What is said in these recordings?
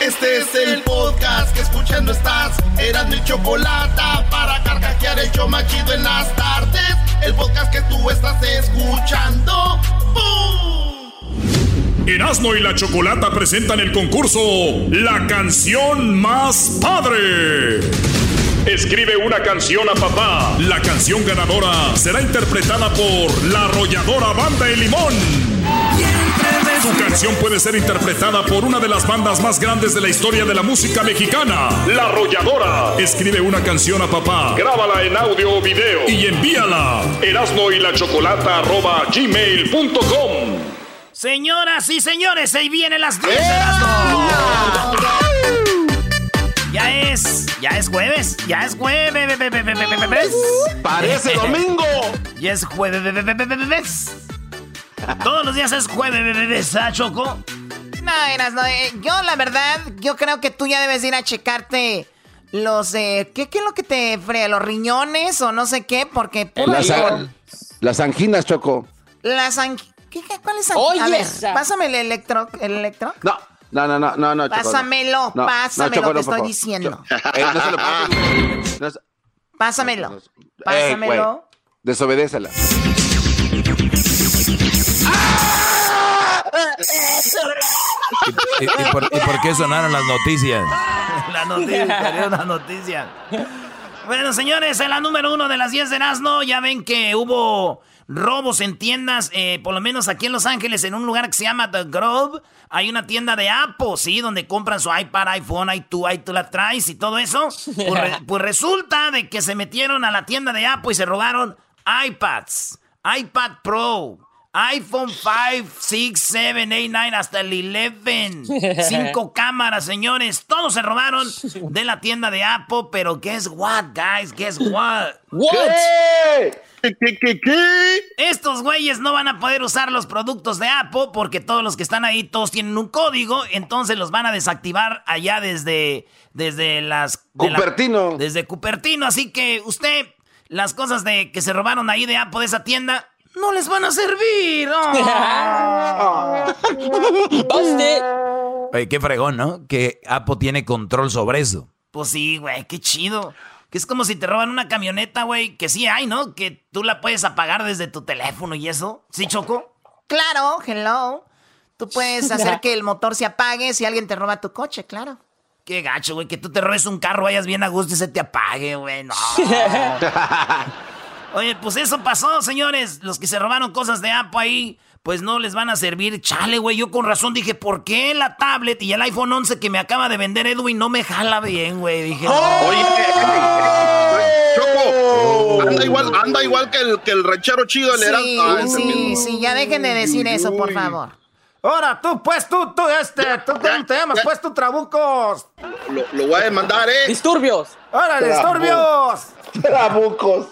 Este es el podcast que escuchando estás. Eran mi chocolate para carcajear el show machido en las tardes. El podcast que tú estás escuchando. ¡Bum! Erasmo y la Chocolata presentan el concurso La canción más padre. Escribe una canción a papá. La canción ganadora será interpretada por la arrolladora Banda de Limón. Su canción puede ser interpretada por una de las bandas más grandes de la historia de la música mexicana, La Arrolladora. Escribe una canción a papá, grábala en audio o video y envíala. Erasmo y la Chocolata arroba gmail.com. Señoras y señores, ahí vienen las 10 de Ya es, ya es jueves, ya es jueves. Parece domingo. Ya es jueves. Todos los días es jueves, ¿ah, Choco? No, Eras, no. eh, yo, la verdad, yo creo que tú ya debes ir a checarte los, eh, ¿qué, qué es lo que te frea? ¿Los riñones o no sé qué? Porque... puro Las, las anginas, Choco. Las ang- ¿Qué, qué, ¿Cuál es ang- Oye, A ver, esa. pásame el electro, el electro. No, no, no, no, no, no. Pásamelo, No, no, pásame Choco, lo que estoy diciendo. Eh, no se lo pases. No se- Pásamelo. Eh, Pásamelo. Desobedécela. ¿Y, y por, y por qué sonaron las noticias? La noticia, salió la noticia. Bueno, señores, en la número uno de las 10 de Erasmo, ya ven que hubo robos en tiendas, eh, por lo menos aquí en Los Ángeles, en un lugar que se llama The Grove. Hay una tienda de Apple, ¿sí? Donde compran su iPad, iPhone, ahí tú la traes y todo eso. Pues, re- pues resulta de que se metieron a la tienda de Apple y se robaron iPads, iPad Pro, iPhone 5, 6, 7, 8, 9, hasta el 11. Cinco cámaras, señores. Todos se robaron de la tienda de Apple, pero guess what, guys? Guess what? ¿Qué? ¿Qué, qué, qué, qué? Estos güeyes no van a poder usar los productos de Apple porque todos los que están ahí, todos tienen un código, entonces los van a desactivar allá desde, desde las... de la- Cupertino. desde Cupertino, así que usted, las cosas de que se robaron ahí de Apple de esa tienda, no les van a servir. ¡Oh! Oye, qué fregón, ¿no? Que Apple tiene control sobre eso. Pues sí, güey, qué chido. Que es como si te roban una camioneta, güey, que sí hay, ¿no? Que tú la puedes apagar desde tu teléfono y eso. ¿Sí, Choco? Claro, hello. Tú puedes hacer que el motor se apague si alguien te roba tu coche, claro. Qué gacho, güey, que tú te robes un carro, vayas bien a gusto y se te apague, güey. No. Oye, pues eso pasó, señores. Los que se robaron cosas de Apple ahí, pues no les van a servir. Chale, güey, yo con razón dije, ¿por qué la tablet y el iPhone 11 que me acaba de vender Edwin no me jala bien, güey? Dije, no. Oye, Choco, anda igual, anda igual que el, que el ranchero chido, el Sí. Ah, sí, sí, ya dejen de decir eso, por favor. Ahora, tú, pues, tú, tú, este, tú, ¿cómo te llamas? Pues, tú, Trabucos. Lo, lo voy a demandar, ¿eh? Disturbios. ¡Ahora, disturbios! Trabucos.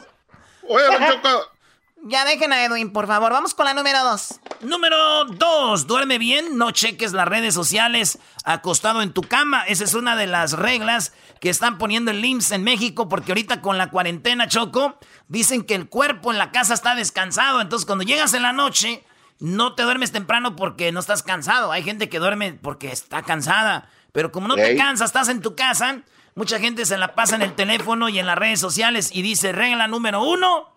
Oye, don Choco. Ya dejen a Edwin, por favor. Vamos con la número dos. Número 2. Duerme bien, no cheques las redes sociales acostado en tu cama. Esa es una de las reglas que están poniendo el IMSS en México porque ahorita con la cuarentena, Choco, dicen que el cuerpo en la casa está descansado. Entonces cuando llegas en la noche, no te duermes temprano porque no estás cansado. Hay gente que duerme porque está cansada. Pero como no te cansas, estás en tu casa, mucha gente se la pasa en el teléfono y en las redes sociales y dice regla número uno.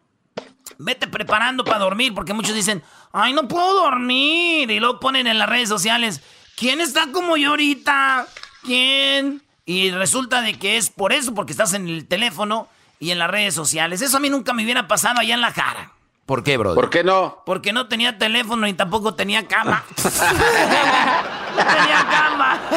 Vete preparando para dormir, porque muchos dicen, ay, no puedo dormir. Y luego ponen en las redes sociales, ¿quién está como yo ahorita? ¿Quién? Y resulta de que es por eso, porque estás en el teléfono y en las redes sociales. Eso a mí nunca me hubiera pasado allá en la cara. ¿Por qué, brother? ¿Por qué no? Porque no tenía teléfono y tampoco tenía cama. no tenía cama.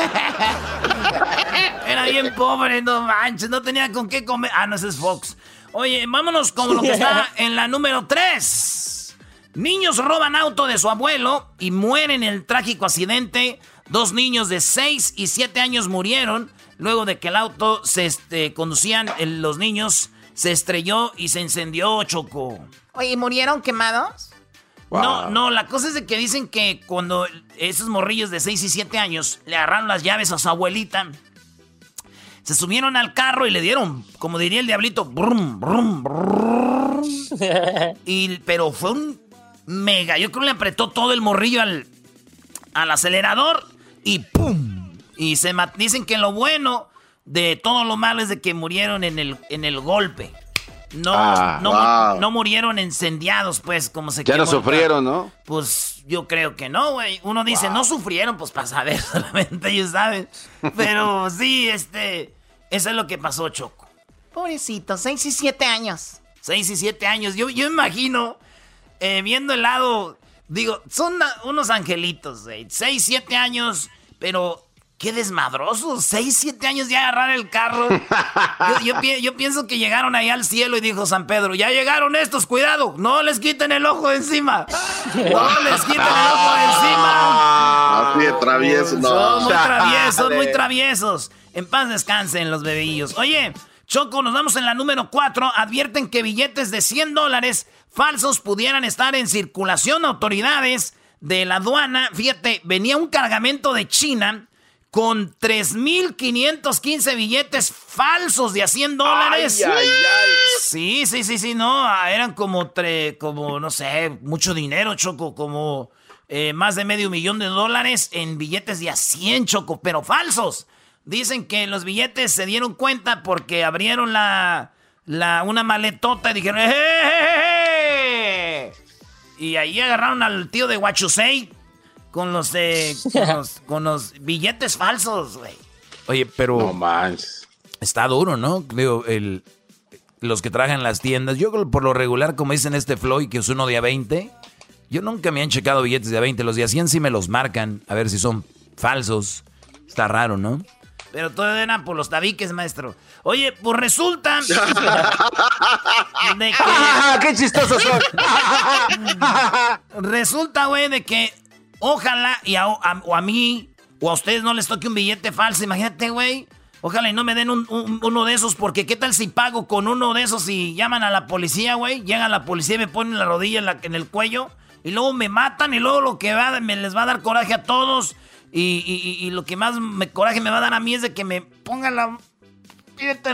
Era bien pobre, no manches. No tenía con qué comer. Ah, no, ese es Fox. Oye, vámonos con lo que está en la número 3. Niños roban auto de su abuelo y mueren en el trágico accidente. Dos niños de 6 y 7 años murieron luego de que el auto se este, conducían, los niños se estrelló y se incendió, Choco. Oye, ¿y ¿murieron quemados? No, no, la cosa es de que dicen que cuando esos morrillos de 6 y 7 años le agarraron las llaves a su abuelita, se subieron al carro y le dieron, como diría el diablito, brum, brum, brum. Y, pero fue un mega, yo creo que le apretó todo el morrillo al, al acelerador y ¡pum! Y se dicen que lo bueno de todo lo malo es de que murieron en el, en el golpe. No, Ah, no, no murieron incendiados, pues, como se Ya no sufrieron. ¿no? Pues yo creo que no, güey. Uno dice, no sufrieron, pues para saber, solamente ellos saben. Pero sí, este, eso es lo que pasó, Choco. Pobrecito, 6 y 7 años. Seis y siete años. Yo, yo imagino, eh, viendo el lado, digo, son unos angelitos, güey. Seis, siete años, pero qué desmadrosos. Seis, siete años ya agarrar el carro. Yo, yo pi- yo pienso que llegaron ahí al cielo y dijo San Pedro, ya llegaron estos, cuidado, no les quiten el ojo de encima. No les quiten el ojo de encima. Así de travieso, no. Son muy traviesos, muy traviesos. En paz descansen los bebillos. Oye, Choco, nos vamos en la número 4. Advierten que billetes de 100 dólares falsos pudieran estar en circulación. Autoridades de la aduana, fíjate, venía un cargamento de China con 3.515 billetes falsos de a 100 dólares. Ay, ay, ay. Sí, sí, sí, sí, no, ah, eran como, tre- como no sé, mucho dinero, Choco, como eh, más de medio millón de dólares en billetes de a 100, Choco, pero falsos. Dicen que los billetes se dieron cuenta porque abrieron la, la una maletota y dijeron, ¡Eh, eh, eh, eh! Y ahí agarraron al tío de Huachusei con los, eh, con los, con los billetes falsos, güey. Oye, pero No manches. está duro, ¿no? Digo, el, los que trabajan las tiendas. Yo por lo regular, como dicen este Floyd, que es uno de a 20, yo nunca me han checado billetes de a 20. Los de a 100 sí me los marcan, a ver si son falsos. Está raro, ¿no? Pero todo eran por los tabiques, maestro. Oye, pues resulta de que ¡Ah, qué chistosos son! resulta, güey, de que ojalá y a, o a mí o a ustedes no les toque un billete falso. Imagínate, güey. Ojalá y no me den un- un- uno de esos, porque ¿qué tal si pago con uno de esos y llaman a la policía, güey? Llega la policía y me ponen la rodilla en, la- en el cuello y luego me matan y luego lo que va, me les va a dar coraje a todos y, y- y- lo que más me, coraje me va a dar a mí es de que me pongan la,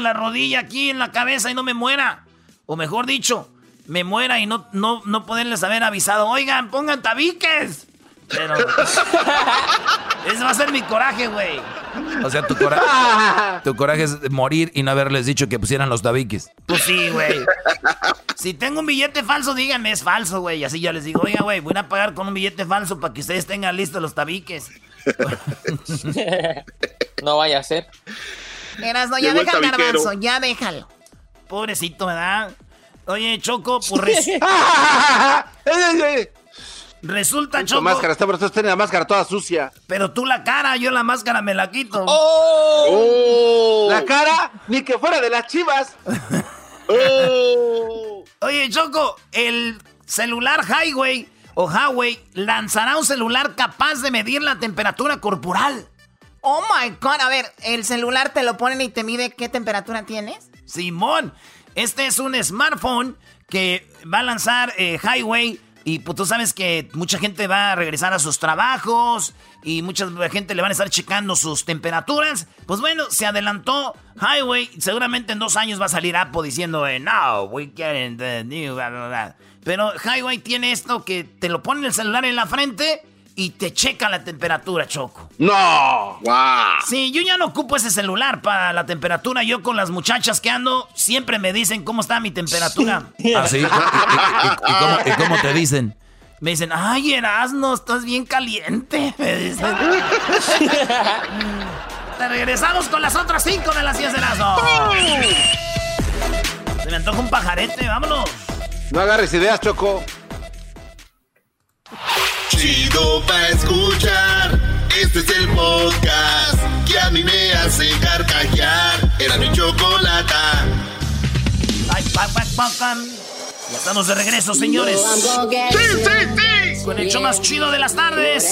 la rodilla aquí en la cabeza y no me muera. O mejor dicho, me muera y no, no, no poderles haber avisado, oigan, pongan tabiques. Pero ese va a ser mi coraje, güey. O sea, tu, cora- tu coraje es morir y no haberles dicho que pusieran los tabiques. Pues sí, güey. Si tengo un billete falso, díganme, es falso, güey. Y así yo les digo, oiga, güey, voy a pagar con un billete falso para que ustedes tengan listos los tabiques. no vaya a ser. Erasno, ya Llegó deja el garbanzo, ya déjalo. Pobrecito, ¿verdad? Oye, Choco, pues resulta, Choco. máscara, está, pero tienen la máscara toda sucia. Pero tú la cara, yo la máscara me la quito. ¡Oh! La cara, ni que fuera de las chivas. ¡Oh! Oye, Choco, el celular Highway o Huawei lanzará un celular capaz de medir la temperatura corporal. Oh my god, a ver, el celular te lo ponen y te mide qué temperatura tienes. Simón, este es un smartphone que va a lanzar eh, Highway y pues tú sabes que mucha gente va a regresar a sus trabajos y mucha gente le van a estar checando sus temperaturas. Pues bueno, se adelantó Highway, seguramente en dos años va a salir Apple diciendo, eh, no, we getting the new, bla, bla, bla". Pero Highway tiene esto que te lo pone el celular en la frente y te checa la temperatura, Choco. ¡No! ¡Guau! Sí, yo ya no ocupo ese celular para la temperatura. Yo con las muchachas que ando siempre me dicen cómo está mi temperatura. ¿Ah, sí? ¿Y, y- y- y cómo, y cómo te dicen? Me dicen, ay, Erasno, estás bien caliente. Me dicen. Te regresamos con las otras cinco de las 10 de Erasno. Se me antoja un pajarete, vámonos. No agarres ideas, Choco. Chido pa' escuchar. Este es el podcast que a mí me hace carcajear. Era mi chocolata. Ay, pa, pa, pa, pam. Ya estamos de regreso, señores. Con el show más chido de las tardes.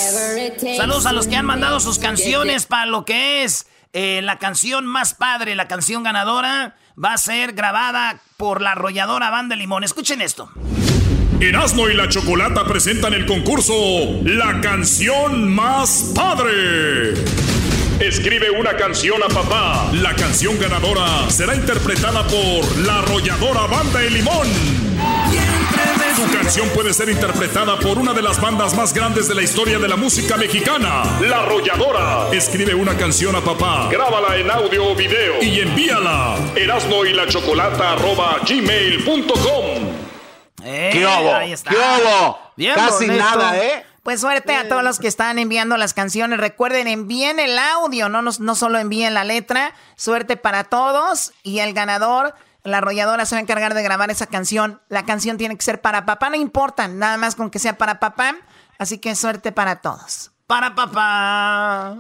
Saludos a los que han mandado sus canciones para lo que es eh, la canción más padre, la canción ganadora. Va a ser grabada por la arrolladora Banda Limón. Escuchen esto. Erasmo y la Chocolata presentan el concurso La canción más padre. Escribe una canción a papá. La canción ganadora será interpretada por la arrolladora Banda de Limón. Tu canción puede ser interpretada por una de las bandas más grandes de la historia de la música mexicana, La Arrolladora. Escribe una canción a papá, grábala en audio o video y envíala. Erasno y la chocolata arroba gmail.com. Eh, ¿Qué hubo? ahí está. ¿Qué hubo? Bien Casi bonito. nada, ¿eh? Pues suerte a todos los que están enviando las canciones. Recuerden, envíen el audio, no, no solo envíen la letra. Suerte para todos. Y el ganador, la arrolladora, se va a encargar de grabar esa canción. La canción tiene que ser para papá, no importa, nada más con que sea para papá. Así que suerte para todos. Para papá.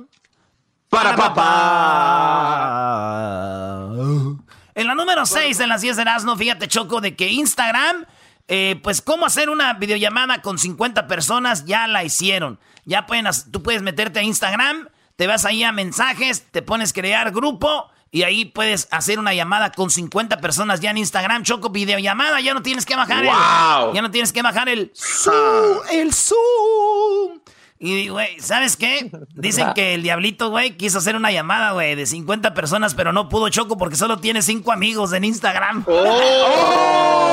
Para papá. En la número 6 de las 10 de Erasmo, fíjate, Choco, de que Instagram, eh, pues cómo hacer una videollamada con 50 personas, ya la hicieron. Ya pueden, tú puedes meterte a Instagram, te vas ahí a mensajes, te pones crear grupo y ahí puedes hacer una llamada con 50 personas ya en Instagram, Choco, videollamada, ya no tienes que bajar ¡Wow! el... Ya no tienes que bajar el Zoom, el Zoom. Y, güey, ¿sabes qué? Dicen que el diablito, güey, quiso hacer una llamada, güey, de 50 personas, pero no pudo Choco porque solo tiene 5 amigos en Instagram. ¡Oh!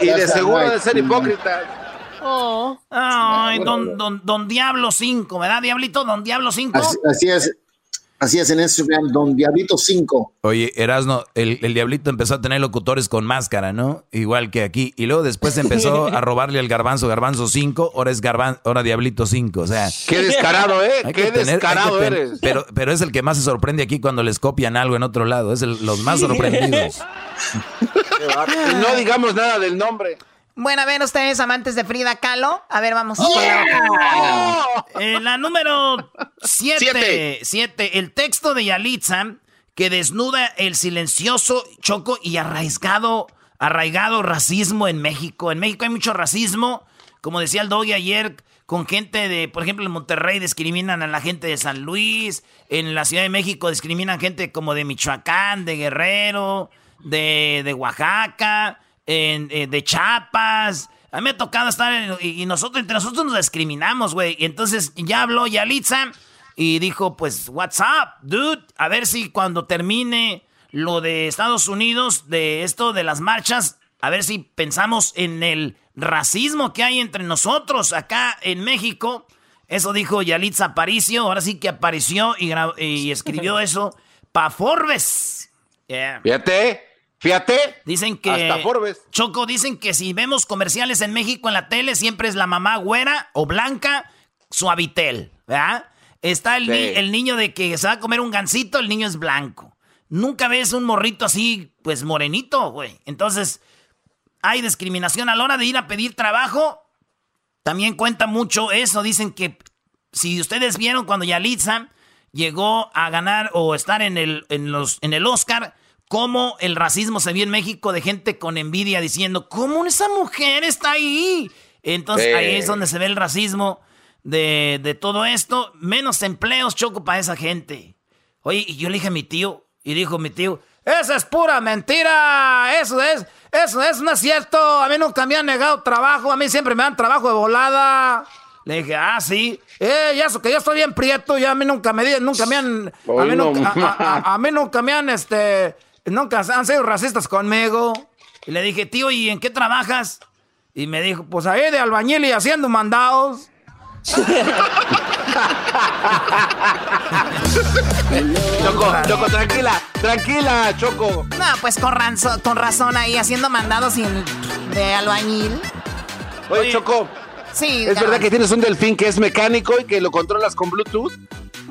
Y de seguro de ser hipócrita. Ay, don, don, don Diablo 5, ¿verdad, Diablito? Don Diablo 5. Así, así es. Así es en Instagram, Don Diablito 5. Oye, Erasno, el, el diablito empezó a tener locutores con máscara, ¿no? Igual que aquí. Y luego después empezó a robarle al garbanzo, garbanzo 5, ahora es garban, ahora diablito 5. O sea, Qué descarado, ¿eh? Qué tener- descarado ten- eres. Pero, pero es el que más se sorprende aquí cuando les copian algo en otro lado. Es el- los más sorprendidos. No digamos nada del nombre. Bueno, a ver, ustedes amantes de Frida Kahlo. A ver, vamos con la otra. Eh, la número 7. Siete. 7. El texto de Yalitza que desnuda el silencioso, choco y arraigado, arraigado racismo en México. En México hay mucho racismo. Como decía el Doggy ayer, con gente de, por ejemplo, en Monterrey discriminan a la gente de San Luis. En la Ciudad de México discriminan gente como de Michoacán, de Guerrero, de, de Oaxaca, en- eh, de Chiapas. A mí me ha tocado estar en- y, y nosotros, entre nosotros nos discriminamos, güey. Y entonces ya habló Yalitza y dijo, pues, what's up, dude? A ver si cuando termine lo de Estados Unidos, de esto de las marchas, a ver si pensamos en el racismo que hay entre nosotros acá en México. Eso dijo Yalitza Aparicio, ahora sí que apareció y, y escribió eso pa' Forbes. Yeah. Fíjate, fíjate. Dicen que. Hasta Forbes. Choco, dicen que si vemos comerciales en México en la tele, siempre es la mamá güera o blanca, suavitel, ¿verdad? Está el, ni- Sí. el niño de que se va a comer un gansito, el niño es blanco. Nunca ves un morrito así, pues morenito, güey. Entonces, hay discriminación a la hora de ir a pedir trabajo. También cuenta mucho eso. Dicen que si ustedes vieron cuando Yalitza llegó a ganar o estar en el, en los, en el Oscar, cómo el racismo se vio en México de gente con envidia diciendo, ¿cómo esa mujer está ahí? Entonces Sí. ahí es donde se ve el racismo de, de todo esto. Menos empleos, choco, para esa gente. Oye, y yo le dije a mi tío, y dijo mi tío, esa es pura mentira, eso es, eso es, no es cierto, a mí nunca me han negado trabajo, a mí siempre me dan trabajo de volada. Le dije, ah, sí, eh, y eso que yo estoy bien prieto, ya a mí nunca me nunca me han, a mí nunca, a, a- a mí nunca me han, este, nunca han sido racistas conmigo. Y le dije, tío, ¿y en qué trabajas? Y me dijo, pues ahí de albañil y haciendo mandados. Choco, Choco, tranquila, tranquila, Choco. No, pues con, ranzo- con razón ahí haciendo mandados sin, de albañil. Oye, Oye. Choco, Sí. ¿es verdad que tienes un delfín que es mecánico y que lo controlas con Bluetooth?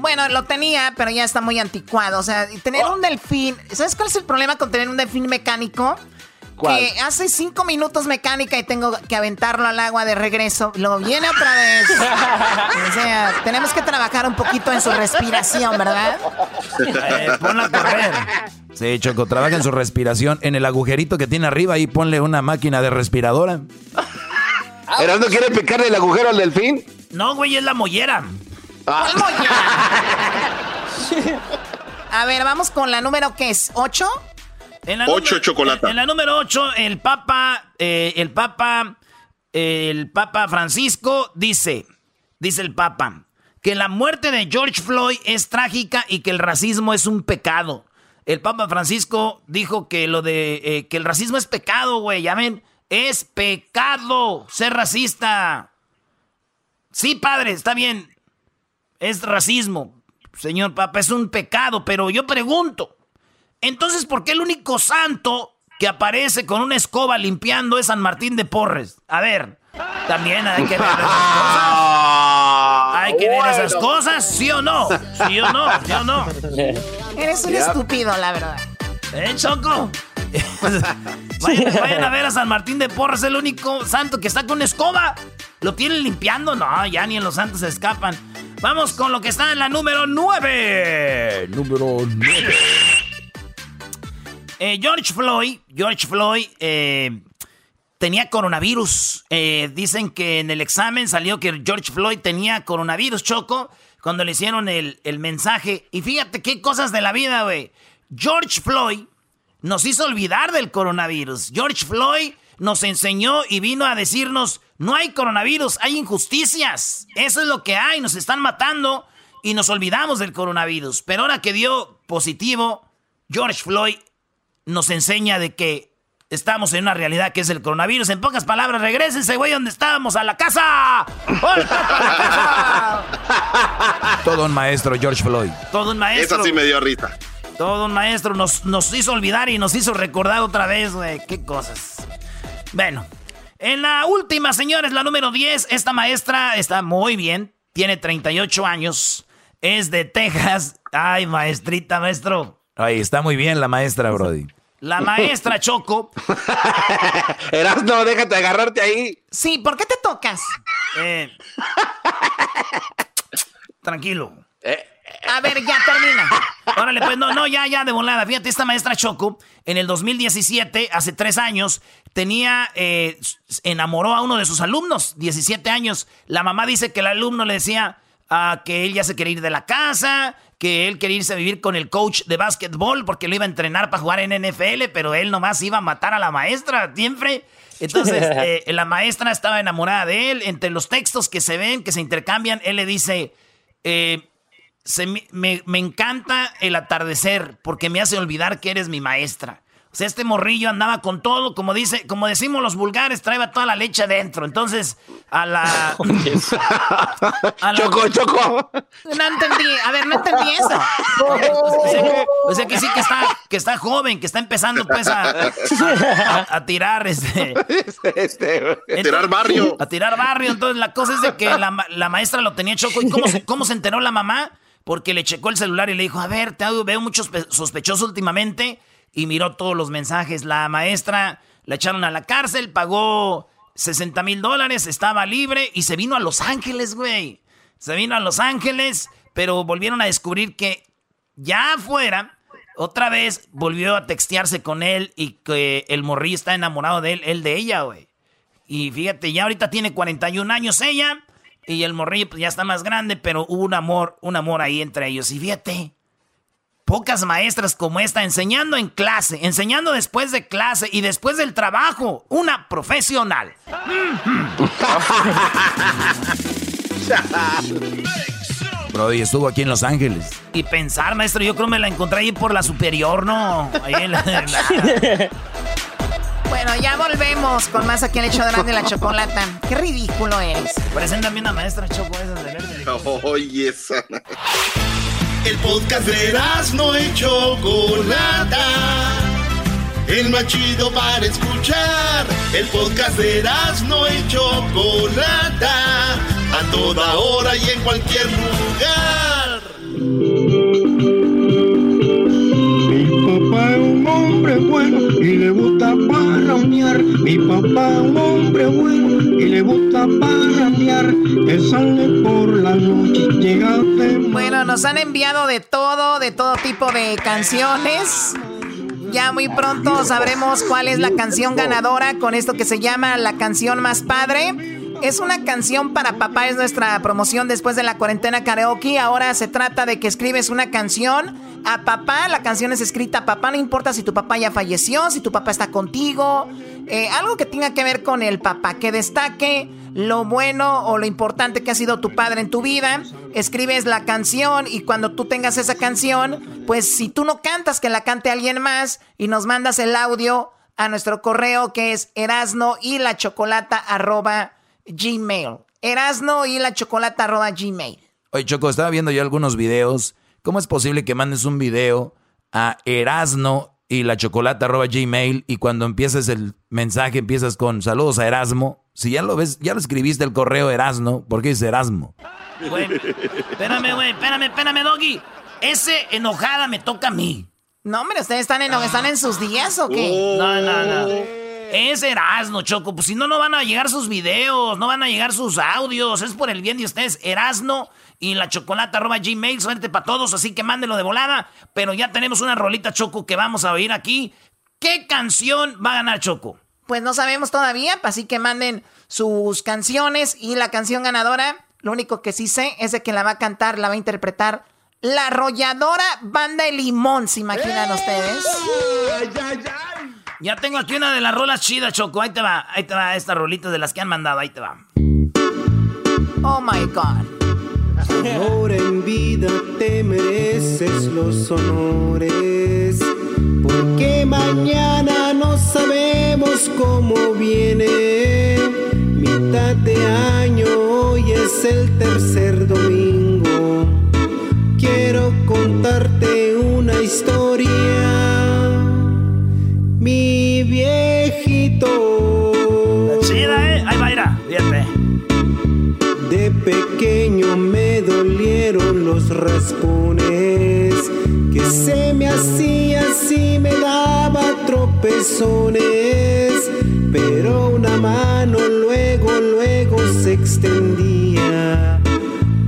Bueno, lo tenía, pero ya está muy anticuado. O sea, tener un delfín. ¿Sabes cuál es el problema con tener un delfín mecánico? ¿Cuál? Que hace cinco minutos mecánica y tengo que aventarlo al agua de regreso. Luego viene otra vez. o sea, tenemos que trabajar un poquito en su respiración, ¿verdad? Eh, ponla a correr. Sí, Choco, trabaja en su respiración. En el agujerito que tiene arriba, ahí ponle una máquina de respiradora. ¿Erasmo quiere picarle el agujero al delfín? No, güey, es la mollera. ¡Colmo ya! A ver, vamos con la número que es ¿ocho? En la Ocho número- chocolata. En la número 8, el Papa, eh, el Papa, eh, el Papa Francisco dice, dice el Papa, que la muerte de George Floyd es trágica y que el racismo es un pecado. El Papa Francisco dijo que lo de eh, que el racismo es pecado, güey. Ya ven, Es pecado ser racista. Sí, padre, está bien. Es racismo. Señor Papa, es un pecado, pero yo pregunto. Entonces, ¿por qué el único santo que aparece con una escoba limpiando es San Martín de Porres? A ver, también hay que ver esas cosas. Hay que ver esas cosas, ¿sí o no? ¿Sí o no? ¿Sí o no? Eres un estúpido, la verdad. ¿Eh, Choco? vayan, vayan, a ver a San Martín de Porres, el único santo que está con escoba. ¿Lo tienen limpiando? No, ya ni en los santos se escapan. Vamos con lo que está en la número 9. Número 9. Eh, George Floyd, George Floyd eh, tenía coronavirus. Eh, dicen que en el examen salió que George Floyd tenía coronavirus, Choco, cuando le hicieron el, el mensaje. Y fíjate qué cosas de la vida, güey. George Floyd nos hizo olvidar del coronavirus. George Floyd nos enseñó y vino a decirnos, no hay coronavirus, hay injusticias. Eso es lo que hay, nos están matando y nos olvidamos del coronavirus. Pero ahora que dio positivo, George Floyd nos enseña de que estamos en una realidad que es el coronavirus. En pocas palabras, regresense, güey, donde estábamos, a la casa. Todo un maestro, George Floyd. Todo un maestro. Eso sí me dio risa. Todo un maestro nos, nos hizo olvidar y nos hizo recordar otra vez, güey. Qué cosas. Bueno, en la última, señores, la número 10, esta maestra está muy bien, tiene 38 años, es de Texas. Ay, maestrita, maestro. Ay, está muy bien la maestra, Brody. La maestra Choco. Erasno, déjate agarrarte ahí. Sí, ¿por qué te tocas? Eh, tranquilo. Eh, A ver, ya termina. Órale, pues no, no, ya, ya, de volada. Fíjate, esta maestra Choco, en el 2017, hace tres años, tenía, eh, enamoró a uno de sus alumnos, 17 años. La mamá dice que el alumno le decía ah, que él ya se quería ir de la casa, que él quería irse a vivir con el coach de básquetbol porque lo iba a entrenar para jugar en NFL, pero él nomás iba a matar a la maestra siempre. Entonces, eh, la maestra estaba enamorada de él. Entre los textos que se ven, que se intercambian, él le dice... Eh, se me, me- me encanta el atardecer porque me hace olvidar que eres mi maestra. O sea, este morrillo andaba con todo, como dice, como decimos los vulgares, traía toda la leche adentro. Entonces, a la. a la- Choco, choco. No entendí. A ver, no entendí eso. o, sea que, o sea que sí que está, que está joven, que está empezando pues a, a- a tirar este. Este, Tirar barrio. A tirar barrio. Entonces la cosa es de que la, ma- la maestra lo tenía choco. ¿Y cómo, cómo se enteró la mamá? Porque le checó el celular y le dijo, a ver, te veo mucho sospe- sospechoso últimamente. Y miró todos los mensajes. La maestra la echaron a la cárcel, pagó 60 mil dólares, estaba libre y se vino a Los Ángeles, güey. Se vino a Los Ángeles, pero volvieron a descubrir que ya afuera, otra vez volvió a textearse con él y que el morrillo está enamorado de él, él de ella, güey. Y fíjate, ya ahorita tiene 41 años ella y el morrillo pues, ya está más grande, pero hubo un amor, un amor ahí entre ellos. Y fíjate, pocas maestras como esta enseñando en clase, enseñando después de clase y después del trabajo, una profesional. Brody estuvo aquí en Los Ángeles. Y pensar, maestro, yo creo que me la encontré ahí por la superior, ¿no? Ahí en la- Bueno, ya volvemos con más aquí en el hecho de la chocolata. Qué ridículo eres. Preséntame una maestra choco esas de verde. Oye, esa. El podcast de no y Chocolata. El más chido para escuchar. El podcast de no y Chocolata. A toda hora y en cualquier lugar. Un hombre bueno y le gusta. Mi papá un hombre bueno y le gusta por la noche, Bueno, nos han enviado de todo, de todo tipo de canciones. Ya muy pronto sabremos cuál es la canción ganadora con esto que se llama la canción más padre. Es una canción para papá, es nuestra promoción después de la cuarentena karaoke. Ahora se trata de que escribes una canción a papá. La canción es escrita a papá, no importa si tu papá ya falleció, si tu papá está contigo. eh, algo que tenga que ver con el papá, que destaque lo bueno o lo importante que ha sido tu padre en tu vida. Escribes la canción y cuando tú tengas esa canción, pues si tú no cantas, que la cante alguien más y nos mandas el audio a nuestro correo que es erasno y la chocolata arroba gmail. Erasno y la chocolata arroba gmail. Oye, Choco, estaba viendo yo algunos videos. ¿Cómo es posible que mandes un video a erasno y la chocolata arroba gmail y cuando empieces el mensaje empiezas con saludos a Erasmo? Si ya lo ves, ya lo escribiste el correo Erasno, ¿por qué dice Erasmo? Güey, espérame, güey, espérame, espérame, Doggy. Ese enojada me toca a mí. No, hombre, ¿ustedes están en, están en sus días o qué? Oh. No, no, no. Es Erasno, Choco. Pues si no, no van a llegar sus videos, no van a llegar sus audios. Es por el bien de ustedes. Erasno y la chocolata arroba gmail. Suerte para todos, así que mándenlo de volada. Pero ya tenemos una rolita, Choco, que vamos a oír aquí. ¿Qué canción va a ganar Choco? Pues no sabemos todavía, así que manden sus canciones y la canción ganadora. Lo único que sí sé es de que la va a cantar, la va a interpretar la arrolladora banda de limón, ¿se imaginan ustedes? Ya tengo aquí una de las rolas chidas, Choco. Ahí te va, ahí te va esta rolita de las que han mandado, ahí te va. Oh my God. Ahora en vida te mereces los honores, porque mañana no sabemos cómo viene. Mitad de año, hoy es el tercer domingo quiero contarte una historia. Viejito. Chida, ¿eh? Ahí va, irá. Fíjate. De pequeño me dolieron los raspones. Que se me hacía así, me daba tropezones. Pero una mano luego, luego se extendía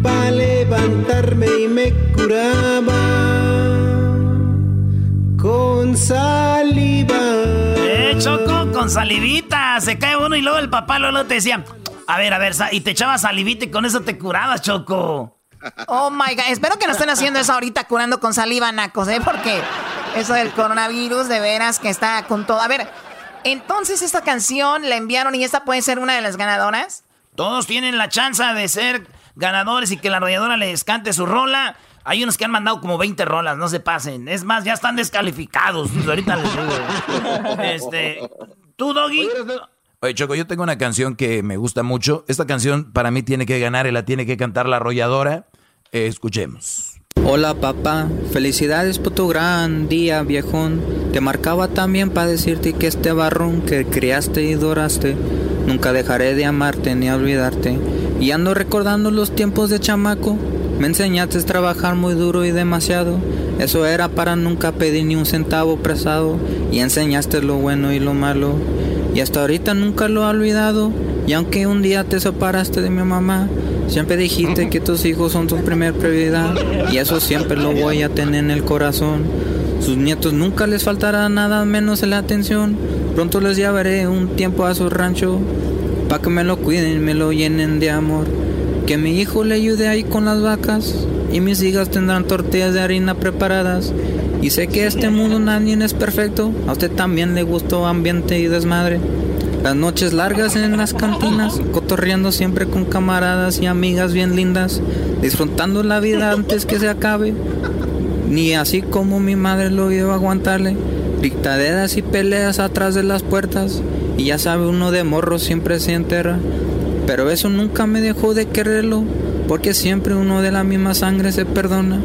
para levantarme y me curaba con saliva. Con salivita. Se cae uno y luego el papá luego te decía, a ver, a ver, y te echaba salivita y con eso te curabas, Choco. Oh my god, espero que no estén haciendo eso ahorita curando con saliva, nacos, ¿eh? Porque eso del coronavirus, de veras que está con todo. A ver, entonces esta canción la enviaron y esta puede ser una de las ganadoras. Todos tienen la chance de ser ganadores y que la arrolladora les cante su rola. Hay unos que han mandado como 20 rolas, no se pasen. Es más, ya están descalificados. Pues ahorita les digo. Este, ¿Tú, Doggy? Oye, Choco, yo tengo una canción que me gusta mucho. Esta canción para mí tiene que ganar y la tiene que cantar la arrolladora. Eh, escuchemos. Hola papá, felicidades por tu gran día viejón. Te marcaba también para decirte que este barrón que criaste y doraste, nunca dejaré de amarte ni olvidarte. Y ando recordando los tiempos de chamaco. Me enseñaste a trabajar muy duro y demasiado. Eso era para nunca pedir ni un centavo prestado. Y enseñaste lo bueno y lo malo. Y hasta ahorita nunca lo he olvidado. Y aunque un día te separaste de mi mamá, siempre dijiste que tus hijos son tu primer prioridad. Y eso siempre lo voy a tener en el corazón. Sus nietos nunca les faltará nada menos en la atención. Pronto les llevaré un tiempo a su rancho Pa' que me lo cuiden y me lo llenen de amor. Que mi hijo le ayude ahí con las vacas. Y mis hijas tendrán tortillas de harina preparadas. Y sé que este mundo nadie es perfecto. A usted también le gustó ambiente y desmadre. Las noches largas en las cantinas, cotorreando siempre con camaradas y amigas bien lindas, disfrutando la vida antes que se acabe. Ni así como mi madre lo a aguantarle, dictaderas y peleas atrás de las puertas, y ya sabe, uno de morro siempre se enterra. Pero eso nunca me dejó de quererlo, porque siempre uno de la misma sangre se perdona.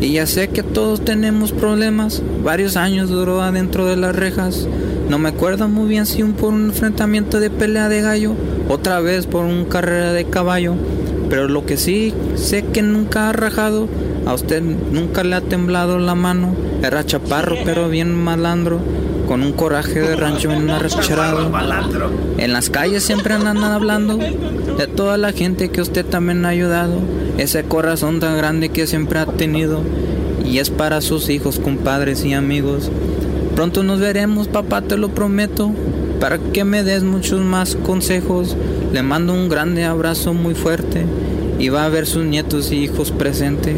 Y ya sé que todos tenemos problemas. Varios años duró adentro de las rejas. No me acuerdo muy bien si un por un enfrentamiento de pelea de gallo, otra vez por una carrera de caballo. Pero lo que sí sé que nunca ha rajado, a usted nunca le ha temblado la mano. Era chaparro pero bien malandro con un coraje de rancho en una recharado. En las calles siempre andan hablando de toda la gente que usted también ha ayudado. Ese corazón tan grande que siempre ha tenido. Y es para sus hijos, compadres y amigos. Pronto nos veremos, papá, te lo prometo. Para que me des muchos más consejos. Le mando un grande abrazo muy fuerte. Y va a ver sus nietos y hijos presentes.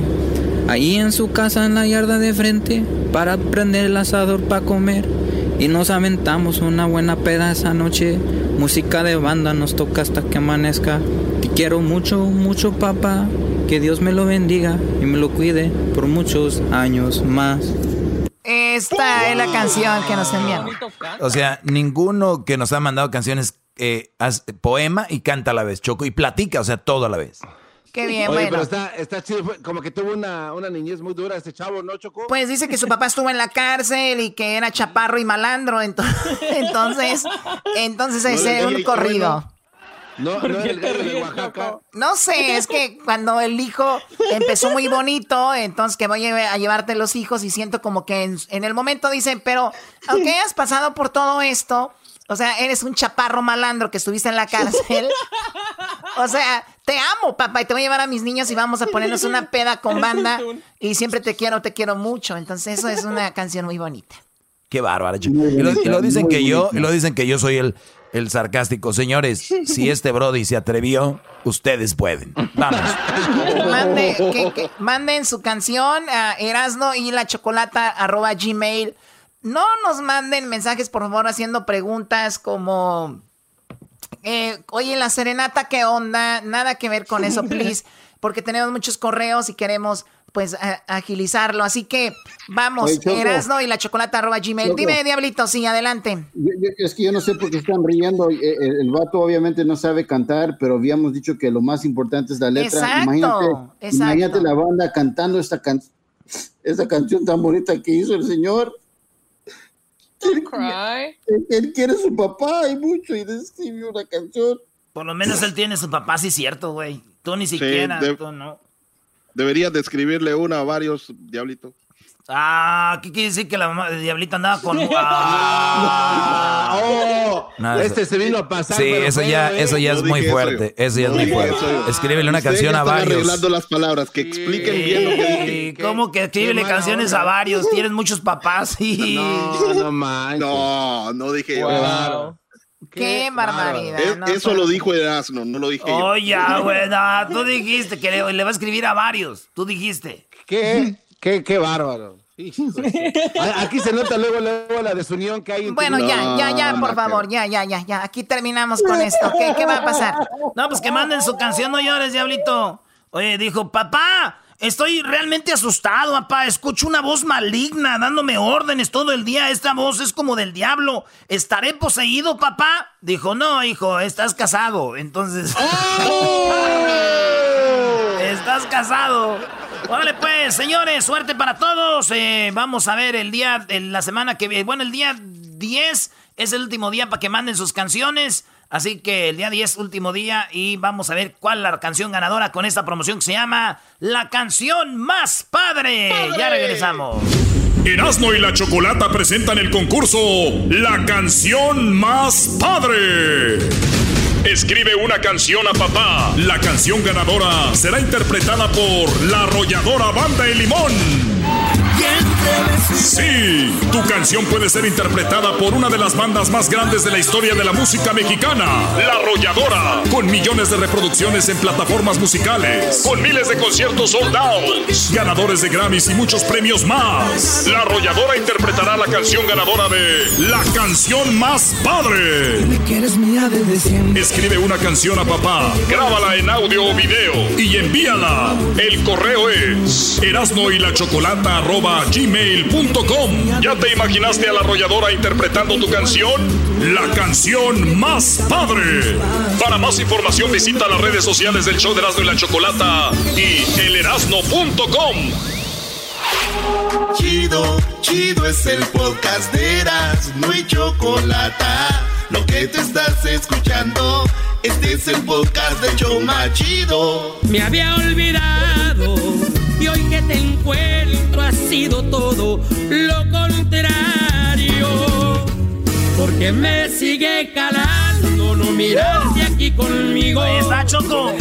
Ahí en su casa en la yarda de frente. Para prender el asador para comer y nos aventamos una buena peda esa noche. Música de banda nos toca hasta que amanezca. Te quiero mucho, mucho papá. Que Dios me lo bendiga y me lo cuide por muchos años más. Esta es la canción que nos envían. O sea, ninguno que nos ha mandado canciones eh, poema y canta a la vez, Choco, y platica, o sea, todo a la vez. Qué bien, Oye, bueno. pero está, está chido. Como que tuvo una, una niñez muy dura este chavo, ¿no, Choco? Pues dice que su papá estuvo en la cárcel y que era chaparro y malandro, ento- entonces, entonces es No, un corrido. No, no era el gallo de Oaxaca. No sé, es que cuando el hijo empezó muy bonito, entonces que voy a llevarte los hijos y siento como que en, en el momento dicen, pero aunque hayas pasado por todo esto, o sea, eres un chaparro malandro que estuviste en la cárcel. O sea, te amo, papá, y te voy a llevar a mis niños y vamos a ponernos una peda con banda y siempre te quiero, te quiero mucho. Entonces, eso es una canción muy bonita. Qué bárbaro. Choco. Y lo, y lo dicen que yo, y lo dicen que yo soy el, el sarcástico. Señores, si este Brody se atrevió, ustedes pueden. Vamos. Mande- que- que- manden su canción a Erasno No nos manden mensajes, por favor, haciendo preguntas como, eh, oye, la serenata, ¿qué onda? Nada que ver con eso, please, porque tenemos muchos correos y queremos, pues, agilizarlo. Así que, vamos, Oye. Erasno y la chocolata arroba gmail. Choco. Dime, Diablito, sí, adelante. Yo- yo- es que yo no sé por qué están riendo. Eh, eh, El, vato obviamente no sabe cantar, pero habíamos dicho que lo más importante es la letra. Exacto, imagínate, exacto. imagínate la banda cantando esta, can esta canción tan bonita que hizo el señor. Él, él- él quiere a su papá y mucho y le escribió una canción. Por lo menos él tiene su papá, sí, cierto, güey. Tú ni siquiera, de- tú no. Deberías de escribirle una a varios, Diablito. Ah, ¿qué quiere decir que la mamá de Diablita andaba con... Ah. Oh, este se vino a pasar. Sí, eso ya, ¿eh? eso ya es muy eso fuerte. yo. Eso ya es muy fuerte. eso yo. Escríbele una Ustedes canción a están varios. arreglando las palabras, que expliquen bien lo que dije. ¿Cómo que escríbele canciones onda. a varios? Tienes muchos papás y... No, no manches. No, no dije yo. Claro. Qué, barbaridad. Es- no, eso por- lo dijo Erasmo, no lo dije yo. Oh, ya, güey, tú dijiste que le, le va a escribir a varios. Tú dijiste. ¿Qué? ¿Qué, qué bárbaro. Aquí se nota luego, luego la desunión que hay. Bueno, ya, ya, ya, por favor, ya, ya, ya, ya. Aquí terminamos con esto. ¿Qué, qué va a pasar? No, pues que manden su canción, no llores, diablito. Oye, dijo, papá, estoy realmente asustado, papá. Escucho una voz maligna dándome órdenes todo el día. Esta voz es como del diablo. ¿Estaré poseído, papá? Dijo, no, hijo, estás casado. Entonces... Estás casado. Órale pues, señores, suerte para todos. Eh, vamos a ver el día, en la semana que viene. Bueno, el día 10 es el último día para que manden sus canciones. Así que el día 10, último día, y vamos a ver cuál es la canción ganadora con esta promoción que se llama La canción más padre. Ya regresamos. Erasmo y la Chocolata presentan el concurso La canción más padre. Escribe una canción a papá. La canción ganadora será interpretada por la arrolladora Banda El Limón. Sí, tu canción puede ser interpretada por una de las bandas más grandes de la historia de la música mexicana, La Arrolladora, con millones de reproducciones en plataformas musicales, con miles de conciertos sold out, ganadores de Grammys y muchos premios más. La Arrolladora interpretará la canción ganadora de La canción más padre. Escribe una canción a papá, grábala en audio o video y envíala. El correo es erasno y la chocolata arroba gmail.com. ¿Ya te imaginaste a la arrolladora interpretando tu canción? La canción más padre. Para más información visita las redes sociales del show de Erasno y la Chocolata y elerasno.com. Chido, chido es el podcast de Erasmo y Chocolata. Lo que te estás escuchando, este es el podcast de Choma Chido. Me había olvidado y hoy que te encuentro ha sido todo lo contrario. Porque me sigue calando no mirarte aquí conmigo. Ahí está, Choco.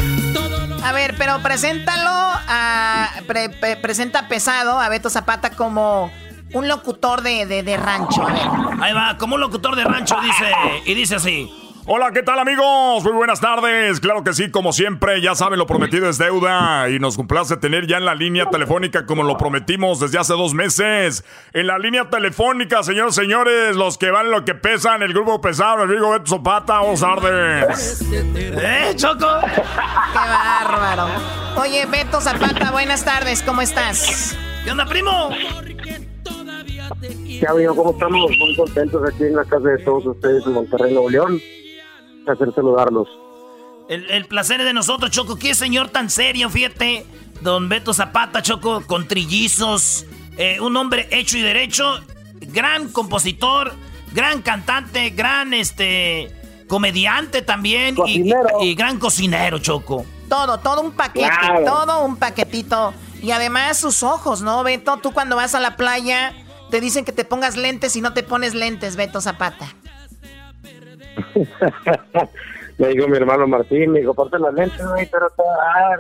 A ver, pero preséntalo a. pre- pre- presenta pesado a Beto Zapata como un locutor de, de- de rancho. A ver. Ahí va, como un locutor de rancho dice, y dice así. Hola, ¿qué tal amigos? Muy buenas tardes. Claro que sí, como siempre, ya saben, lo prometido es deuda y nos complace tener ya en la línea telefónica como lo prometimos desde hace dos meses. En la línea telefónica, señores, señores, los que van lo que pesan, el grupo pesado, el amigo Beto Zapata, vamos tardes. ¡Eh, Choco! ¡Qué bárbaro! Oye, Beto Zapata, buenas tardes, ¿cómo estás? ¿Qué onda, primo? Ya veo cómo estamos muy contentos aquí en la casa de todos ustedes en Monterrey, Nuevo León. Placer saludarlos. El, el placer es de nosotros, Choco. Qué señor tan serio, fíjate. Don Beto Zapata, Choco, con trillizos. Eh, un hombre hecho y derecho. Gran compositor, gran cantante, gran este comediante también. Y, y, gran cocinero, Choco. Todo, todo un paquete, todo un paquetito. Y además sus ojos, ¿no, Beto? Tú cuando vas a la playa te dicen que te pongas lentes y no te pones lentes, Beto Zapata. me dijo mi hermano Martín, me dijo, ponte las lentes, güey, pero está... Ah,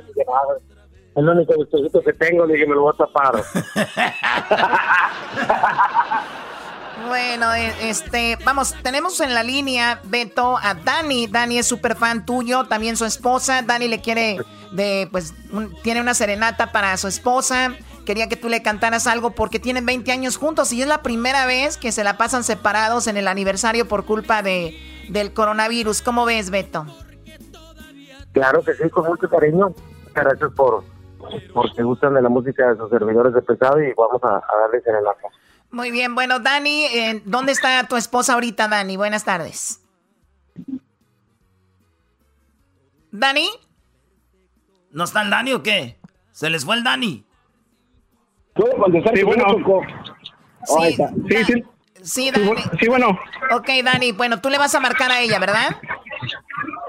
el único gustosito que tengo, le dije, me lo voy a tapar. Bueno, e, este, vamos, tenemos en la línea, Beto, a Dani. Dani es súper fan tuyo, también su esposa. Dani le quiere, de, pues, tiene una serenata para su esposa. Quería que tú le cantaras algo porque tienen 20 años juntos y es la primera vez que se la pasan separados en el aniversario por culpa de, del coronavirus. ¿Cómo ves, Beto? Claro que sí, con mucho cariño. Gracias por, porque gustan de la música de sus servidores de pesado y vamos a, a darle serenata. Muy bien, bueno, Dani, eh, ¿dónde está tu esposa ahorita, Dani? Buenas tardes. ¿Dani? ¿No está el Dani o qué? ¿Se les fue el Dani? ¿Puedo contestar? Sí, bueno. Sí, sí, sí. Sí, Dani. Sí, bueno. Ok, Dani, bueno, tú le vas a marcar a ella, ¿verdad?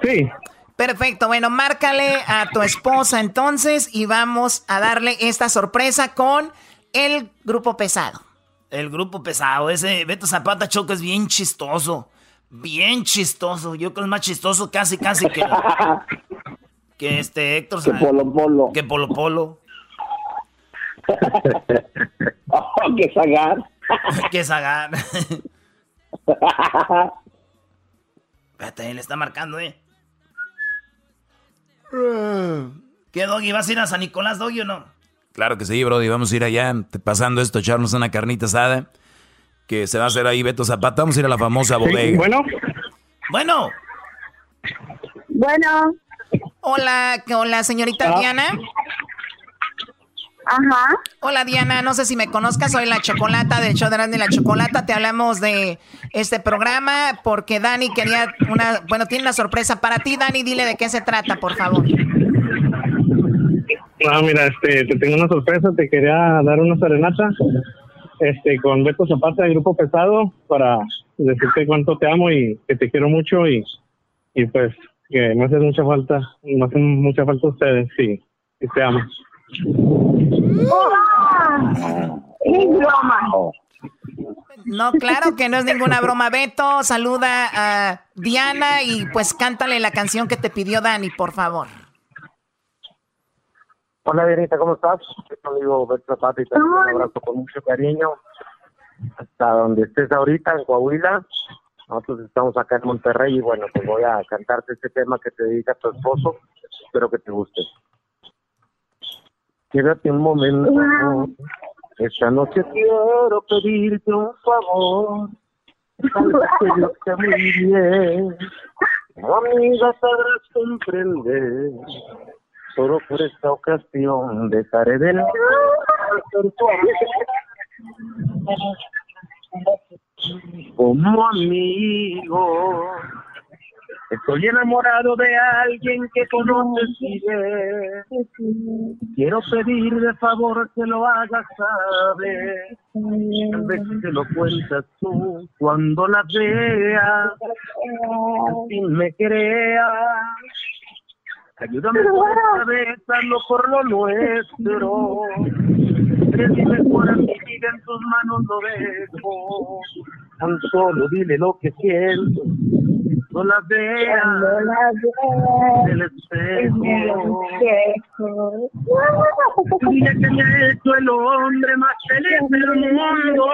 Sí. Perfecto, bueno, márcale a tu esposa entonces y vamos a darle esta sorpresa con el grupo pesado. El grupo pesado, ese Beto Zapata Choco es bien chistoso. Bien chistoso. Yo creo que es más chistoso casi, casi que. que este Héctor. Que Polo Polo. Que Polo Polo. oh, que Zagar. que Zagar. Espérate, le está marcando, eh. ¿Qué, Doggy? ¿Vas a ir a San Nicolás, Doggy, o no? Claro que sí, Brody. Vamos a ir allá pasando esto, echarnos una carnita asada. Que se va a hacer ahí Beto Zapata. Vamos a ir a la famosa bodega. bueno. Bueno. Bueno. Hola, hola, señorita ah. Diana. Ajá. Hola Diana, no sé si me conozcas, soy la Chocolata del show de Randy la Chocolata. Te hablamos de este programa porque Dani quería una, bueno, tiene una sorpresa para ti. Dani, dile de qué se trata, por favor. Ah, mira, este, te tengo una sorpresa, te quería dar una serenata este, con Beto Zapata del Grupo Pesado para decirte cuánto te amo y que te quiero mucho y, y pues que me hace mucha falta, me hacen mucha falta ustedes, sí, y te amo. Es broma. No, claro que no es ninguna broma. Beto, saluda a Diana y pues cántale la canción que te pidió Dani, por favor. Hola, Dianita, ¿cómo estás? Soy amigo Beto Zapata y te un abrazo con mucho cariño. Hasta donde estés ahorita, en Coahuila. Nosotros estamos acá en Monterrey y bueno, pues voy a cantarte este tema que te dedica tu esposo. Espero que te guste. Quédate un momento. Esta noche quiero pedirte un favor. que yo esté muy bien. Amiga, sabrás comprender solo por esta ocasión dejaré de lado como amigo. Estoy enamorado de alguien que conoces y ves. Quiero pedir de favor que lo hagas saber. Tal vez te lo cuentas tú cuando la veas. Al fin me creas Ayúdame por esta vez, hazlo por lo nuestro. Dime por mi vida en tus manos lo dejo. Tan solo dile lo que siento. No la veas. El espejo. Que me ha hecho el hombre más feliz del mundo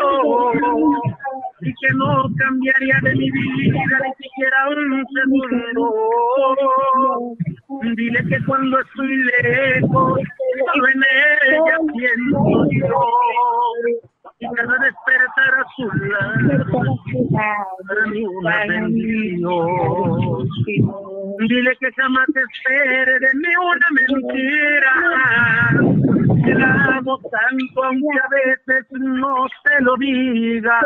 y que no cambiaría de mi vida ni siquiera un segundo. Dile que cuando estoy lejos, solo en ella siento yo. Y cada despertar a su lado. Dile que jamás espere de mí una mentira. La amo tanto aunque a veces no te lo diga.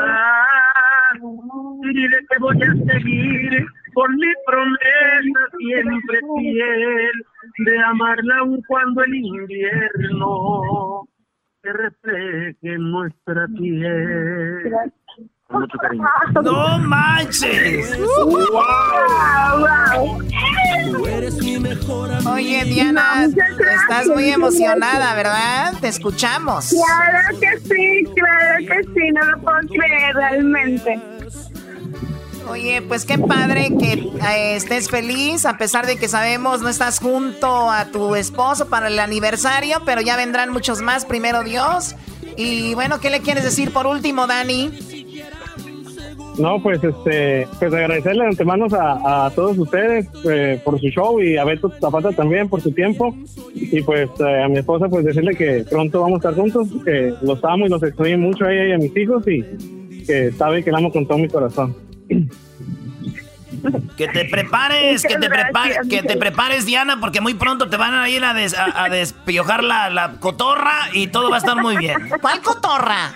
Dile que voy a seguir por mi promesa siempre fiel de amarla aun cuando el invierno se refleje en nuestra piel. Con mucho cariño. ¡No manches! Oye, Diana, estás muy emocionada, ¿verdad? Te escuchamos. Claro que sí, claro que sí, no lo puedo creer realmente. Oye, pues qué padre que eh, estés feliz, a pesar de que sabemos no estás junto a tu esposo para el aniversario, pero ya vendrán muchos más, primero Dios. Y bueno, ¿qué le quieres decir por último, Dani? No, pues este, pues agradecerle de antemano a, a todos ustedes eh, por su show y a Beto Zapata también por su tiempo. Y pues eh, a mi esposa pues decirle que pronto vamos a estar juntos, que los amo y los extraño mucho a ella y a mis hijos y que sabe que la amo con todo mi corazón. Que te prepares, que te, prepares, que te prepares, Diana, porque muy pronto te van a ir a, des- a, a despiojar la, la cotorra y todo va a estar muy bien. ¿Cuál cotorra?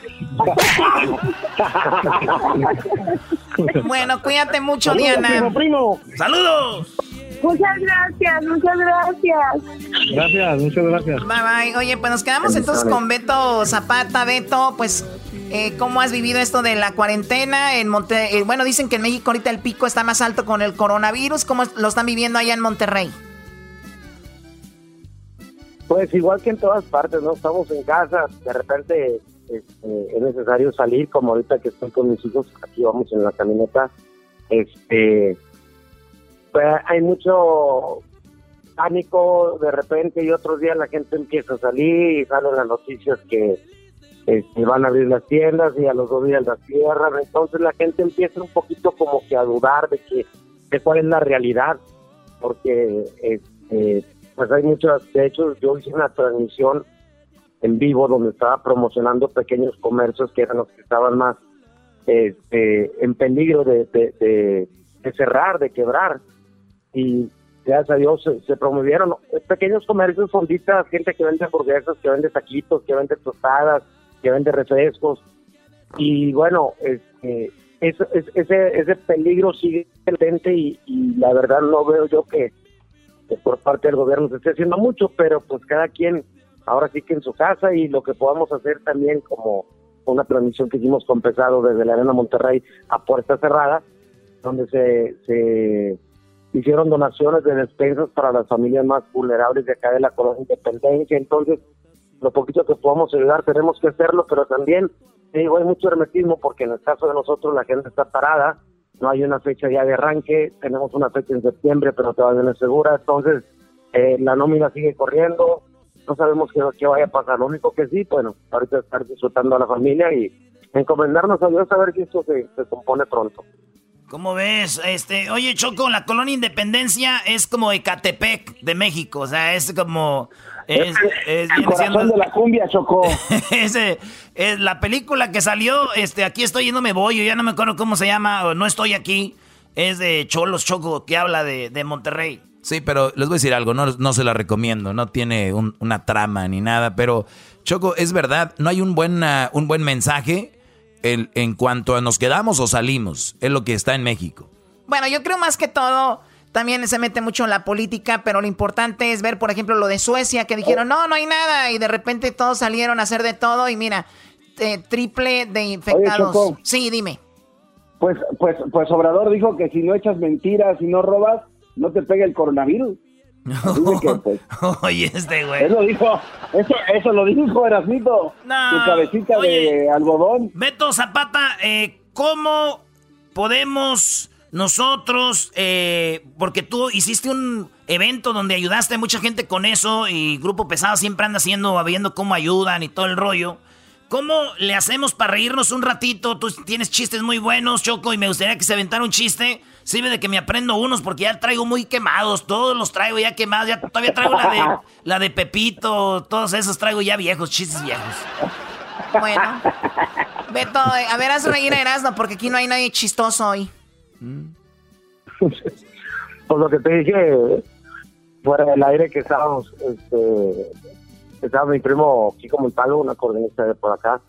Bueno, cuídate mucho, Saludos, Diana. primo, primo. ¡Saludos! Muchas gracias, muchas gracias. Gracias, muchas gracias. Bye bye. Oye, pues nos quedamos entonces con Beto Zapata. Beto, pues, eh, ¿cómo has vivido esto de la cuarentena en Monte? eh, bueno, dicen que en México ahorita el pico está más alto con el coronavirus. ¿Cómo lo están viviendo allá en Monterrey? Pues igual que en todas partes, ¿no? Estamos en casa, de repente este, es necesario salir, como ahorita que estoy con mis hijos, aquí vamos en la camioneta, este, pues hay mucho pánico de repente y otros días la gente empieza a salir y salen las noticias que este, van a abrir las tiendas y a los dos días las cierran, entonces la gente empieza un poquito como que a dudar de que de cuál es la realidad, porque este, pues hay muchas, de hecho yo hice una transmisión en vivo donde estaba promocionando pequeños comercios que eran los que estaban más este, en peligro de, de, cerrar, de quebrar. Y gracias a Dios se, promovieron pequeños comercios, fonditas, gente que vende hamburguesas, que vende taquitos, que vende tostadas, que vende refrescos. Y bueno, este, ese, ese peligro sigue latente y, la verdad no veo yo que, por parte del gobierno se esté haciendo mucho, pero pues cada quien ahora sí que en su casa y lo que podamos hacer también como una transmisión que hicimos con Pesado desde la Arena Monterrey a puerta cerrada, donde se hicieron donaciones de despensas para las familias más vulnerables de acá de la colonia Independencia, entonces lo poquito que podamos ayudar tenemos que hacerlo, pero también digo, hay mucho hermetismo porque en el caso de nosotros la gente está parada, no hay una fecha ya de arranque, tenemos una fecha en septiembre, pero todavía no es segura, entonces eh, la nómina sigue corriendo, no sabemos qué, qué vaya a pasar, lo único que sí, bueno, ahorita estar disfrutando a la familia y encomendarnos a Dios a ver si esto se compone pronto. ¿Cómo ves? Este, oye, Choco, la colonia Independencia es como Ecatepec de México, o sea, es como es, es- El viene corazón siendo- de la cumbia, Chocó. Ese, es la película que salió, este, aquí estoy y no me voy, yo ya no me acuerdo cómo se llama, o no estoy aquí, es de Cholos Choco, que habla de, de Monterrey. Sí, pero les voy a decir algo, no, no se la recomiendo, no tiene un- una trama ni nada, pero Choco, es verdad, no hay un buen, un buen mensaje el- en cuanto a nos quedamos o salimos, es lo que está en México. Bueno, yo creo más que todo, también se mete mucho en la política, pero lo importante es ver, por ejemplo, lo de Suecia, que dijeron, no, no hay nada, y de repente todos salieron a hacer de todo, y mira, eh, triple de infectados. Sí, dime. Pues, pues, pues Obrador dijo que si no echas mentiras y no robas, no te pega el coronavirus. Que, pues, Oye, este güey. eso dijo, eso, eso lo dijo Erasmito, No, tu cabecita de algodón. Beto Zapata, eh, ¿cómo podemos nosotros, eh, porque tú hiciste un evento donde ayudaste a mucha gente con eso y Grupo Pesado siempre anda haciendo, viendo cómo ayudan y todo el rollo. ¿Cómo le hacemos para reírnos un ratito? Tú tienes chistes muy buenos, Choco, y me gustaría que se aventara un chiste. Sirve de que me aprendo unos porque ya traigo muy quemados. Todos los traigo ya quemados. Ya todavía traigo la de, la de Pepito. Todos esos traigo ya viejos, chistes viejos. Bueno. Beto, eh, a ver, haz reír a Erasmo, porque aquí no hay nadie chistoso hoy. Pues lo que te dije fuera del aire que estábamos, este, estaba mi primo Kiko Montalvo, un acordeonista de por acá,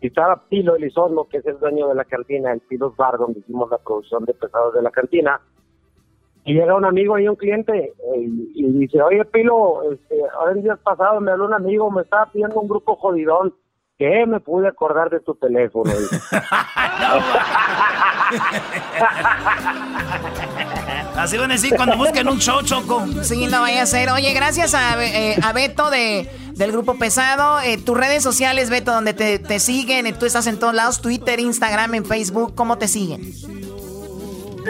y estaba Pilo Elizondo, que es el dueño de la cantina, el Pilos Bar, donde hicimos la producción de pesados de la cantina, y llega un amigo y un cliente eh, y, y dice, oye Pilo, este, ahora en días pasados me habló un amigo, me estaba pidiendo un grupo jodidón, que me pude acordar de tu teléfono. Así van a decir cuando busquen un show, Choco. Sí, no vaya a ser. Oye, gracias a, eh, a Beto de, del Grupo Pesado. Eh, tus redes sociales, Beto, donde te, te siguen. eh, Tú estás en todos lados, Twitter, Instagram, en Facebook. ¿Cómo te siguen?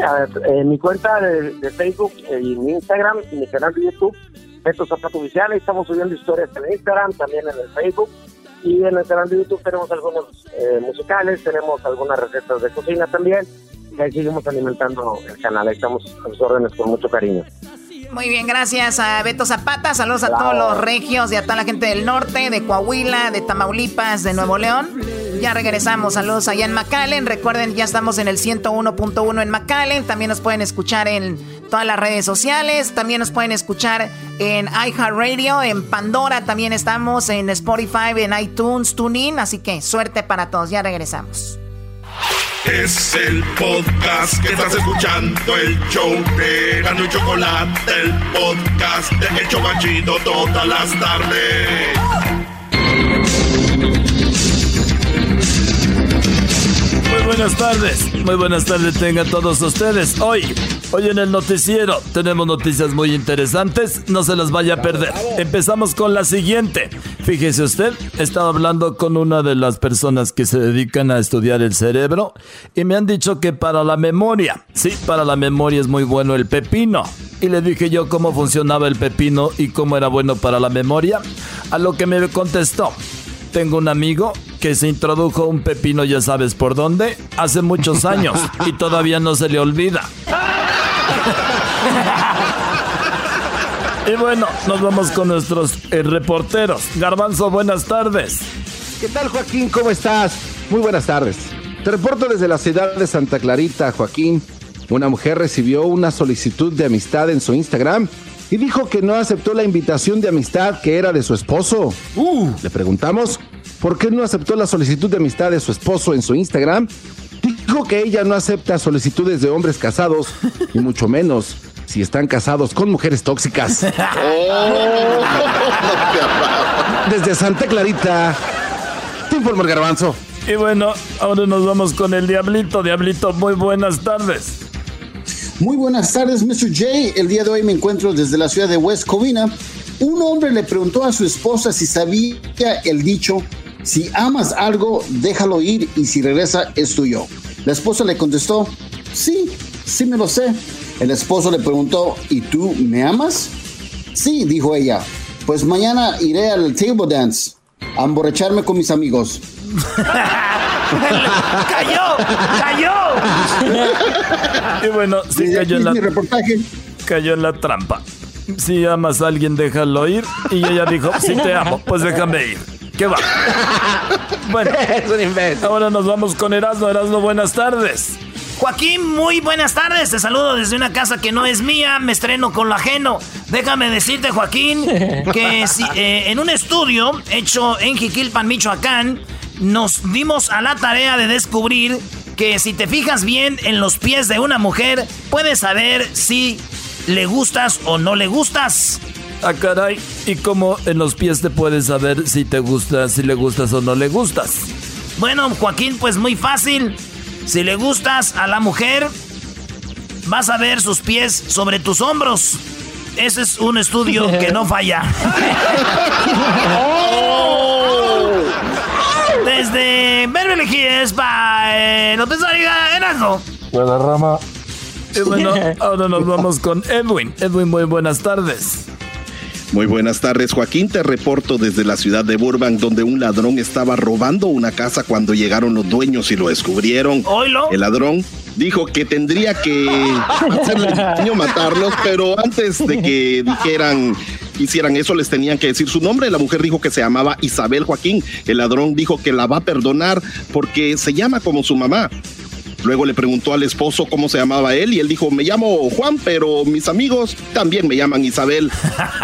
A ver, en mi cuenta de, de Facebook y mi Instagram y mi canal de YouTube, Beto Zapato Oficial, ahí estamos subiendo historias en Instagram, también en el Facebook. Y en el canal de YouTube tenemos algunos eh, musicales, tenemos algunas recetas de cocina también. Y ahí seguimos alimentando el canal, ahí estamos a sus órdenes con mucho cariño. Muy bien, gracias a Beto Zapata. Saludos a todos los regios y a toda la gente del norte, de Coahuila, de Tamaulipas, de Nuevo León. Ya regresamos. Saludos allá en McAllen. Recuerden, ya estamos en el 101.1 en McAllen. También nos pueden escuchar en todas las redes sociales. También nos pueden escuchar en iHeartRadio, en Pandora. También estamos en Spotify, en iTunes, TuneIn. Así que suerte para todos. Ya regresamos. Es el podcast que estás escuchando, el show de Gano y Chocolate, el podcast de El Chobachito todas las tardes. Buenas tardes, muy buenas tardes tengan todos ustedes. Hoy, hoy en el noticiero tenemos noticias muy interesantes, no se las vaya a perder. Empezamos con la siguiente. Fíjese usted, estaba hablando con una de las personas que se dedican a estudiar el cerebro y me han dicho que para la memoria, sí, para la memoria es muy bueno el pepino. Y le dije yo cómo funcionaba el pepino y cómo era bueno para la memoria, a lo que me contestó. Tengo un amigo que se introdujo un pepino, ya sabes por dónde, hace muchos años y todavía no se le olvida. Y bueno, nos vamos con nuestros eh, reporteros. Garbanzo, buenas tardes. ¿Qué tal, Joaquín? ¿Cómo estás? Muy buenas tardes. Te reporto desde la ciudad de Santa Clarita, Joaquín. Una mujer recibió una solicitud de amistad en su Instagram y dijo que no aceptó la invitación de amistad que era de su esposo. Le preguntamos por qué no aceptó la solicitud de amistad de su esposo en su Instagram. Dijo que ella no acepta solicitudes de hombres casados y mucho menos si están casados con mujeres tóxicas. Desde Santa Clarita, te informo el garbanzo. Y bueno, ahora nos vamos con el Diablito. Diablito, muy buenas tardes. Muy buenas tardes, Mr. J. El día de hoy me encuentro desde la ciudad de West Covina. Un hombre le preguntó a su esposa si sabía el dicho, si amas algo, déjalo ir y si regresa es tuyo. La esposa le contestó, sí, sí me lo sé. El esposo le preguntó, ¿y tú me amas? Sí, dijo ella. Pues mañana iré al table dance a emborracharme con mis amigos. ¡Cayó! ¡Cayó! Y bueno, sí Desde cayó en la, mi reportaje. cayó en la trampa. Si amas a alguien, déjalo ir. Y ella dijo, si te amo, pues déjame ir. ¿Qué va? Bueno, ahora nos vamos con Erasmo. Erasmo, buenas tardes. Joaquín, muy buenas tardes. Te saludo desde una casa que no es mía. Me estreno con lo ajeno. Déjame decirte, Joaquín, que si, eh, en un estudio hecho en Jiquilpan, Michoacán, nos dimos a la tarea de descubrir que si te fijas bien en los pies de una mujer, puedes saber si le gustas o no le gustas. Ah, caray. ¿Y cómo en los pies te puedes saber si te gusta, si le gustas o no le gustas? Bueno, Joaquín, pues muy fácil. Si le gustas a la mujer, vas a ver sus pies sobre tus hombros. Ese es un estudio que no falla. Desde Beverly Hills para López Dóriga, Erasmo. Buena rama. Y bueno, ahora nos vamos con Edwin. Edwin, muy buenas tardes. Muy buenas tardes, Joaquín. Te reporto desde la ciudad de Burbank, donde un ladrón estaba robando una casa cuando llegaron los dueños y lo descubrieron. El ladrón dijo que tendría que hacerle daño, matarlos, pero antes de que dijeran hicieran eso, les tenían que decir su nombre. La mujer dijo que se llamaba Isabel Joaquín. El ladrón dijo que la va a perdonar porque se llama como su mamá. Luego le preguntó al esposo cómo se llamaba él y él dijo, me llamo Juan, pero mis amigos también me llaman Isabel.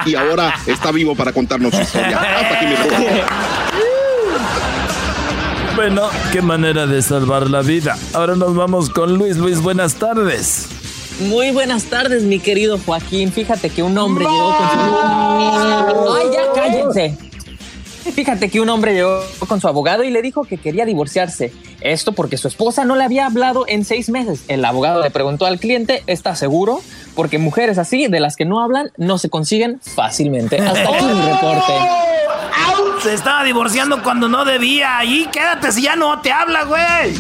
Y ahora está vivo para contarnos su historia. Hasta aquí mi Bueno, qué manera de salvar la vida. Ahora nos vamos con Luis. Luis, buenas tardes. Muy buenas tardes, mi querido Joaquín. Fíjate que un hombre llegó con su... ¡Ay, ya cállense! Fíjate que un hombre llegó con su abogado y le dijo que quería divorciarse. Esto porque su esposa no le había hablado en seis meses. El abogado le preguntó al cliente, ¿está seguro? Porque mujeres así, de las que no hablan, no se consiguen fácilmente. Hasta aquí mi reporte. Se estaba divorciando cuando no debía. Ahí quédate si ya no te habla, güey.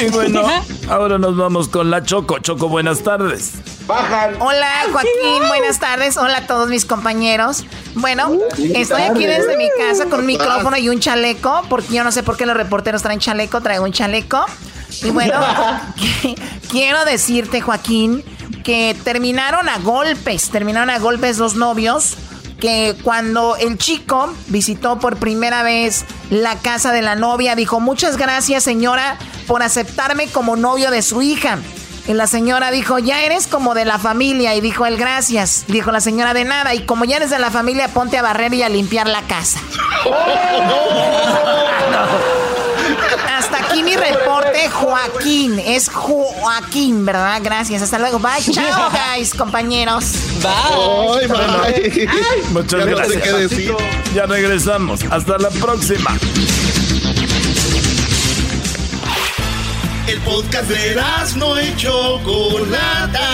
Y bueno, ahora nos vamos con la Choco. Choco, buenas tardes. Bajan. Hola Joaquín, buenas tardes. Hola a todos mis compañeros. Bueno, estoy aquí desde mi casa con un micrófono y un chaleco, porque yo no sé por qué los reporteros traen chaleco, traigo un chaleco. Y bueno, quiero decirte, Joaquín, que terminaron a golpes, terminaron a golpes dos novios que cuando el chico visitó por primera vez la casa de la novia, dijo, muchas gracias señora por aceptarme como novio de su hija. Y la señora dijo, ya eres como de la familia. Y dijo él, gracias. Dijo la señora, de nada. Y como ya eres de la familia, ponte a barrer y a limpiar la casa. Hasta aquí mi reporte, Joaquín. Es Joaquín, ¿verdad? Gracias. Hasta luego. Bye. Chao, guys, compañeros. Bye. bye, Muchas ya gracias. No decir. Ya regresamos. Hasta la próxima. El podcast de no hecho Chocolata.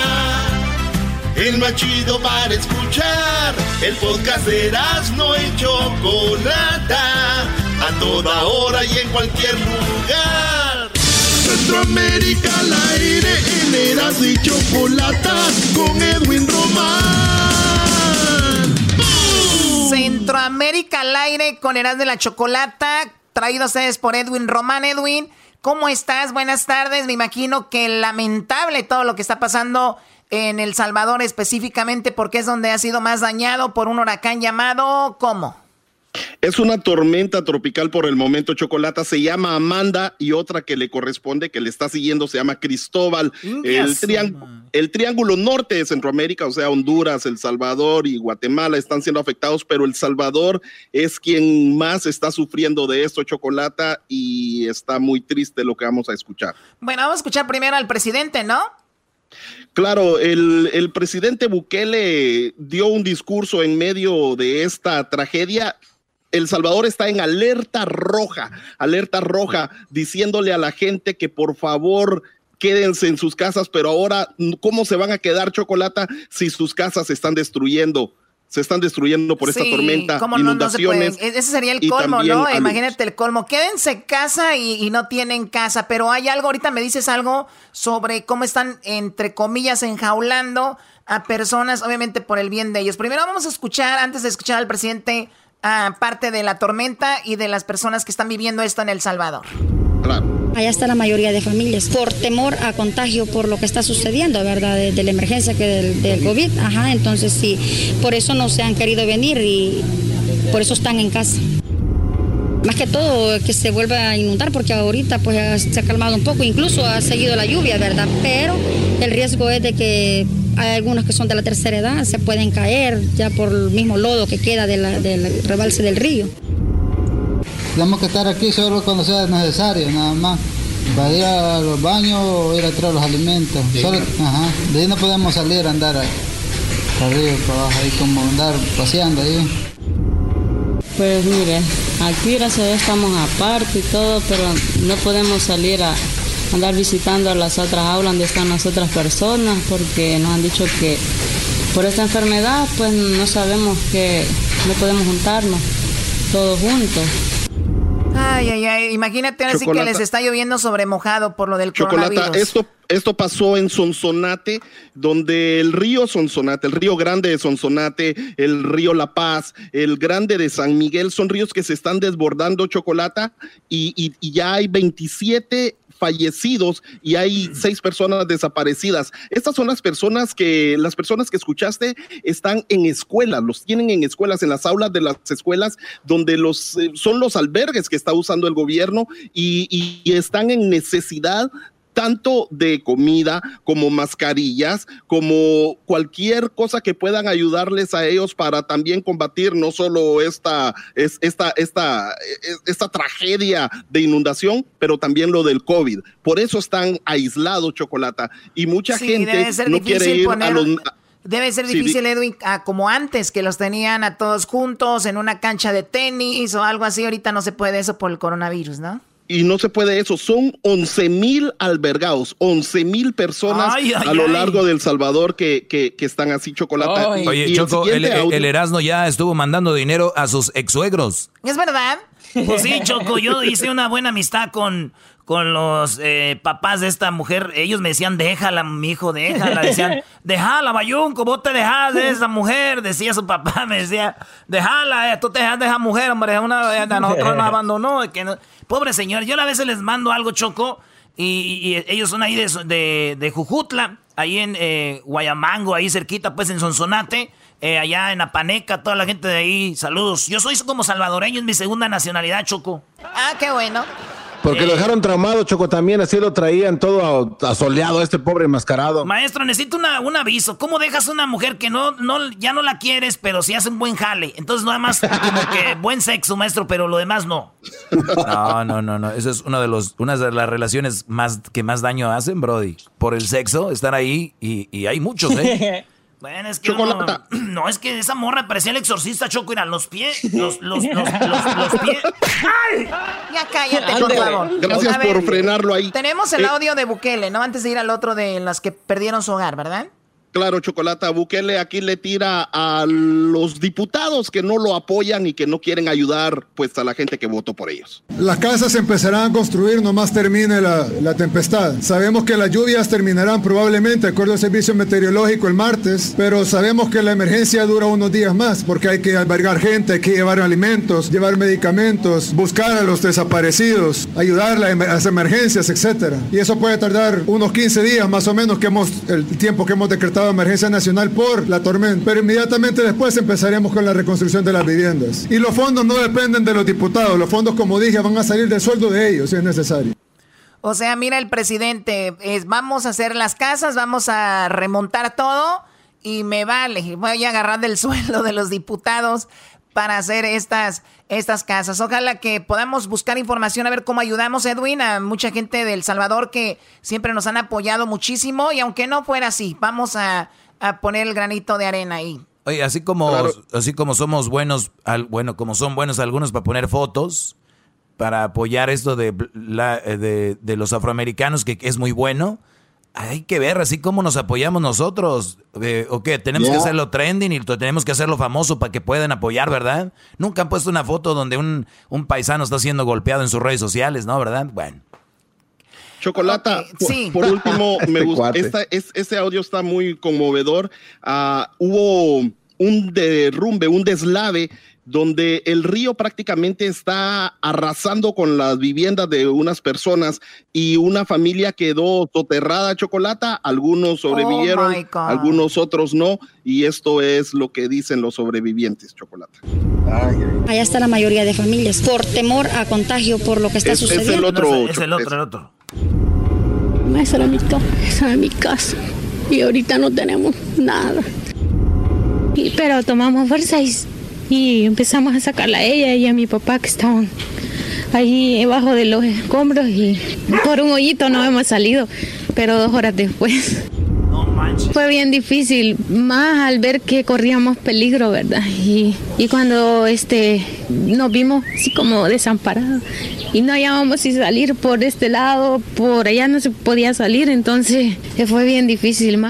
El más chido para escuchar. El podcast de no hecho Chocolata a toda hora y en cualquier lugar. Centroamérica al aire en Eras y Chocolata con Edwin Román. Centroamérica al aire con Eras de la Chocolata, traído a ustedes por Edwin Román. Edwin, ¿cómo estás? Buenas tardes. Me imagino que lamentable todo lo que está pasando en El Salvador específicamente porque es donde ha sido más dañado por un huracán llamado ¿cómo? Es una tormenta tropical por el momento, Chocolata. Se llama Amanda y otra que le corresponde, que le está siguiendo, se llama Cristóbal. El, el, triángulo norte de Centroamérica, o sea, Honduras, El Salvador y Guatemala están siendo afectados, pero El Salvador es quien más está sufriendo de esto, Chocolata, y está muy triste lo que vamos a escuchar. Bueno, vamos a escuchar primero al presidente, ¿no? Claro, el, el, presidente Bukele dio un discurso en medio de esta tragedia el Salvador está en alerta roja, alerta roja, diciéndole a la gente que por favor quédense en sus casas, pero ahora, ¿cómo se van a quedar chocolata si sus casas se están destruyendo? Se están destruyendo por esta tormenta, inundaciones. E-, ese sería el colmo, ¿no? Imagínate el colmo. Quédense en casa y, y, no tienen casa, pero hay algo, ahorita me dices algo sobre cómo están, entre comillas, enjaulando a personas, obviamente por el bien de ellos. Primero vamos a escuchar, antes de escuchar al presidente parte de la tormenta y de las personas que están viviendo esto en El Salvador. Allá está la mayoría de familias, por temor a contagio por lo que está sucediendo, ¿verdad? De, la emergencia que del, del, COVID. Ajá, entonces sí, por eso no se han querido venir y por eso están en casa. Más que todo que se vuelva a inundar porque ahorita pues se ha calmado un poco, incluso ha seguido la lluvia, ¿verdad? Pero el riesgo es de que hay algunos que son de la tercera edad, se pueden caer ya por el mismo lodo que queda del rebalse del río. Tenemos que estar aquí solo cuando sea necesario, nada más. Para ir a los baños o ir a traer los alimentos. de ahí no podemos salir a andar arriba, para abajo, ahí como andar paseando ahí. Pues mire, aquí gracias a Dios estamos aparte y todo, pero no podemos salir a, andar visitando las otras aulas donde están las otras personas porque nos han dicho que por esta enfermedad pues no sabemos que no podemos juntarnos todos juntos. Ay, ay, ay, imagínate así que les está lloviendo sobre mojado por lo del Chocolata, Esto, esto pasó en Sonsonate, donde el río Sonsonate, el río Grande de Sonsonate, el río La Paz, el Grande de San Miguel, son ríos que se están desbordando chocolata y, y ya hay 27 fallecidos y hay seis personas desaparecidas. Estas son las personas que, las personas que escuchaste están en escuelas, los tienen en escuelas, en las aulas de las escuelas, donde los, eh, son los albergues que está usando el gobierno y, y están en necesidad tanto de comida como mascarillas, como cualquier cosa que puedan ayudarles a ellos para también combatir no solo esta, esta, esta, esta tragedia de inundación, pero también lo del COVID. Por eso están aislados, Chocolata, y mucha gente no quiere ir a los... Debe ser difícil, Edwin, como antes, que los tenían a todos juntos en una cancha de tenis o algo así. Ahorita no se puede eso por el coronavirus, ¿no? Y no se puede eso. Son 11 mil albergados, 11 mil personas a lo largo del Salvador que, que, están así chocolate. Oye, Choco, el, Erasmo ya estuvo mandando dinero a sus ex suegros. ¿Es verdad? Pues sí, Choco, yo hice una buena amistad con, con los eh, papás de esta mujer. Ellos me decían, déjala, mi hijo, déjala. Decían, déjala, Bayunco, vos te dejas de esa mujer. Decía su papá, me decía, déjala, eh, tú te dejas de esa mujer, hombre. Una, a nosotros nos abandonó. Que Pobre señor, yo a veces les mando algo, Choco, y, ellos son ahí de, de, Jujutla, ahí en eh, Guayamango, ahí cerquita, pues en Sonsonate. Eh, allá en Apaneca, toda la gente de ahí, saludos. Yo soy como salvadoreño, es mi segunda nacionalidad, Choco. Ah, qué bueno. Porque lo dejaron traumado, Choco, también así lo traían todo asoleado a este pobre enmascarado. Maestro, necesito un aviso. ¿Cómo dejas a una mujer que no, no, ya no la quieres, pero sí hace un buen jale? Entonces nada más como que buen sexo, maestro, pero lo demás no. No, no, no, no. Esa es una de los, una de las relaciones más que más daño hacen, Brody. Por el sexo, estar ahí y, y hay muchos, ¿eh? Bueno, es que no, es que esa morra parecía el exorcista Choco, eran los pies, los, los, los, los, pies. ¡Ay! Ya cállate, por favor. Gracias por frenarlo ahí. Tenemos el eh, audio de Bukele, ¿no? Antes de ir al otro de las que perdieron su hogar, ¿verdad? Claro, Chocolata, Bukele aquí le tira a los diputados que no lo apoyan y que no quieren ayudar pues a la gente que votó por ellos. Las casas empezarán a construir nomás termine la, la tempestad. Sabemos que las lluvias terminarán probablemente, de acuerdo al servicio meteorológico, el martes, pero sabemos que la emergencia dura unos días más porque hay que albergar gente, hay que llevar alimentos, llevar medicamentos, buscar a los desaparecidos, ayudar a las emergencias, etc. Y eso puede tardar unos 15 días más o menos que hemos, el tiempo que hemos decretado emergencia nacional por la tormenta, pero inmediatamente después empezaremos con la reconstrucción de las viviendas. Y los fondos no dependen de los diputados, los fondos, como dije, van a salir del sueldo de ellos si es necesario. O sea, mira el presidente, es, vamos a hacer las casas, vamos a remontar todo y me vale, voy a agarrar del sueldo de los diputados para hacer estas, estas casas. Ojalá que podamos buscar información a ver cómo ayudamos, Edwin, a mucha gente del Salvador que siempre nos han apoyado muchísimo y aunque no fuera así, vamos a, poner el granito de arena ahí. Oye, así como, así como somos buenos, al, bueno, como son buenos algunos para poner fotos, para apoyar esto de, la, de, de los afroamericanos, que es muy bueno, hay que ver así como nos apoyamos nosotros. Eh, ¿O qué? Tenemos que hacerlo trending y tenemos que hacerlo famoso para que puedan apoyar, ¿verdad? Nunca han puesto una foto donde un, un paisano está siendo golpeado en sus redes sociales, ¿no? ¿Verdad? Bueno. Chocolata, por, último, me gusta. Esta, es, este audio está muy conmovedor. Ah, hubo un derrumbe, un deslave donde el río prácticamente está arrasando con las viviendas de unas personas y una familia quedó soterrada chocolata, algunos sobrevivieron, oh algunos otros no, y esto es lo que dicen los sobrevivientes chocolata. Allá está la mayoría de familias, por temor a contagio, por lo que está sucediendo. Es el otro. Es el otro, el otro. Esa era mi, esa era mi casa y ahorita no tenemos nada. pero tomamos fuerza y y empezamos a sacarla a ella y a mi papá que estaban ahí debajo de los escombros y por un hoyito no hemos salido, pero dos horas después. Fue bien difícil, más al ver que corríamos peligro, ¿verdad? Y, y cuando este, nos vimos así como desamparados y no hallábamos si salir por este lado, por allá no se podía salir, entonces fue bien difícil.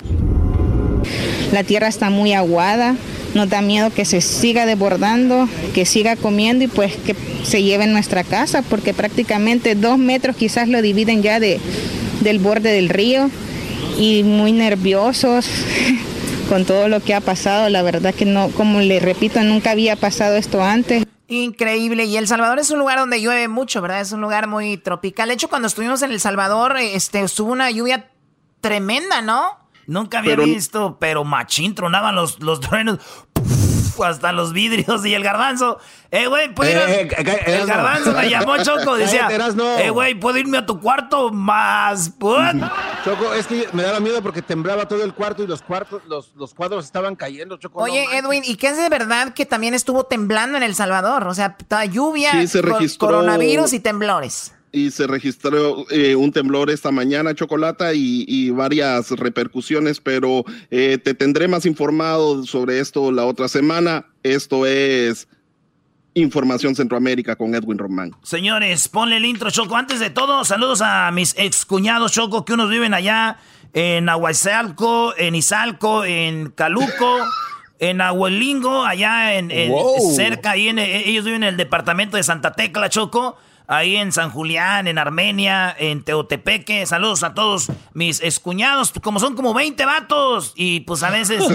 La tierra está muy aguada, nos da miedo que se siga desbordando, que siga comiendo y pues que se lleve en nuestra casa, porque prácticamente dos metros quizás lo dividen ya de, del borde del río. y muy nerviosos con todo lo que ha pasado. La verdad que no, como le repito, nunca había pasado esto antes. Increíble. Y El Salvador es un lugar donde llueve mucho, ¿verdad? Es un lugar muy tropical. De hecho, cuando estuvimos en El Salvador, este, estuvo una lluvia tremenda, ¿no? Nunca había visto, pero machín, tronaban los, los truenos hasta los vidrios y el garbanzo. Eh, güey, ¿puedo ir a... Eh, eh, el garbanzo me llamó Choco, decía, eh, güey, ¿puedo irme a tu cuarto más? Choco, es que me daba miedo porque temblaba todo el cuarto y los cuartos, los, los cuadros estaban cayendo, Choco. Oye, Edwin, ¿y qué es de verdad que también estuvo temblando en El Salvador? O sea, lluvia, coronavirus y temblores y se registró eh, un temblor esta mañana, Chocolata, y, varias repercusiones, pero eh, te tendré más informado sobre esto la otra semana. Esto es Información Centroamérica con Edwin Román. Señores, ponle el intro, Choco. Antes de todo, saludos a mis excuñados, Choco, que unos viven allá en Aguasalco, en Izalco, en Caluco. en Aguelingo, allá en, cerca, ahí en, ellos viven en el departamento de Santa Tecla, Choco ahí en San Julián, en Armenia, en Teotepeque. Saludos a todos mis escuñados, como son como 20 vatos. Y pues a veces.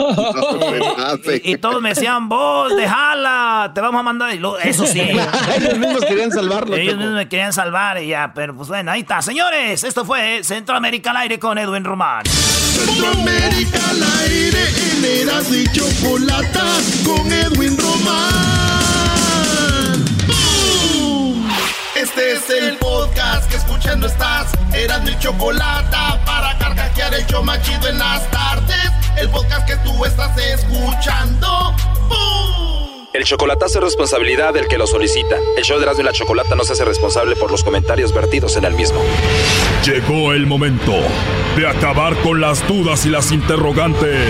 Eh, y, todos me decían, vos, déjala, te vamos a mandar. Y eso sí. Ellos mismos querían salvarlo. Ellos mismos me querían salvar y ya, pero pues bueno, ahí está. Señores, esto fue Centroamérica al aire con Edwin Román. Centroamérica al aire en Eras y Chocolata con Edwin Román. Este es el podcast que escuchando estás. Eran mi chocolate para carcajear el yo machido en las tardes. El podcast que tú estás escuchando. El chocolatazo es responsabilidad del que lo solicita. El show de Erasmo y la Chocolata no se hace responsable por los comentarios vertidos en el mismo. Llegó el momento de acabar con las dudas y las interrogantes.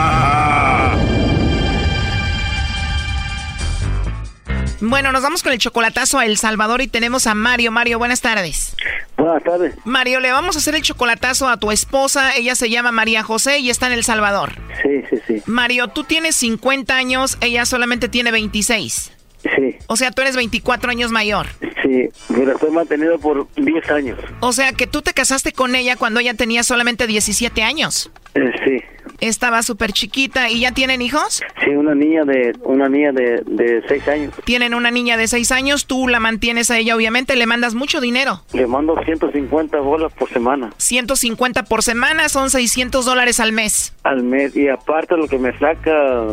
Bueno, nos vamos con el chocolatazo a El Salvador y tenemos a Mario. Mario, buenas tardes. Buenas tardes. Mario, le vamos a hacer el chocolatazo a tu esposa. Ella se llama María José y está en El Salvador. Sí, sí, sí. Mario, tú tienes 50 años, ella solamente tiene 26. Sí. O sea, tú eres 24 años mayor. Sí, pero estoy mantenido por 10 años. O sea, que tú te casaste con ella cuando ella tenía solamente 17 años. Eh, sí. Estaba súper chiquita. ¿Y ya tienen hijos? Sí, una niña de una niña de, de seis años. Tienen una niña de seis años. Tú la mantienes a ella, obviamente. Le mandas mucho dinero. Le mando 150 bolas por semana. 150 por semana son 600 dólares al mes. Al mes. Y aparte lo que me saca...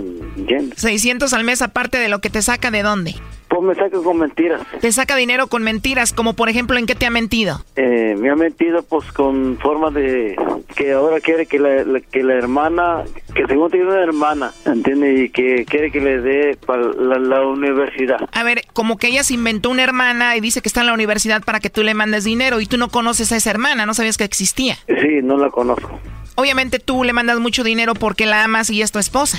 600 al mes aparte de lo que te saca de dónde? Pues me saca con mentiras. Te saca dinero con mentiras, como por ejemplo, ¿en qué te ha mentido? Eh, me ha mentido pues con forma de que ahora quiere que la, que la hermana, que según tiene una hermana, ¿entiendes? Y que quiere que le dé para la, universidad. A ver, como que ella se inventó una hermana y dice que está en la universidad para que tú le mandes dinero y tú no conoces a esa hermana, no sabías que existía. Sí, no la conozco. Obviamente tú le mandas mucho dinero porque la amas y es tu esposa.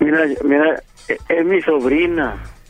Mira, mira, es mi sobrina.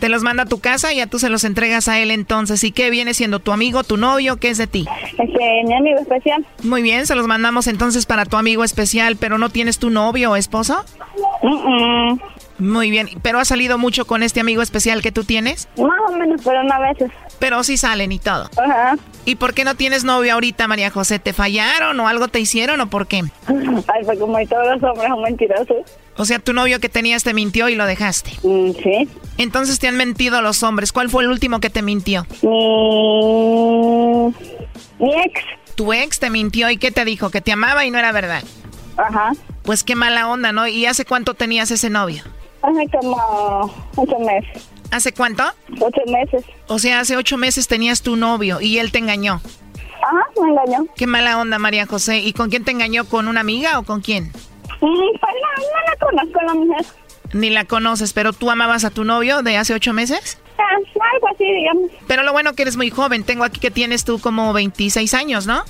Te los manda a tu casa y ya tú se los entregas a él entonces. ¿Y qué viene siendo tu amigo, tu novio? ¿Qué es de ti? Este, mi amigo especial. Muy bien, se los mandamos entonces para tu amigo especial, pero ¿no tienes tu novio o esposo? Muy bien, ¿pero has salido mucho con este amigo especial que tú tienes? Más o menos, pero no a veces. Pero sí salen y todo. Ajá. ¿Y por qué no tienes novio ahorita, María José? ¿Te fallaron o algo te hicieron o por qué? Ay, pues como todos los hombres son mentirosos. O sea, tu novio que tenías te mintió y lo dejaste. Mm, sí. Entonces te han mentido los hombres. ¿Cuál fue el último que te mintió? Mi, mi ex. Tu ex te mintió y qué te dijo? Que te amaba y no era verdad. Ajá. Pues qué mala onda, ¿no? ¿Y hace cuánto tenías ese novio? Hace como ocho meses. ¿Hace cuánto? Ocho meses. O sea, hace ocho meses tenías tu novio y él te engañó. Ajá, me engañó. Qué mala onda, María José. ¿Y con quién te engañó? ¿Con una amiga o con quién? Pues no, no la conozco la mujer. Ni la conoces, pero tú amabas a tu novio de hace ocho meses? Ah, algo así, digamos. Pero lo bueno que eres muy joven. Tengo aquí que tienes tú como 26 años, ¿no?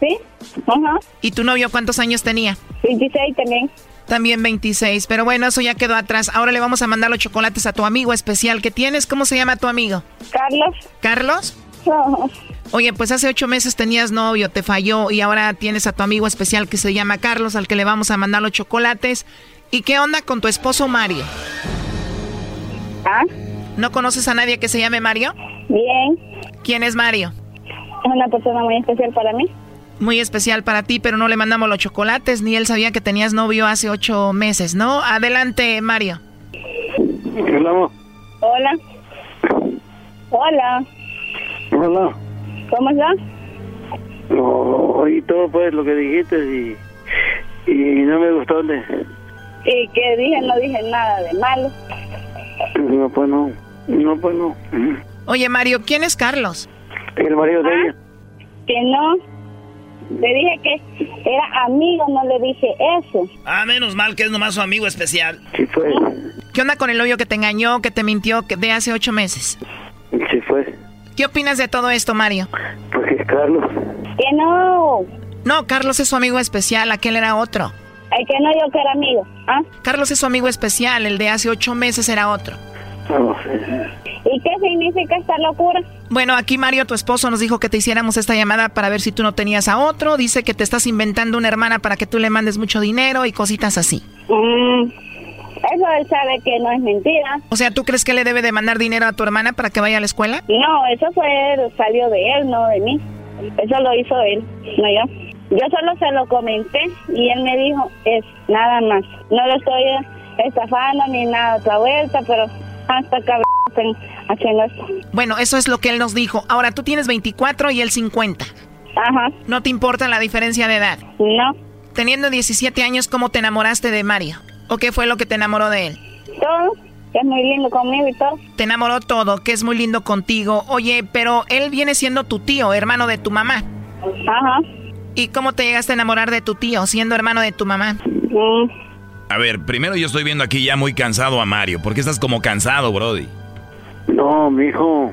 Sí, ajá. ¿Y tu novio cuántos años tenía? 26 también. También 26, pero bueno, eso ya quedó atrás. Ahora le vamos a mandar los chocolates a tu amigo especial que tienes. ¿Cómo se llama tu amigo? Carlos. ¿Carlos? Oye, pues hace ocho meses tenías novio, te falló y ahora tienes a tu amigo especial que se llama Carlos, al que le vamos a mandar los chocolates. ¿Y qué onda con tu esposo Mario? ¿Ah? ¿No conoces a nadie que se llame Mario? Bien. ¿Quién es Mario? Es una persona muy especial para mí. Muy especial para ti, pero no le mandamos los chocolates, ni él sabía que tenías novio hace ocho meses, ¿no? Adelante, Mario. Hola. Hola. Hola. Hola. ¿Cómo estás? No, oí todo pues lo que dijiste y, y no me gustó. De, ¿Y qué dije? No dije nada de malo. no, pues no. No, pues no. Oye, Mario, ¿quién es Carlos? El marido de ella. Que no. Le dije que era amigo, no le dije eso. Ah, menos mal que es nomás su amigo especial. Sí fue. ¿Qué onda con el novio que te engañó, que te mintió que de hace ocho meses? Sí fue. ¿Qué opinas de todo esto, Mario? Porque es Carlos. Que no. No, Carlos es su amigo especial, aquel era otro. El que no yo que era amigo. ¿Ah? Carlos es su amigo especial, el de hace ocho meses era otro. No sé. ¿Y qué significa esta locura? Bueno, aquí Mario, tu esposo, nos dijo que te hiciéramos esta llamada para ver si tú no tenías a otro. Dice que te estás inventando una hermana para que tú le mandes mucho dinero y cositas así. Mm, eso él sabe que no es mentira. O sea, ¿tú crees que le debe de mandar dinero a tu hermana para que vaya a la escuela? No, eso fue salió de él, no de mí. Eso lo hizo él, no yo. Yo solo se lo comenté y él me dijo, es nada más. No lo estoy estafando ni nada otra vuelta, pero hasta están haciendo esto. Bueno, eso es lo que él nos dijo. Ahora, tú tienes 24 y él 50. Ajá. ¿No te importa la diferencia de edad? No. Teniendo 17 años, ¿cómo te enamoraste de Mario? ¿O qué fue lo que te enamoró de él? Todo, que es muy lindo conmigo y todo. Te enamoró todo, que es muy lindo contigo. Oye, pero él viene siendo tu tío, hermano de tu mamá. Ajá. ¿Y cómo te llegaste a enamorar de tu tío, siendo hermano de tu mamá? Mm, A ver, primero yo estoy viendo aquí ya muy cansado a Mario. ¿Por qué estás como cansado, Brody? No, mijo.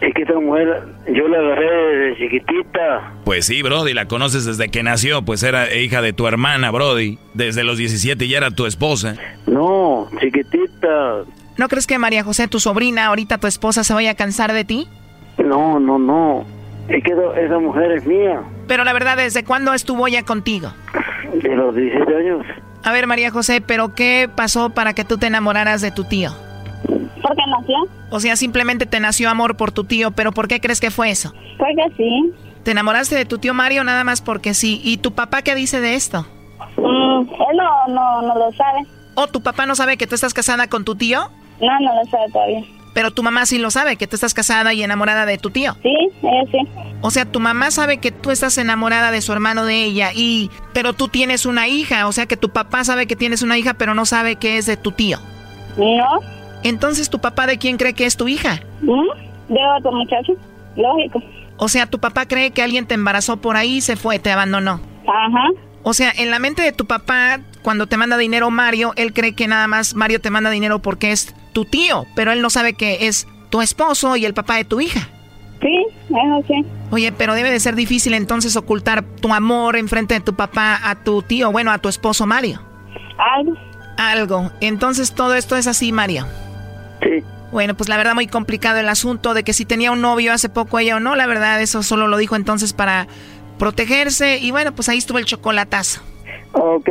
Es que esta mujer, yo la agarré desde chiquitita. Pues sí, Brody, la conoces desde que nació, pues era hija de tu hermana, Brody. Desde los 17 ya era tu esposa. No, chiquitita. ¿No crees que María José, tu sobrina, ahorita tu esposa, se vaya a cansar de ti? No, no, no. Es que esa- esa mujer es mía. Pero la verdad, ¿desde cuándo estuvo ella contigo? De los 17 años. A ver, María José, ¿pero qué pasó para que tú te enamoraras de tu tío? Porque nació, O sea, simplemente te nació amor por tu tío, pero ¿por qué crees que fue eso? porque sí. ¿Te enamoraste de tu tío Mario nada más porque sí? ¿Y tu papá qué dice de esto? Mm, él no, no, no lo sabe. ¿O tu papá no sabe que tú estás casada con tu tío? No, no lo sabe todavía. Pero tu mamá sí lo sabe, que tú estás casada y enamorada de tu tío. Sí, ella sí. O sea, tu mamá sabe que tú estás enamorada de su hermano de ella y pero tú tienes una hija, o sea que tu papá sabe que tienes una hija, pero no sabe que es de tu tío. No. Entonces, ¿tu papá de quién cree que es tu hija? De otro muchacho, lógico. O sea, tu papá cree que alguien te embarazó por ahí y se fue, te abandonó. Ajá. O sea, en la mente de tu papá, cuando te manda dinero Mario, él cree que nada más Mario te manda dinero porque es tu tío, pero él no sabe que es tu esposo y el papá de tu hija. Sí, eso sí. Oye, pero debe de ser difícil entonces ocultar tu amor en frente de tu papá a tu tío, bueno, a tu esposo Mario. Algo. Algo. Entonces todo esto es así, Mario. Bueno, pues la verdad muy complicado el asunto de que si tenía un novio hace poco ella o no, la verdad eso solo lo dijo entonces para protegerse y bueno, pues ahí estuvo el chocolatazo. Ok.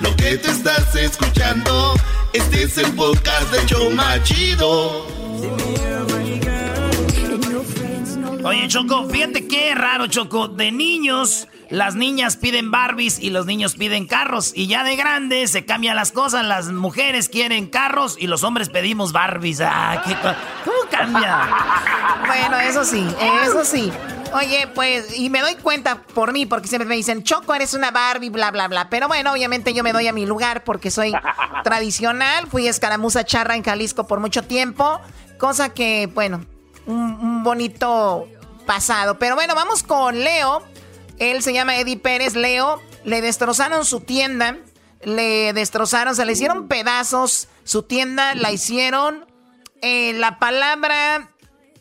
lo que te estás escuchando, este es el podcast de Choma Chido. Oye, Choco, fíjate qué raro, Choco. De niños, las niñas piden Barbies y los niños piden carros. Y ya de grandes se cambian las cosas. Las mujeres quieren carros y los hombres pedimos Barbies. Ah, ¿qué, ¿Cómo cambia? Bueno, eso sí, eso sí. Oye, pues, y me doy cuenta por mí, porque siempre me dicen, Choco, eres una Barbie, bla, bla, bla. Pero bueno, obviamente yo me doy a mi lugar porque soy tradicional. Fui escaramuza charra en Jalisco por mucho tiempo. Cosa que, bueno, un, bonito pasado. Pero bueno, vamos con Leo. Él se llama Eddie Pérez. Leo, le destrozaron su tienda. Le destrozaron, se le hicieron pedazos. Su tienda la hicieron. Eh, la palabra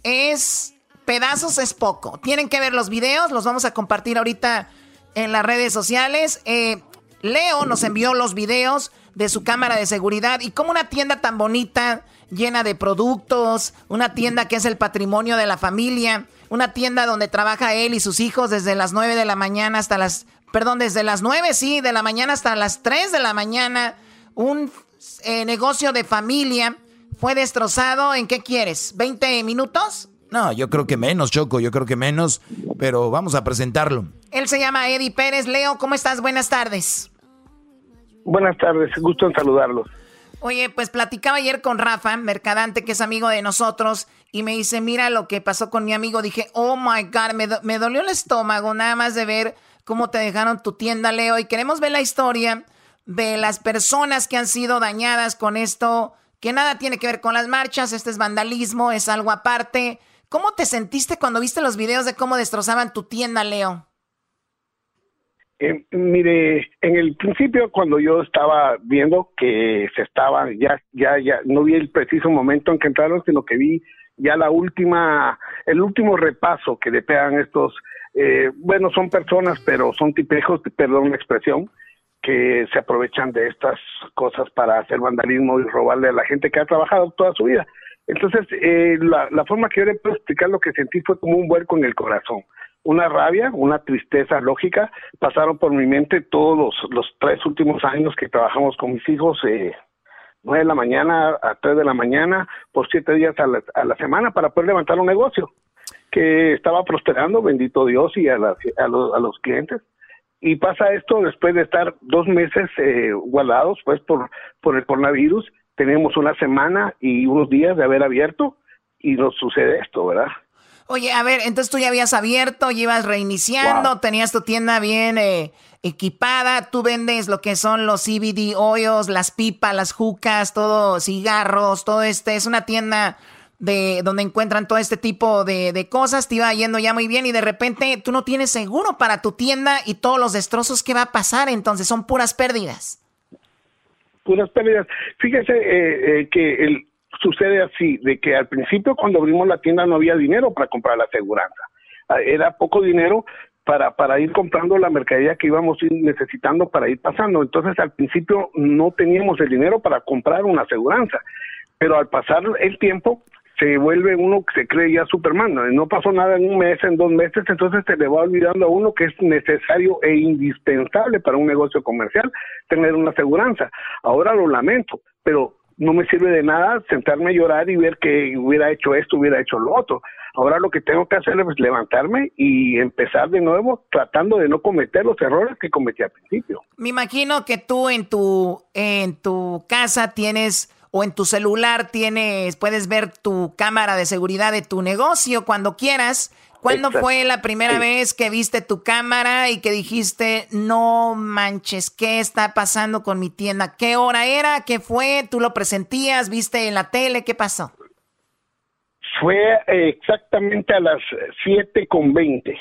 es pedazos es poco. Tienen que ver los videos, los vamos a compartir ahorita en las redes sociales. Eh, Leo nos envió los videos de su cámara de seguridad y como una tienda tan bonita, llena de productos, una tienda que es el patrimonio de la familia, una tienda donde trabaja él y sus hijos desde las 9 de la mañana hasta las, perdón, desde las 9, sí, de la mañana hasta las 3 de la mañana, un eh, negocio de familia fue destrozado en qué quieres, 20 minutos. No, yo creo que menos, Choco, yo creo que menos, pero vamos a presentarlo. Él se llama Eddie Pérez. Leo, ¿cómo estás? Buenas tardes. Buenas tardes, gusto en saludarlos. Oye, pues platicaba ayer con Rafa, mercadante, que es amigo de nosotros, y me dice, mira lo que pasó con mi amigo. Dije, oh my God, me, me dolió el estómago nada más de ver cómo te dejaron tu tienda, Leo, y queremos ver la historia de las personas que han sido dañadas con esto, que nada tiene que ver con las marchas, este es vandalismo, es algo aparte. ¿Cómo te sentiste cuando viste los videos de cómo destrozaban tu tienda, Leo? Eh, mire, en el principio cuando yo estaba viendo que se estaba, ya, ya, ya, no vi el preciso momento en que entraron, sino que vi ya la última, el último repaso que le pegan estos, eh, bueno, son personas, pero son tipejos, perdón la expresión, que se aprovechan de estas cosas para hacer vandalismo y robarle a la gente que ha trabajado toda su vida. Entonces, eh, la, forma que yo le puedo explicar lo que sentí fue como un vuelco en el corazón. Una rabia, una tristeza lógica, pasaron por mi mente todos los, los tres últimos años que trabajamos con mis hijos, eh, nueve de la mañana a tres de la mañana, por siete días a la, a la semana para poder levantar un negocio que estaba prosperando, bendito Dios, y a, a, los, a los clientes y pasa esto después de estar dos meses eh, guardados pues por por el coronavirus tenemos una semana y unos días de haber abierto y nos sucede esto, ¿verdad? Oye, a ver, entonces tú ya habías abierto, ya ibas reiniciando, tenías tu tienda bien eh, equipada, tú vendes lo que son los CBD hoyos, las pipas, las jucas, todo, cigarros, todo este, es una tienda de donde encuentran todo este tipo de, de, cosas, te iba yendo ya muy bien y de repente tú no tienes seguro para tu tienda y todos los destrozos que va a pasar, entonces son puras pérdidas puras pérdidas. Fíjese eh, eh, que el, sucede así, de que al principio cuando abrimos la tienda no había dinero para comprar la aseguranza. Ah, era poco dinero para, para ir comprando la mercadería que íbamos necesitando para ir pasando. Entonces al principio no teníamos el dinero para comprar una aseguranza. pero al pasar el tiempo se vuelve uno que se cree ya Superman. No pasó nada en un mes, en dos meses, entonces se le va olvidando a uno que es necesario e indispensable para un negocio comercial tener una aseguranza. Ahora lo lamento, pero no me sirve de nada sentarme a llorar y ver que hubiera hecho esto, hubiera hecho lo otro. Ahora lo que tengo que hacer es levantarme y empezar de nuevo tratando de no cometer los errores que cometí al principio. Me imagino que tú en tu en tu casa tienes o en tu celular tienes, puedes ver tu cámara de seguridad de tu negocio cuando quieras. ¿Cuándo fue la primera vez que viste tu cámara y que dijiste, no manches, ¿qué está pasando con mi tienda? ¿Qué hora era? ¿Qué fue? ¿Tú lo presentías? ¿Viste en la tele? ¿Qué pasó? Fue exactamente a las 7 con 20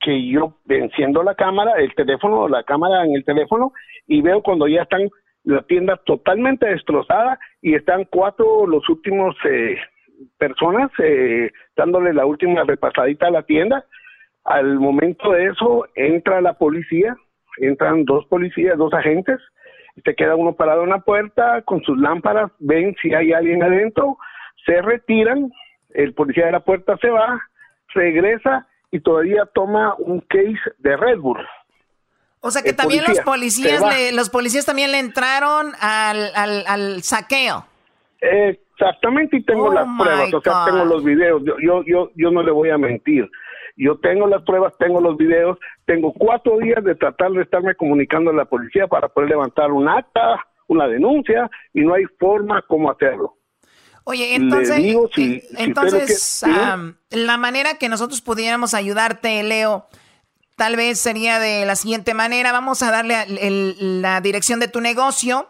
que yo enciendo la cámara, el teléfono, la cámara en el teléfono y veo cuando ya están la tienda totalmente destrozada y están cuatro los últimos eh, personas eh, dándole la última repasadita a la tienda. Al momento de eso entra la policía, entran dos policías, dos agentes, se queda uno parado en la puerta con sus lámparas, ven si hay alguien adentro, se retiran, el policía de la puerta se va, regresa y todavía toma un case de Red Bull. O sea que también los policías, los policías también le entraron al, al, saqueo. Exactamente, y tengo oh las pruebas, o sea, tengo los videos. Yo, yo, yo, yo no le voy a mentir. Yo tengo las pruebas, tengo los videos, tengo cuatro días de tratar de estarme comunicando a la policía para poder levantar un acta, una denuncia, y no hay forma como hacerlo. Oye, entonces, eh, entonces la manera que nosotros pudiéramos ayudarte, Leo, tal vez sería de la siguiente manera. Vamos a darle la dirección de tu negocio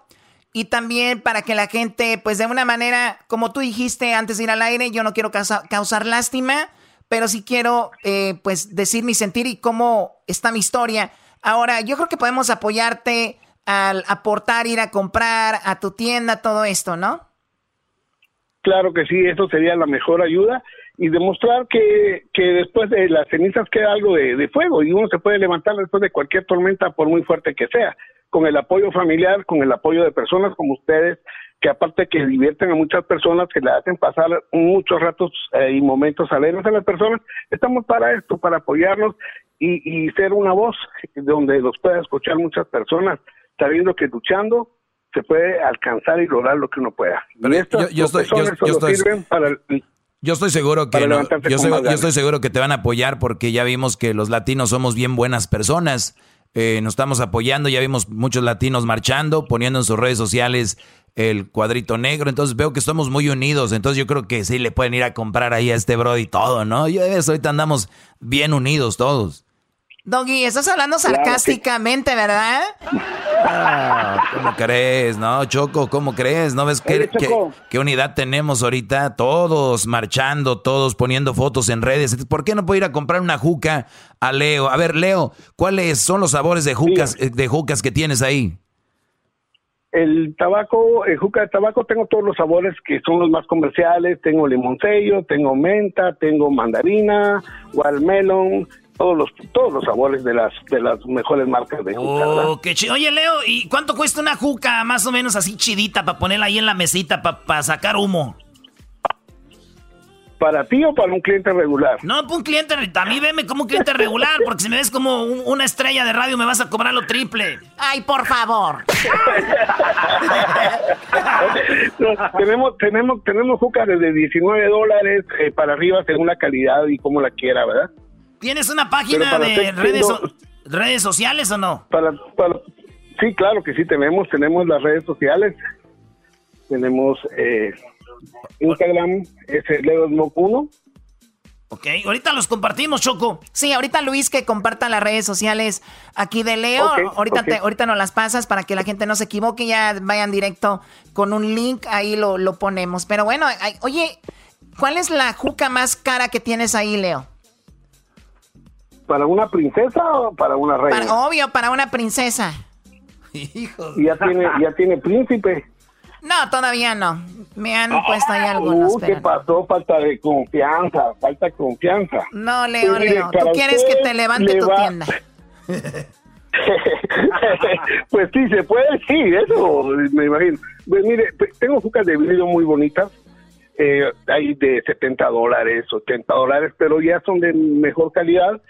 y también para que la gente, pues de una manera, como tú dijiste antes de ir al aire, yo no quiero causar lástima, pero sí quiero, eh, pues, decir mi sentir y cómo está mi historia. Ahora, yo creo que podemos apoyarte al aportar, ir a comprar a tu tienda, todo esto, ¿no? Claro que sí, eso sería la mejor ayuda y demostrar que, que después de las cenizas queda algo de, fuego y uno se puede levantar después de cualquier tormenta por muy fuerte que sea, con el apoyo familiar, con el apoyo de personas como ustedes, que aparte que divierten a muchas personas, que le hacen pasar muchos ratos eh, y momentos alegres a las personas, estamos para esto, para apoyarnos y, y ser una voz donde los pueda escuchar muchas personas, sabiendo que luchando se puede alcanzar y lograr lo que uno pueda. yo, yo, estoy, para yo estoy seguro que yo, estoy seguro que te van a apoyar porque ya vimos que los latinos somos bien buenas personas. Eh, nos estamos apoyando, ya vimos muchos latinos marchando, poniendo en sus redes sociales el cuadrito negro, entonces veo que estamos muy unidos, entonces yo creo que sí le pueden ir a comprar ahí a este Brody todo, ¿no? Yo eso, ahorita andamos bien unidos todos. Doggy, estás hablando sarcásticamente, ¿verdad? Ah, ¿Cómo crees? No, Choco, ¿cómo crees? ¿No ves qué, qué, unidad tenemos ahorita? Todos marchando, todos poniendo fotos en redes. ¿Por qué no puedo ir a comprar una juca a Leo? A ver, Leo, ¿cuáles son los sabores de jucas, de jucas que tienes ahí? El tabaco, el juca de tabaco, tengo todos los sabores que son los más comerciales. Tengo limoncello, tengo menta, tengo mandarina, watermelon, todos los todos los sabores de las de las mejores marcas de juca. Oh, qué Oye, Leo, ¿y cuánto cuesta una juca más o menos así chidita para ponerla ahí en la mesita para sacar humo? ¿Para ti o para un cliente regular? No, para un cliente, a mí veme como un cliente regular, porque si me ves como una estrella de radio me vas a cobrar lo triple. Ay, por favor. tenemos, tenemos, tenemos juca desde 19 dólares eh, para arriba según la calidad y como la quiera, ¿verdad? ¿Tienes una página de redes, redes sociales o no? Para, sí, claro que sí, tenemos, tenemos las redes sociales. Tenemos eh, Instagram, es Leo1. Ok, ahorita los compartimos, Choco. Sí, ahorita Luis que comparta las redes sociales aquí de Leo. ahorita, Te, ahorita nos las pasas para que la gente no se equivoque, ya vayan directo con un link, ahí lo, lo ponemos. Pero bueno, oye, ¿cuál es la juca más cara que tienes ahí, Leo? ¿Para una princesa o para una reina? obvio, para una princesa. Hijo. Ya tiene, ya tiene príncipe. No, todavía no. Me han puesto ahí algunos. ¿Qué pasó? Falta de confianza, falta de confianza. No, Leo, Leo. Tú quieres que te levante tu tienda. pues sí, se puede, sí, eso me imagino. Pues mire, pues, tengo jucas de vidrio muy bonitas. Eh, hay de 70 dólares, 80 dólares, pero ya son de mejor calidad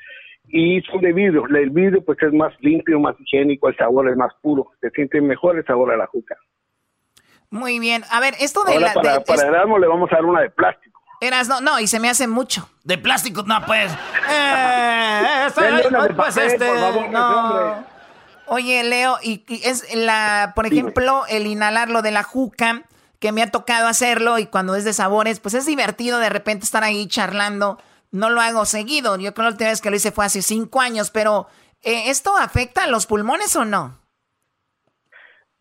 y son de vidrio. El vidrio pues es más limpio, más higiénico, el sabor es más puro. Se siente mejor el sabor a la juca. Muy bien. A ver, esto de Ahora la... para, de- para es- Erasmo le vamos a dar una de plástico. Eras, no, no, y se me hace mucho. De plástico, no, pues. Eh, esa- Denle una de ay, pues, papel, este, por favor, no. ese hombre. Oye, Leo, y, y es la, por ejemplo, el inhalar lo de la juca, que me ha tocado hacerlo y cuando es de sabores, pues es divertido de repente estar ahí charlando. No lo hago seguido. Yo creo que la última vez que lo hice fue hace cinco años, pero eh, ¿esto afecta a los pulmones o no?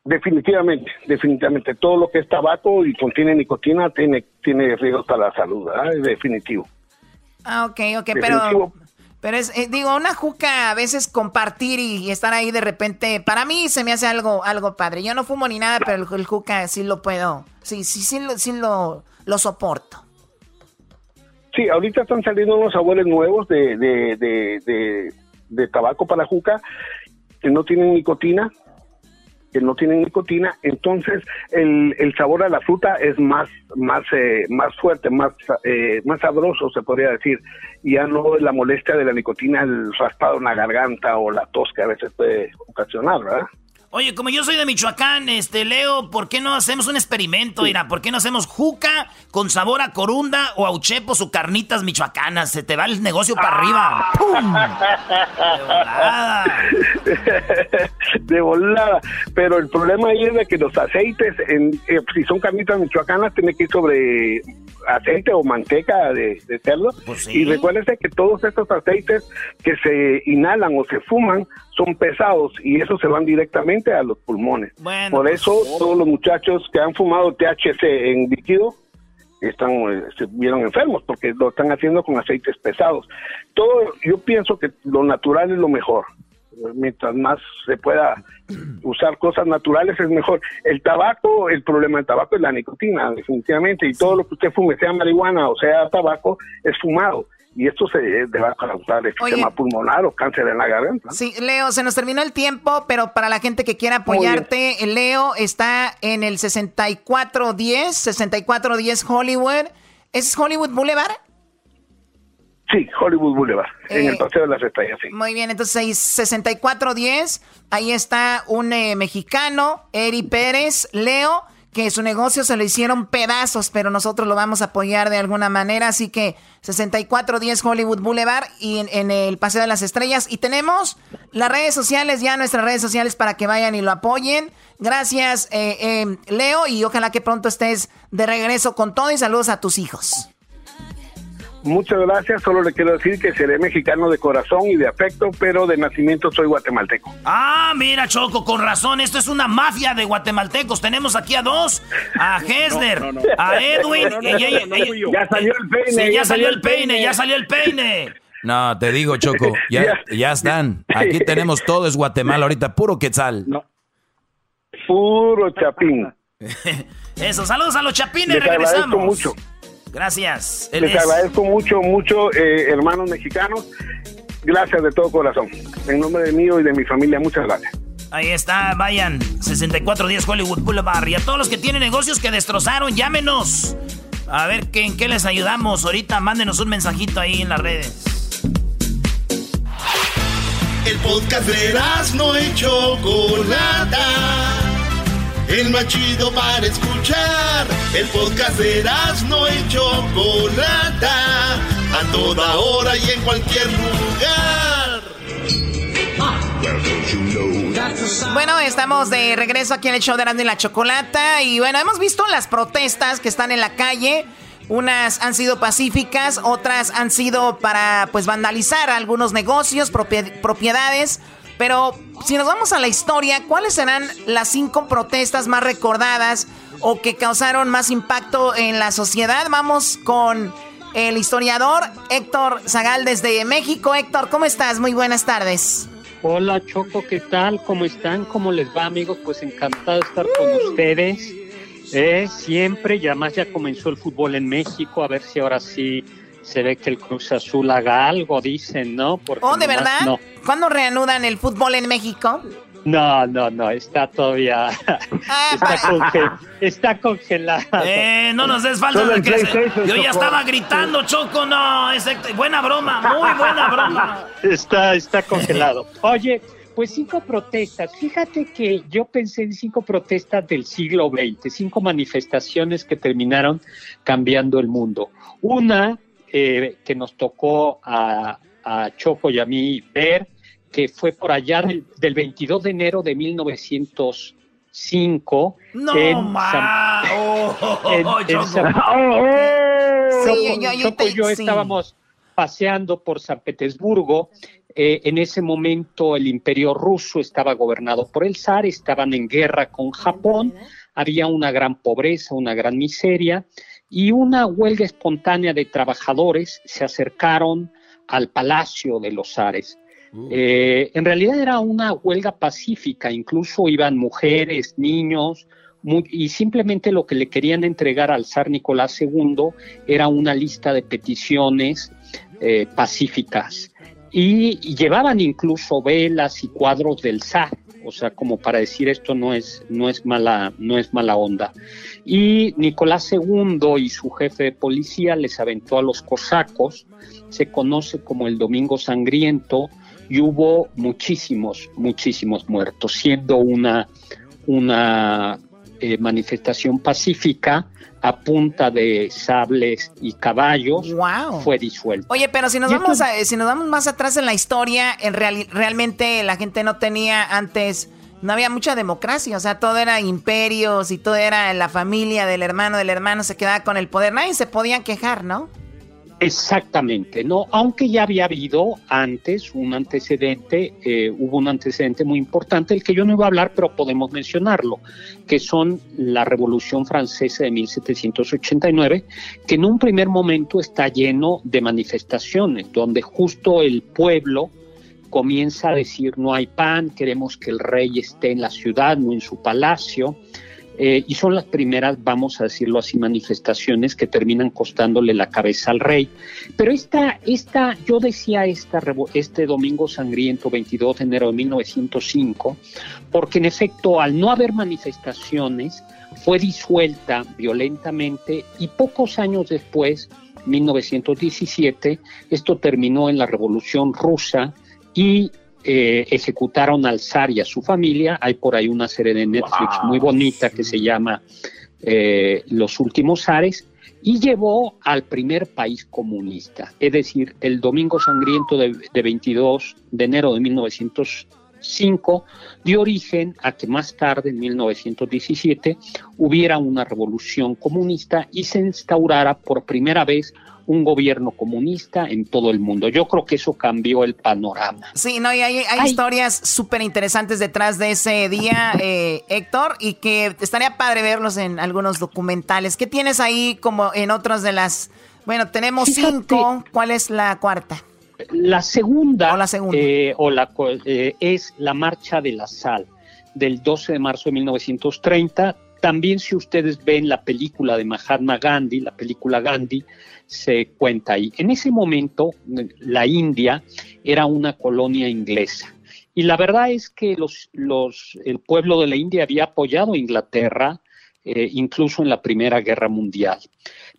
Definitivamente, definitivamente. Todo lo que es tabaco y contiene nicotina tiene, tiene riesgos para la salud, ¿verdad? Es definitivo. Ah, ok, ok, pero, Definitivo. pero es, eh, digo, una juca a veces compartir y, y estar ahí de repente, para mí se me hace algo, algo padre. Yo no fumo ni nada, pero el, el juca sí lo puedo, sí, sí, sí, lo, sí lo, lo soporto. Sí, ahorita están saliendo unos sabores nuevos de, de, de, de, tabaco para juca que no tienen nicotina, que no tienen nicotina, entonces el, el sabor a la fruta es más más eh, más fuerte, más eh, más sabroso se podría decir. Ya no la molestia de la nicotina, el raspado en la garganta o la tos que a veces puede ocasionar, ¿verdad? Oye, como yo soy de Michoacán, este, Leo, ¿por qué no hacemos un experimento? Mira, ¿por qué no hacemos juca con sabor a corunda o a uchepos o carnitas michoacanas? Se te va el negocio para arriba. ¡Pum! de volada. Pero el problema ahí es de que los aceites, en, eh, si son carnitas michoacanas, tiene que ir sobre aceite o manteca de, de cerdo. Pues Y recuérdense que todos estos aceites que se inhalan o se fuman son pesados y esos se van directamente a los pulmones. Bueno, Por pues, eso todos los muchachos que han fumado THC en líquido están eh, se vieron enfermos porque lo están haciendo con aceites pesados. Todo yo pienso que lo natural es lo mejor. Mientras más se pueda usar cosas naturales es mejor. El tabaco, el problema del tabaco es la nicotina, definitivamente, y todo lo que usted fume, sea marihuana o sea tabaco, es fumado. Y esto se va a causar enfisema pulmonar o cáncer en la garganta. Sí, Leo, se nos terminó el tiempo, pero para la gente que quiera apoyarte, el Leo está en el 6410, 6410 Hollywood. ¿Es Hollywood Boulevard? Sí, Hollywood Boulevard, en Eh, el Paseo de las Estrellas, sí. Muy bien, entonces ahí 6410, ahí está un eh, mexicano, Eri Pérez, Leo, que su negocio se lo hicieron pedazos, pero nosotros lo vamos a apoyar de alguna manera, así que 6410 Hollywood Boulevard y en, en el Paseo de las Estrellas. Y tenemos las redes sociales, ya nuestras redes sociales para que vayan y lo apoyen. Gracias, eh, eh, Leo, y ojalá que pronto estés de regreso con todo y saludos a tus hijos. Muchas gracias, solo le quiero decir que seré mexicano de corazón y de afecto, pero de nacimiento soy guatemalteco. Ah, mira, Choco, con razón. Esto es una mafia de guatemaltecos. Tenemos aquí a dos: a Hesler, No, no, no. a Edwin. Ya salió el peine, Sí, ya, ya salió el peine, ya salió el peine. No, te digo, Choco, ya, ya están. Aquí tenemos todo, es Guatemala ahorita, puro quetzal. Puro chapín. Eso, saludos a los chapines, Les regresamos. mucho. Gracias. Él Les es- agradezco mucho, mucho, eh, hermanos mexicanos. Gracias de todo corazón. En nombre de mío y de mi familia, muchas gracias. Ahí está, vayan. 6410 Hollywood Boulevard. Y a todos los que tienen negocios que destrozaron, llámenos. A ver qué, en qué les ayudamos. Ahorita mándenos un mensajito ahí en las redes. El podcast de no y Chocolata. El más chido para escuchar. El podcast de no y Chocolata. A toda hora y en cualquier lugar. Bueno, estamos de regreso aquí en el show de Erasmo y la Chocolata. Y bueno, hemos visto las protestas que están en la calle. Unas han sido pacíficas, otras han sido para pues vandalizar algunos negocios, propie- propiedades. Pero si nos vamos a la historia, ¿cuáles serán las cinco protestas más recordadas o que causaron más impacto en la sociedad? Vamos con el historiador Héctor Zagal desde México. Héctor, ¿cómo estás? Muy buenas tardes. Hola Choco, ¿qué tal? ¿Cómo están? ¿Cómo les va amigos? Pues encantado de estar con ustedes. Eh, siempre, y además ya comenzó el fútbol en México, a ver si ahora sí se ve que el Cruz Azul haga algo, dicen, ¿no? Porque Oh, ¿de verdad? No. ¿Cuándo reanudan el fútbol en México? No, no, no, está todavía. está, congelado. Eh, no nos des falta de que Yo ya estaba gritando, Choco, no. buena broma, muy buena broma. Está, está congelado. Oye, pues cinco protestas. Fíjate que yo pensé en cinco protestas del siglo XX, cinco manifestaciones que terminaron cambiando el mundo. Una eh, que nos tocó a, a Choco y a mí ver que fue por allá del, 22 de enero de 1905. No, en Choco. Y yo estábamos paseando por San Petersburgo. Eh, en ese momento el imperio ruso estaba gobernado por el zar, estaban en guerra con Japón, había una gran pobreza, una gran miseria y una huelga espontánea de trabajadores se acercaron al palacio de los zares. Uh. Eh, en realidad era una huelga pacífica, incluso iban mujeres, niños, y simplemente lo que le querían entregar al zar Nicolás II era una lista de peticiones eh, pacíficas. Y, llevaban incluso velas y cuadros del zar, o sea, como para decir esto no es, no es, mala, no es mala onda. Y Nicolás II y su jefe de policía les aventó a los cosacos, se conoce como el Domingo Sangriento, y hubo muchísimos, muchísimos muertos, siendo una, una eh, manifestación pacífica a punta de sables y caballos fue disuelto. Oye, pero si nos vamos si nos vamos más atrás en la historia, en realmente la gente no tenía antes no había mucha democracia, o sea, todo era imperios y todo era la familia del hermano del hermano se quedaba con el poder, nadie se podía quejar, ¿no? Exactamente, no, aunque ya había habido antes un antecedente, eh, hubo un antecedente muy importante, el que yo no iba a hablar, pero podemos mencionarlo, que son la Revolución Francesa de 1789, que en un primer momento está lleno de manifestaciones, donde justo el pueblo comienza a decir no hay pan, queremos que el rey esté en la ciudad, no en su palacio, eh, y son las primeras, vamos a decirlo así, manifestaciones que terminan costándole la cabeza al rey. Pero esta, esta yo decía esta, este domingo sangriento, 22 de enero de 1905, porque en efecto, al no haber manifestaciones, fue disuelta violentamente y pocos años después, 1917, esto terminó en la Revolución Rusa y eh, ejecutaron al zar y a su familia. Hay por ahí una serie de Netflix muy bonita que se llama eh, Los últimos zares y llevó al primer país comunista. Es decir, el Domingo Sangriento de, de 22 de enero de 1905 dio origen a que más tarde, en 1917, hubiera una revolución comunista y se instaurara por primera vez un gobierno comunista en todo el mundo. Yo creo que eso cambió el panorama. Sí, no, y hay, historias súper interesantes detrás de ese día, eh, Héctor, y que estaría padre verlos en algunos documentales. ¿Qué tienes ahí como en otras de las... Bueno, tenemos cinco. ¿Cuál es la cuarta? La segunda, o la segunda. Eh, o la, eh, es la Marcha de la Sal del 12 de marzo de 1930. También si ustedes ven la película de Mahatma Gandhi, la película Gandhi, se cuenta ahí. En ese momento, la India era una colonia inglesa. Y la verdad es que los, los, el pueblo de la India había apoyado a Inglaterra, eh, incluso en la Primera Guerra Mundial.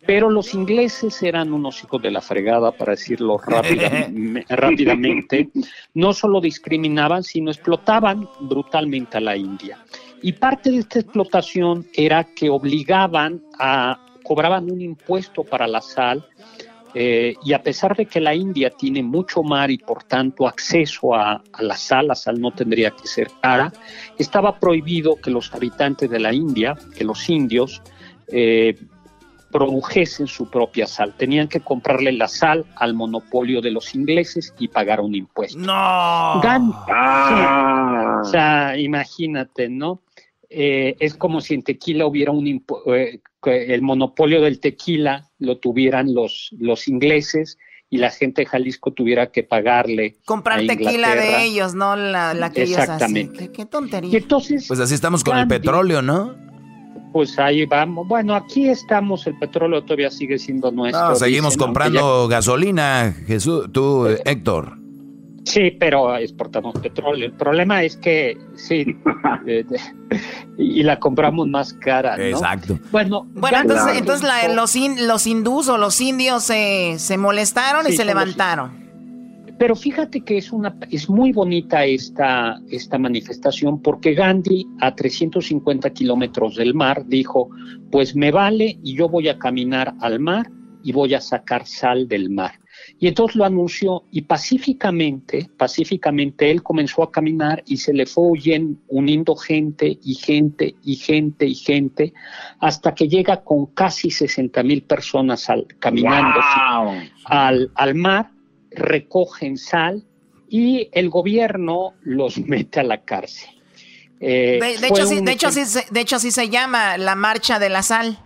Pero los ingleses eran unos hijos de la fregada, para decirlo rápidamente. No solo discriminaban, sino explotaban brutalmente a la India. Y parte de esta explotación era que obligaban a cobraban un impuesto para la sal eh, y a pesar de que la India tiene mucho mar y por tanto acceso a, la sal, la sal no tendría que ser cara, estaba prohibido que los habitantes de la India, que los indios, eh, produjesen su propia sal. Tenían que comprarle la sal al monopolio de los ingleses y pagar un impuesto. ¡No! Ah. O sea, imagínate, ¿no? Eh, es como si en tequila hubiera un eh, el monopolio del tequila lo tuvieran los, los ingleses y la gente de Jalisco tuviera que pagarle. Comprar tequila de ellos, no la, que Exactamente. ellos Qué, tontería. entonces, pues así estamos con el petróleo, ¿no? Pues ahí vamos. Bueno, aquí estamos, el petróleo todavía sigue siendo nuestro. seguimos comprando gasolina, Jesús, tú, eh, Héctor. Sí, pero exportamos petróleo. El problema es que sí, y la compramos más cara. ¿no? Exacto. Bueno, bueno entonces, entonces los, los hindús o los indios se, se molestaron y se levantaron. Pero fíjate que es, una, es muy bonita esta, esta manifestación porque Gandhi a 350 kilómetros del mar dijo, pues me vale y yo voy a caminar al mar y voy a sacar sal del mar. Y entonces lo anunció y pacíficamente, pacíficamente él comenzó a caminar y se le fue huyendo, uniendo gente y gente y gente y gente hasta que llega con casi 60 mil personas al, caminando al, al mar recogen sal y el gobierno los mete a la cárcel. Eh, de, hecho, sí, de, hecho, de hecho, sí se llama la marcha de la sal,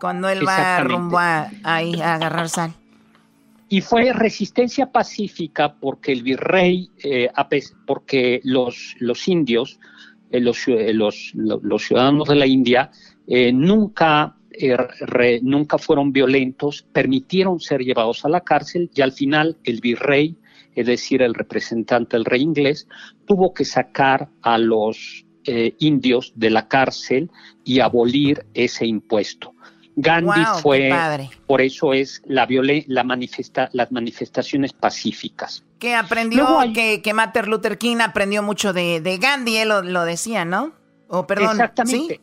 cuando él va rumbo a, ahí a agarrar sal. Y fue resistencia pacífica porque el virrey, eh, porque los, los indios, eh, los, los, los, ciudadanos de la India, nunca eh, nunca fueron violentos, permitieron ser llevados a la cárcel y al final el virrey, es decir, el representante del rey inglés, tuvo que sacar a los eh, indios de la cárcel y abolir ese impuesto. Gandhi fue, por eso es la, la manifesta, las manifestaciones pacíficas. Que aprendió, que, que Martin Luther King aprendió mucho de, Gandhi, él lo, decía, ¿no? O perdón, Exactamente.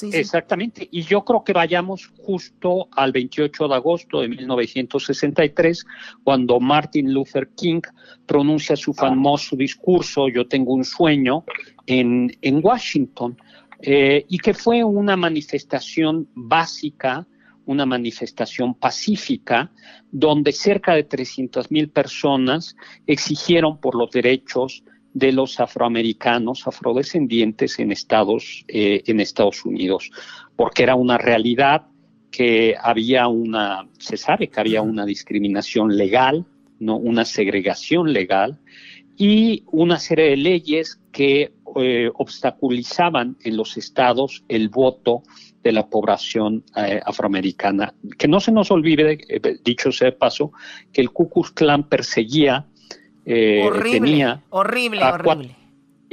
Exactamente. Y yo creo que vayamos justo al 28 de agosto de 1963, cuando Martin Luther King pronuncia su famoso discurso, Yo tengo un sueño, en, Washington, eh, y que fue una manifestación básica, una manifestación pacífica, donde cerca de 300 mil personas exigieron por los derechos de los afroamericanos, afrodescendientes en Estados, eh, en Estados Unidos, porque era una realidad que había una, se sabe que había una discriminación legal, no una segregación legal y una serie de leyes que eh, obstaculizaban en los estados el voto de la población eh, afroamericana. Que no se nos olvide, dicho sea de paso, que el Ku Klux Klan perseguía eh, horrible, horrible, horrible.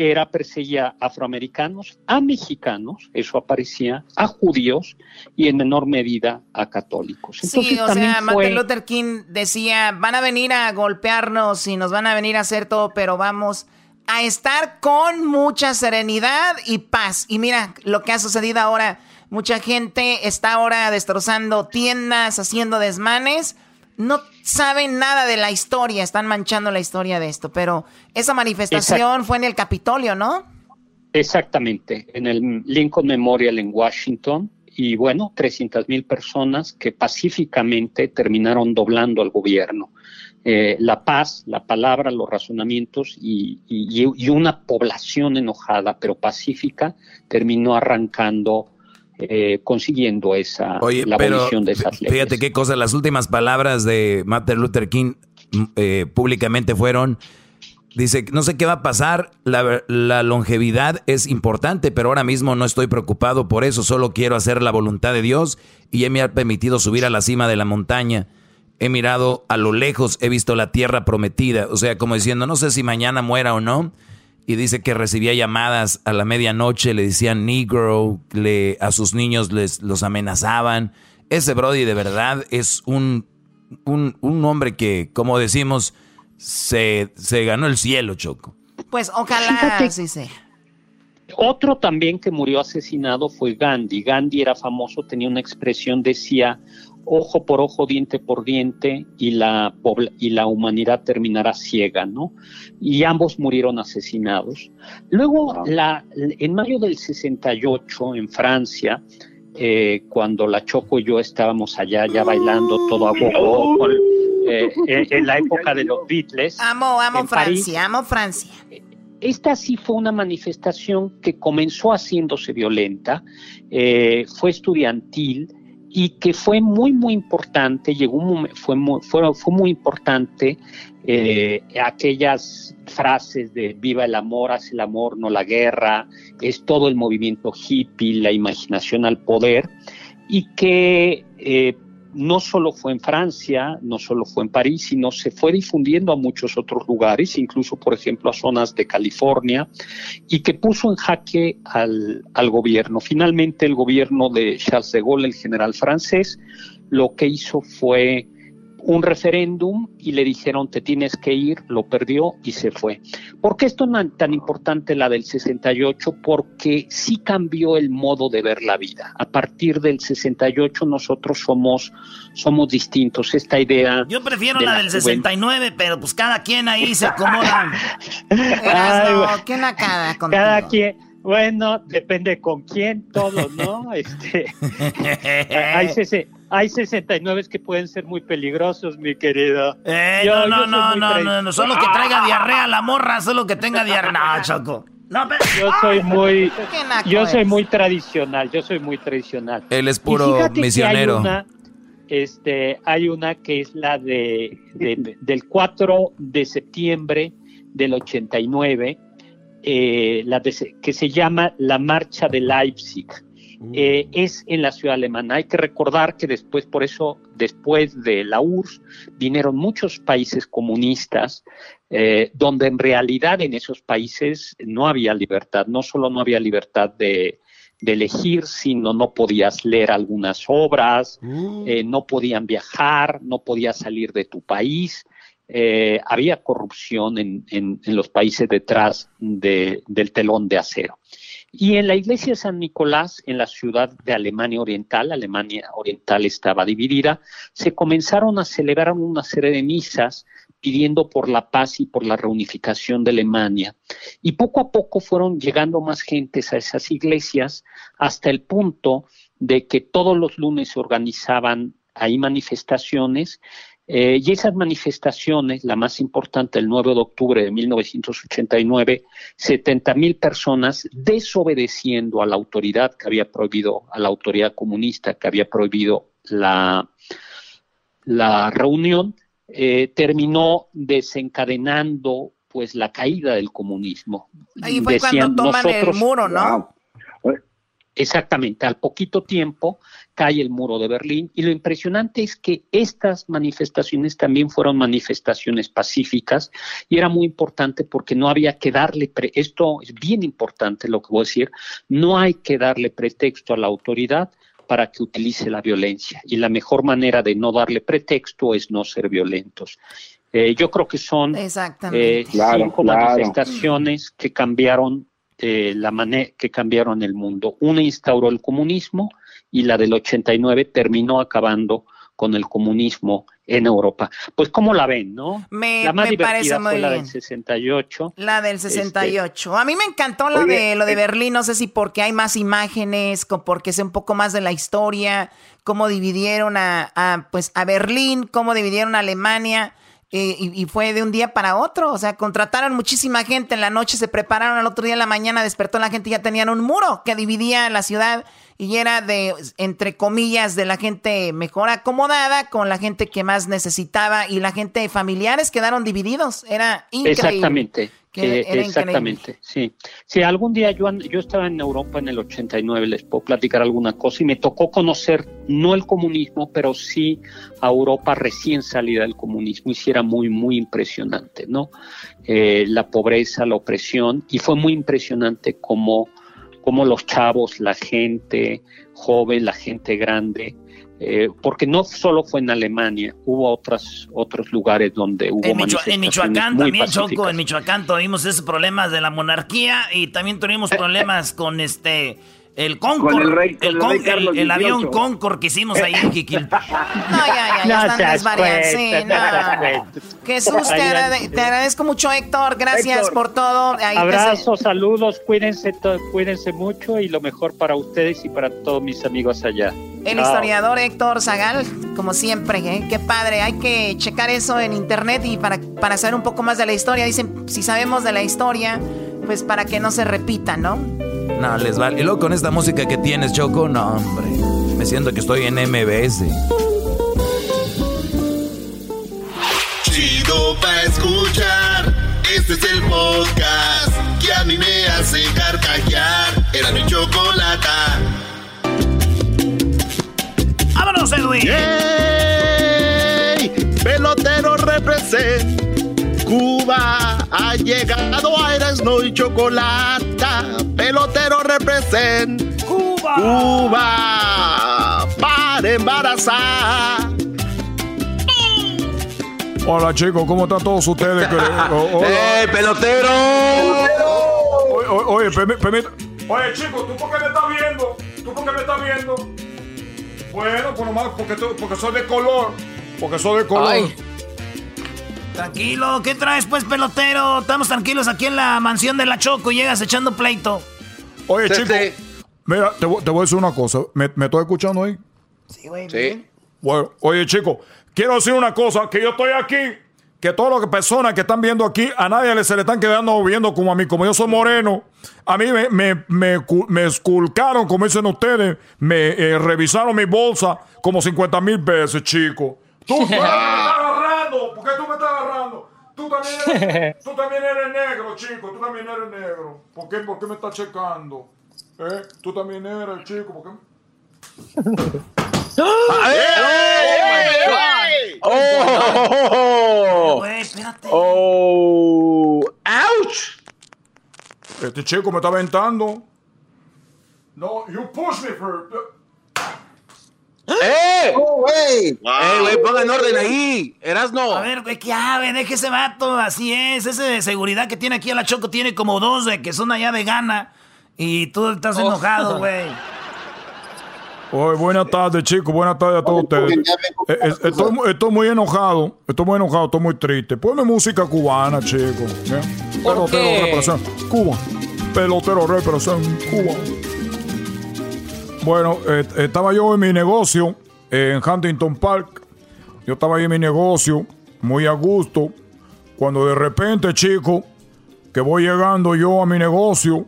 Era, perseguía a afroamericanos, a mexicanos, eso aparecía, a judíos y en menor medida a católicos. sí, o sea, Martin Luther King decía, van a venir a golpearnos y nos van a venir a hacer todo, pero vamos a estar con mucha serenidad y paz. Y mira lo que ha sucedido ahora. Mucha gente está ahora destrozando tiendas, haciendo desmanes no saben nada de la historia, están manchando la historia de esto, pero esa manifestación fue en el Capitolio, ¿no? Exactamente, en el Lincoln Memorial en Washington, y bueno, 300 mil personas que pacíficamente terminaron doblando al gobierno. Eh, la paz, la palabra, los razonamientos y, y, una población enojada pero pacífica terminó arrancando eh, consiguiendo esa la abolición de esas leyes. Fíjate qué cosa, las últimas palabras de Martin Luther King mm, eh, públicamente fueron, dice, no sé qué va a pasar, la, la, longevidad es importante, pero ahora mismo no estoy preocupado por eso, solo quiero hacer la voluntad de Dios y Él me ha permitido subir a la cima de la montaña. He mirado a lo lejos, he visto la tierra prometida, o sea, como diciendo, no sé si mañana muera o no, y dice que recibía llamadas a la medianoche, le decían negro, le, a sus niños les los amenazaban. Ese Brody de verdad es un, un, hombre que, como decimos, se, se, ganó el cielo, Choco. Pues ojalá sí sea. Otro también que murió asesinado fue Gandhi. Gandhi era famoso, tenía una expresión, decía, ojo por ojo, diente por diente, y la, y la humanidad terminará ciega, ¿no? Y ambos murieron asesinados. Luego, la, en mayo del 68, en Francia, eh, cuando la Choco y yo estábamos allá ya bailando todo a poco, eh, en, la época de los Beatles. Amo, amo Francia, amo Francia. Esta sí fue una manifestación que comenzó haciéndose violenta, eh, fue estudiantil, y que fue muy, muy importante, llegó un fue, muy, fue, muy importante eh, aquellas frases de viva el amor, hace el amor, no la guerra, es todo el movimiento hippie, la imaginación al poder, y que eh, no solo fue en Francia, no solo fue en París, sino se fue difundiendo a muchos otros lugares, incluso, por ejemplo, a zonas de California, y que puso en jaque al, al gobierno. Finalmente, el gobierno de Charles de Gaulle, el general francés, lo que hizo fue un referéndum y le dijeron te tienes que ir, lo perdió y se fue. ¿Por qué esto es tan importante la del 68? Porque sí cambió el modo de ver la vida. A partir del 68 nosotros somos, somos distintos. Esta idea... Yo prefiero la, del 69, pero pues cada quien ahí se acomoda. ¿Quién acaba Cada quien... Bueno, depende con quién, todo, ¿no? este, hay, hay 69 que pueden ser muy peligrosos, mi querido. Eh, no, no, no, no, no, solo que traiga diarrea la morra, solo que tenga diarrea. No, Choco. No, pero... Yo soy muy, yo soy muy tradicional, yo soy muy tradicional. Él es puro misionero. Hay una, este, hay una que es la de, del 4 de septiembre del 89, eh, la que se llama la Marcha de Leipzig eh, es en la ciudad alemana. Hay que recordar que después, por eso, después de la URSS, vinieron muchos países comunistas, eh, donde en realidad en esos países no había libertad, no solo no había libertad de, elegir, sino no podías leer algunas obras, eh, no podían viajar, no podías salir de tu país. Había corrupción en, los países detrás del telón de acero. Y en la iglesia de San Nicolás, en la ciudad de Alemania Oriental, Alemania Oriental estaba dividida, se comenzaron a celebrar una serie de misas pidiendo por la paz y por la reunificación de Alemania. Y poco a poco fueron llegando más gentes a esas iglesias hasta el punto de que todos los lunes se organizaban ahí manifestaciones eh, y esas manifestaciones, la más importante, el 9 de octubre de 1989, 70 mil personas desobedeciendo a la autoridad que había prohibido, a la autoridad comunista que había prohibido la, la reunión, eh, terminó desencadenando pues la caída del comunismo. Ahí fue cuando toman el muro, ¿no? Exactamente, al poquito tiempo cae el muro de Berlín y lo impresionante es que estas manifestaciones también fueron manifestaciones pacíficas y era muy importante porque no había que darle, esto es bien importante lo que voy a decir, no hay que darle pretexto a la autoridad para que utilice la violencia y la mejor manera de no darle pretexto es no ser violentos. Eh, yo creo que son eh, cinco manifestaciones que cambiaron eh, la manera que cambiaron el mundo. Una instauró el comunismo y la del 89 terminó acabando con el comunismo en Europa. Pues cómo la ven, ¿no? Me, la más parece muy la del 68. La del 68. Este, a mí me encantó la de lo de eh, Berlín, no sé si porque hay más imágenes, porque sé un poco más de la historia, cómo dividieron a, a pues a Berlín, cómo dividieron a Alemania. Eh, y, fue de un día para otro, o sea, contrataron muchísima gente, en la noche se prepararon, al otro día en la mañana despertó la gente y ya tenían un muro que dividía la ciudad y era de, entre comillas, de la gente mejor acomodada con la gente que más necesitaba y la gente familiares quedaron divididos, era increíble. Exactamente. exactamente, sí. Si algún día yo, yo estaba en Europa en el 89, les puedo platicar alguna cosa, y me tocó conocer no el comunismo, pero sí a Europa recién salida del comunismo, y sí era muy, muy impresionante, ¿no? Eh, la pobreza, la opresión, y fue muy impresionante como, como los chavos, la gente joven, la gente grande, eh, porque no solo fue en Alemania, hubo otras, otros lugares donde hubo en, en Michoacán también, Choco, en Michoacán tuvimos esos problemas de la monarquía y también tuvimos problemas con este el Concord, el, el, avión Concord que hicimos ahí en Jiquilpa. No, ya, ya, ya están desvariando. Sí, no. Jesús, te, te, agradezco mucho, Héctor. Gracias por todo. Abrazos, saludos, cuídense, cuídense mucho y lo mejor para ustedes y para todos mis amigos allá. El historiador Héctor Zagal, como siempre, ¿eh? qué padre. Hay que checar eso en internet y para, para saber un poco más de la historia. Dicen, si sabemos de la historia, pues para que no se repita, ¿no? No, les vale. Y luego con esta música que tienes, Choco, no, hombre. Me siento que estoy en MBS. Chido pa' escuchar. Este es el podcast que a mí me hace carcajear. Era mi chocolata. ¡Vámonos, Edwin! ¡Yay! Pelotero represent. Cuba ha llegado a Erasmo y Chocolate pelotero represent Cuba. Cuba para embarazar. Hola chicos, ¿cómo están todos ustedes? ¡Eh, pelotero! Oye, permítame. Oye, chicos, ¿tú por qué me estás viendo? ¿Tú por qué me estás viendo? Bueno, por nomás porque, porque soy de color. Porque soy de color. Tranquilo, ¿qué traes pues, pelotero? Estamos tranquilos aquí en la mansión de la Choco y llegas echando pleito. Oye, chicos, mira, te, voy a decir una cosa. ¿Me, me estoy escuchando ahí? Sí, güey. Sí. Bueno, oye, chicos, quiero decir una cosa, que yo estoy aquí, que todas las personas que están viendo aquí, a nadie se le están quedando viendo como a mí, como yo soy moreno, a mí me, me, me, esculcaron, como dicen ustedes, me eh, revisaron mi bolsa como 50 mil veces, chicos. Tú, agarrando, ¿por qué tú me estás agarrando? Tú también, eres, tú también eres negro, chico, tú también eres negro. ¿Por qué, ¿Por qué me estás checando? ¿Eh? Tú también eres, chico, ¿por qué? ¡Oh! ¡Oh! ¡Ouch! Este chico me está aventando. No, you push me for... ¡Eh! ¡Oh, güey! ¡Eh, güey! Ponga en orden ahí. Erasno. A ver, güey, que ave, deje ese vato. Así es. Ese de seguridad que tiene aquí a la Choco tiene como dos de que son allá de gana. Y tú estás oh. enojado, güey. Oye, buenas tardes, chicos. Buenas tardes a todos ustedes. Eh, eh, estoy, muy enojado. Estoy muy enojado. Estoy muy triste. Ponme música cubana, chicos. Pelotero representa Cuba. Pelotero representa Cuba. Bueno, eh, estaba yo en mi negocio en Huntington Park. Yo estaba ahí en mi negocio, muy a gusto. Cuando de repente, chicos, que voy llegando yo a mi negocio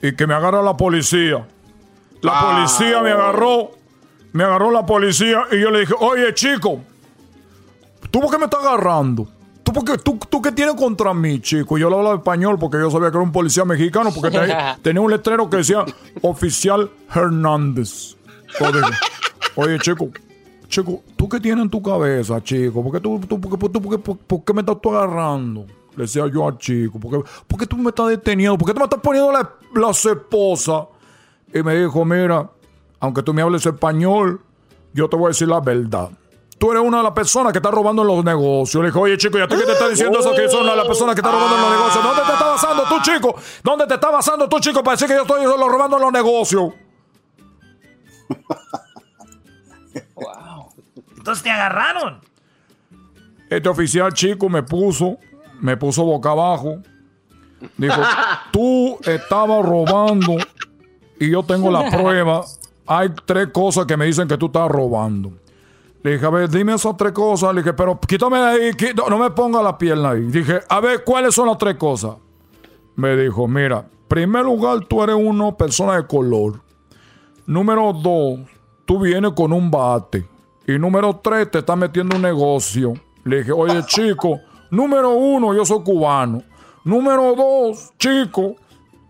y que me agarra la policía. La ah. policía me agarró, me agarró la policía y yo le dije, oye chico, ¿tú por qué me estás agarrando? ¿Tú, por qué, tú, tú qué tienes contra mí, chico? Yo le hablaba español porque yo sabía que era un policía mexicano porque tenía, un letrero que decía Oficial Hernández. oye, chico, chico, ¿tú qué tienes en tu cabeza, chico? ¿Por qué, tú, tú, por, qué me estás tú agarrando? Le decía yo al chico, ¿por qué, por qué tú me estás deteniendo? ¿Por qué tú me estás poniendo la, la esposa? y me dijo, mira, aunque tú me hables español, yo te voy a decir la verdad. Tú eres una de las personas que está robando en los negocios. Le dije, oye, chico, ¿y a ti qué te está diciendo eso? Que yo soy una de las personas que está robando en los negocios. ¿Dónde te está basando tú, chico? ¿Dónde te está basando tú, chico, para decir que yo estoy robando en los negocios? wow. Entonces te agarraron. Este oficial chico me puso, me puso boca abajo. Dijo, tú estabas robando y yo tengo la prueba. Hay tres cosas que me dicen que tú estás robando. Le dije, a ver, dime esas tres cosas. Le dije, pero quítame de ahí, no me ponga la pierna ahí. Dije, a ver, ¿cuáles son las tres cosas? Me dijo, mira, primer lugar, tú eres una persona de color. Número dos, tú vienes con un bate. Y número tres, te estás metiendo un negocio. Le dije, oye, chico, número uno, yo soy cubano. Número dos, chico,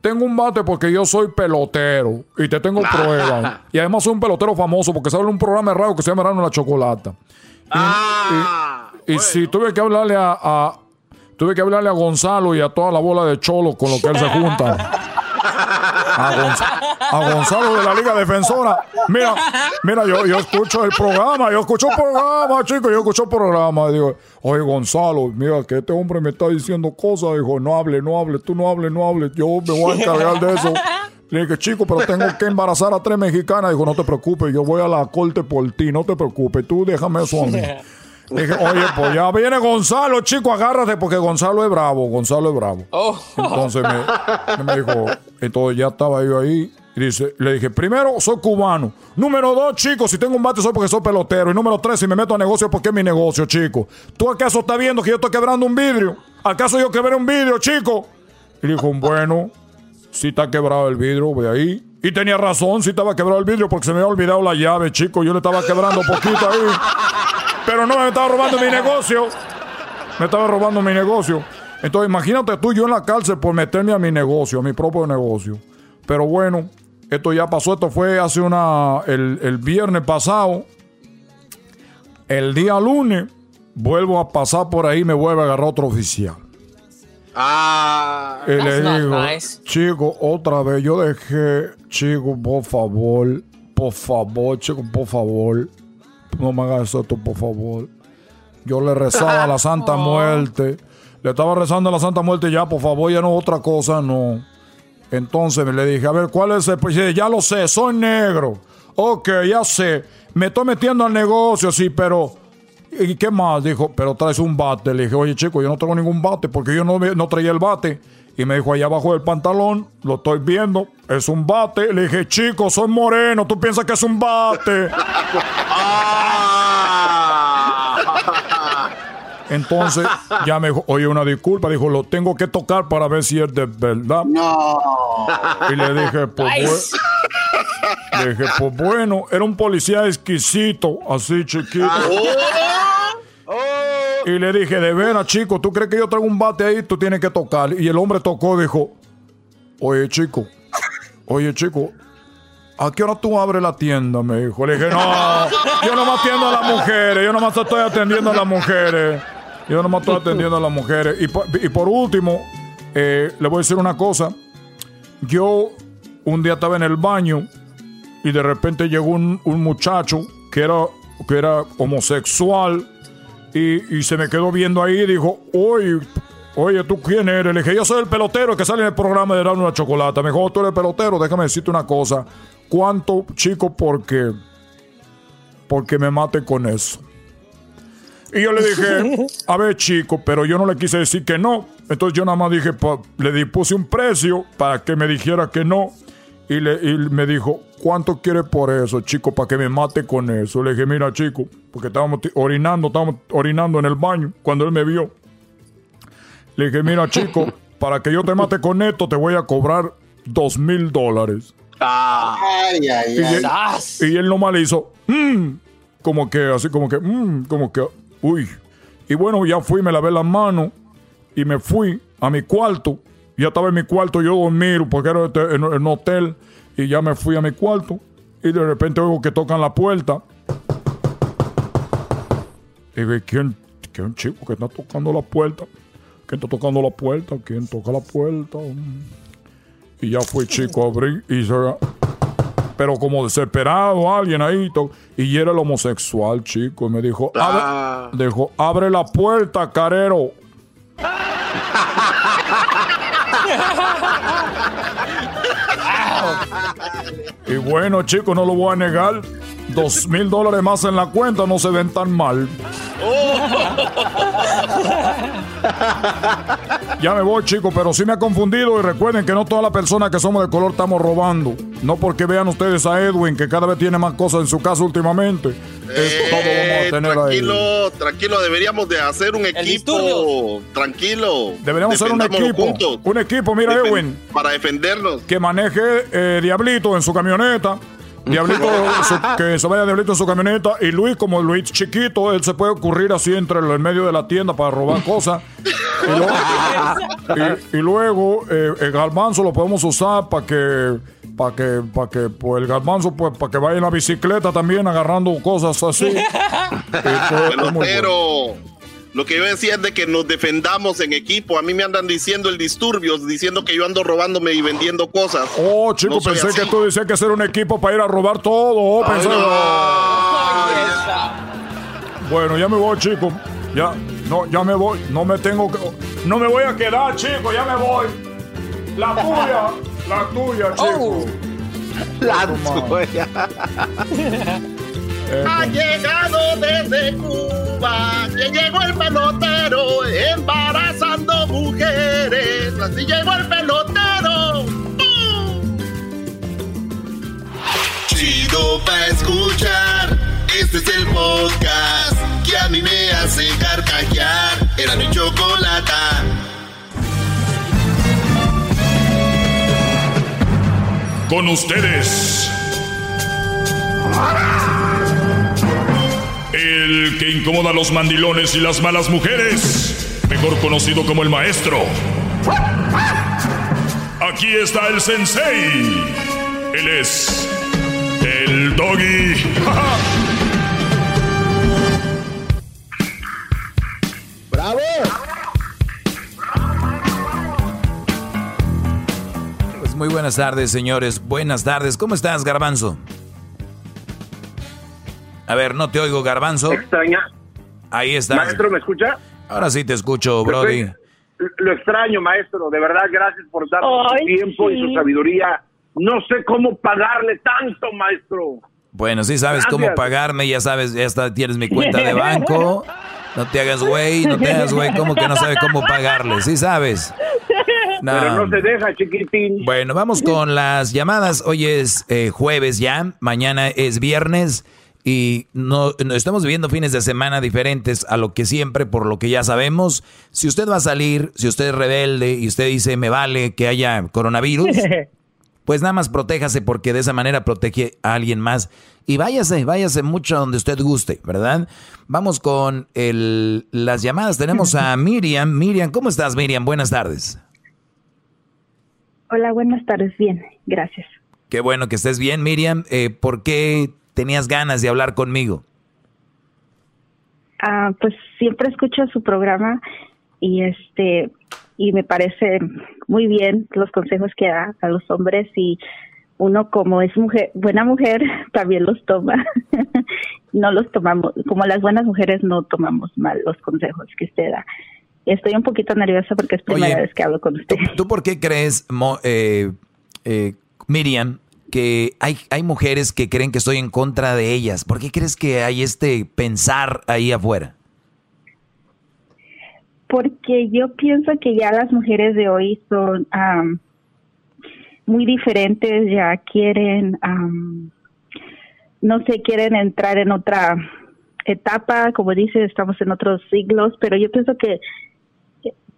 tengo un bate porque yo soy pelotero y te tengo pruebas. y además soy un pelotero famoso porque sale un programa radio que se llama Rano la Chocolata. Y, ah, si tuve que hablarle a, tuve que hablarle a Gonzalo y a toda la bola de cholo con lo que él se junta. A, Gonzalo de la Liga Defensora. Mira, mira, yo, yo escucho el programa, yo escucho el programa, chicos, yo escucho el programa. Digo, oye, Gonzalo, mira, que este hombre me está diciendo cosas. Dijo, no hable, no hable, tú no hables, no hables, yo me voy a encargar de eso. Le dije, chico, pero tengo que embarazar a tres mexicanas. Dijo, no te preocupes, yo voy a la corte por ti, no te preocupes, tú déjame eso a mí. Dije, oye, pues ya viene Gonzalo, chico, agárrate, porque Gonzalo es bravo, Gonzalo es bravo. Oh. Entonces me, me, dijo, entonces ya estaba yo ahí. Y dice, le dije, primero, soy cubano. Número dos, chico, si tengo un bate soy porque soy pelotero. Y número tres, si me meto a negocio, porque es mi negocio, chico. ¿Tú acaso estás viendo que yo estoy quebrando un vidrio? ¿Acaso yo quebré un vidrio, chico? Y dijo, bueno, si está quebrado el vidrio, voy ahí. Y tenía razón, si estaba quebrado el vidrio, porque se me había olvidado la llave, chico. Yo le estaba quebrando poquito ahí. Pero no, me estaba robando mi negocio. Me estaba robando mi negocio. Entonces, imagínate tú yo en la cárcel por meterme a mi negocio, a mi propio negocio. Pero bueno, esto ya pasó. Esto fue hace una. El, el viernes pasado. El día lunes, vuelvo a pasar por ahí y me vuelve a agarrar otro oficial. Ah. Y le digo, chico, otra vez, yo dejé, chico, por favor, por favor, chico, por favor, no me hagas esto, por favor. Yo le rezaba a la Santa Muerte, le estaba rezando a la Santa Muerte ya, por favor, ya no otra cosa, no. Entonces le dije, a ver, ¿cuál es el...? Pues ya lo sé, soy negro. Ok, ya sé, me estoy metiendo al negocio, sí, pero ¿Y qué más? Dijo, pero traes un bate. Le dije, oye, chico, yo no tengo ningún bate porque yo no, no traía el bate. Y me dijo, allá abajo del pantalón, lo estoy viendo, es un bate. Le dije, chico, soy moreno, tú piensas que es un bate. Entonces ya me dijo, oye, una disculpa. Dijo, lo tengo que tocar para ver si es de verdad. No. Y le dije, pues, le dije, pues bueno, era un policía exquisito, así chiquito. Y le dije, de veras, chico, ¿tú crees que yo traigo un bate ahí? Tú tienes que tocar. Y el hombre tocó, dijo, oye, chico, oye, chico, ¿a qué hora tú abres la tienda? Me dijo. Le dije, no, yo no me atiendo a las mujeres, yo nomás estoy atendiendo a las mujeres. Yo nomás estoy atendiendo a las mujeres. Y por, último, eh, le voy a decir una cosa. Yo un día estaba en el baño y de repente llegó un, muchacho que era, que era homosexual y, se me quedó viendo ahí y dijo, oye, oye, ¿tú quién eres? Le dije, yo soy el pelotero que sale en el programa de dar una chocolate. Me dijo, oh, tú eres pelotero, déjame decirte una cosa. ¿Cuánto, chico, porque, porque me mate con eso? Y yo le dije, a ver, chico, pero yo no le quise decir que no. Entonces yo nada más dije, le puse un precio para que me dijera que no. Y, le, y me dijo, ¿cuánto quiere por eso, chico, para que me mate con eso? Le dije, mira, chico, porque estábamos orinando, estábamos orinando en el baño cuando él me vio. Le dije, mira, chico, para que yo te mate con esto, te voy a cobrar dos mil dólares. Ay, ay, ay. Y, él, nomás le hizo, mm", como que, así como que, mm", como que, uy. Y bueno, ya fui, me lavé las manos y me fui a mi cuarto. Ya estaba en mi cuarto, yo dormir porque era en un hotel. Y ya me fui a mi cuarto y de repente oigo que tocan la puerta. Y ve, ¿quién, ¿quién chico que está tocando la puerta? ¿Quién está tocando la puerta? ¿Quién toca la puerta? Y ya fui chico a abrir y se... Pero como desesperado alguien ahí. Y era el homosexual, chico. Y me dijo, abre, ah. dijo, abre la puerta, carero. Y bueno, chicos, no lo voy a negar. Dos mil dólares más en la cuenta no se ven tan mal. ya me voy, chicos, pero sí me ha confundido y recuerden que no todas las personas que somos de color estamos robando. No porque vean ustedes a Edwin, que cada vez tiene más cosas en su casa últimamente. Eh, tranquilo, tranquilo, deberíamos de hacer un equipo. Tranquilo. Deberíamos hacer un equipo. Un equipo, mira, Edwin. Para defendernos. Que maneje eh, Diablito en su camioneta Diablito, que se vaya Diablito en su camioneta. Y Luis, como Luis chiquito, él se puede ocurrir así entre el medio de la tienda para robar cosas. y, luego, eh, el garbanzo lo podemos usar para que para que, para que, pues el garbanzo, pues, para que vaya en la bicicleta también agarrando cosas así. pero lo que yo decía es de que nos defendamos en equipo. A mí me andan diciendo el disturbios, diciendo que yo ando robándome y vendiendo cosas. Oh, chico, pensé que tú decías que hacer un equipo para ir a robar todo. Bueno, ya me voy, chico. Ya, no, ya me voy. No me tengo que. No me voy a quedar, chico, ya me voy. La tuya, la tuya, chico. Oh. La tuya. ha llegado desde Cuba, que llegó el pelotero embarazando mujeres. Así llegó el pelotero. Chido pa escuchar. Este es el podcast que a mí me hace carcajear. Era mi chocolate. Con ustedes. El que incomoda a los mandilones y las malas mujeres, mejor conocido como el maestro. Aquí está el sensei. Él es el doggy. ¡Bravo! Pues muy buenas tardes, señores. Buenas tardes. ¿Cómo estás, garbanzo? A ver, no te oigo, Garbanzo. Extraña. Ahí está. Maestro, ¿me escucha? Ahora sí te escucho, Brody. Lo extraño, maestro. De verdad, gracias por dar su tiempo y su sabiduría. No sé cómo pagarle tanto, maestro. Bueno, sí sabes cómo pagarme, ya sabes, ya está, tienes mi cuenta de banco. No te hagas güey, no te hagas güey, ¿cómo que no sabes cómo pagarle? Sí sabes. Pero no se deja, chiquitín. Bueno, vamos con las llamadas. Hoy es eh, jueves ya, mañana es viernes y no, estamos viviendo fines de semana diferentes a lo que siempre, por lo que ya sabemos. Si usted va a salir, si usted es rebelde y usted dice me vale que haya coronavirus, pues nada más protéjase porque de esa manera protege a alguien más. Y váyase, váyase mucho donde usted guste, ¿verdad? Vamos con el, las llamadas. Tenemos a Miriam. Miriam, ¿cómo estás, Miriam? Buenas tardes. Hola, buenas tardes. Bien, gracias. Qué bueno que estés bien, Miriam. Eh, ¿Por qué tenías ganas de hablar conmigo? Ah, pues siempre escucho su programa y este y me parece muy bien los consejos que da a los hombres y uno como es mujer buena mujer también los toma. No los tomamos como las buenas mujeres no tomamos mal los consejos que usted da. Estoy un poquito nerviosa porque es primera vez que hablo con usted. ¿tú, por qué crees eh, eh, Miriam que hay, hay mujeres que creen que estoy en contra de ellas. ¿Por qué crees que hay este pensar ahí afuera? Porque yo pienso que ya las mujeres de hoy son muy diferentes, ya quieren, no sé, quieren entrar en otra etapa, como dice, estamos en otros siglos, pero yo pienso que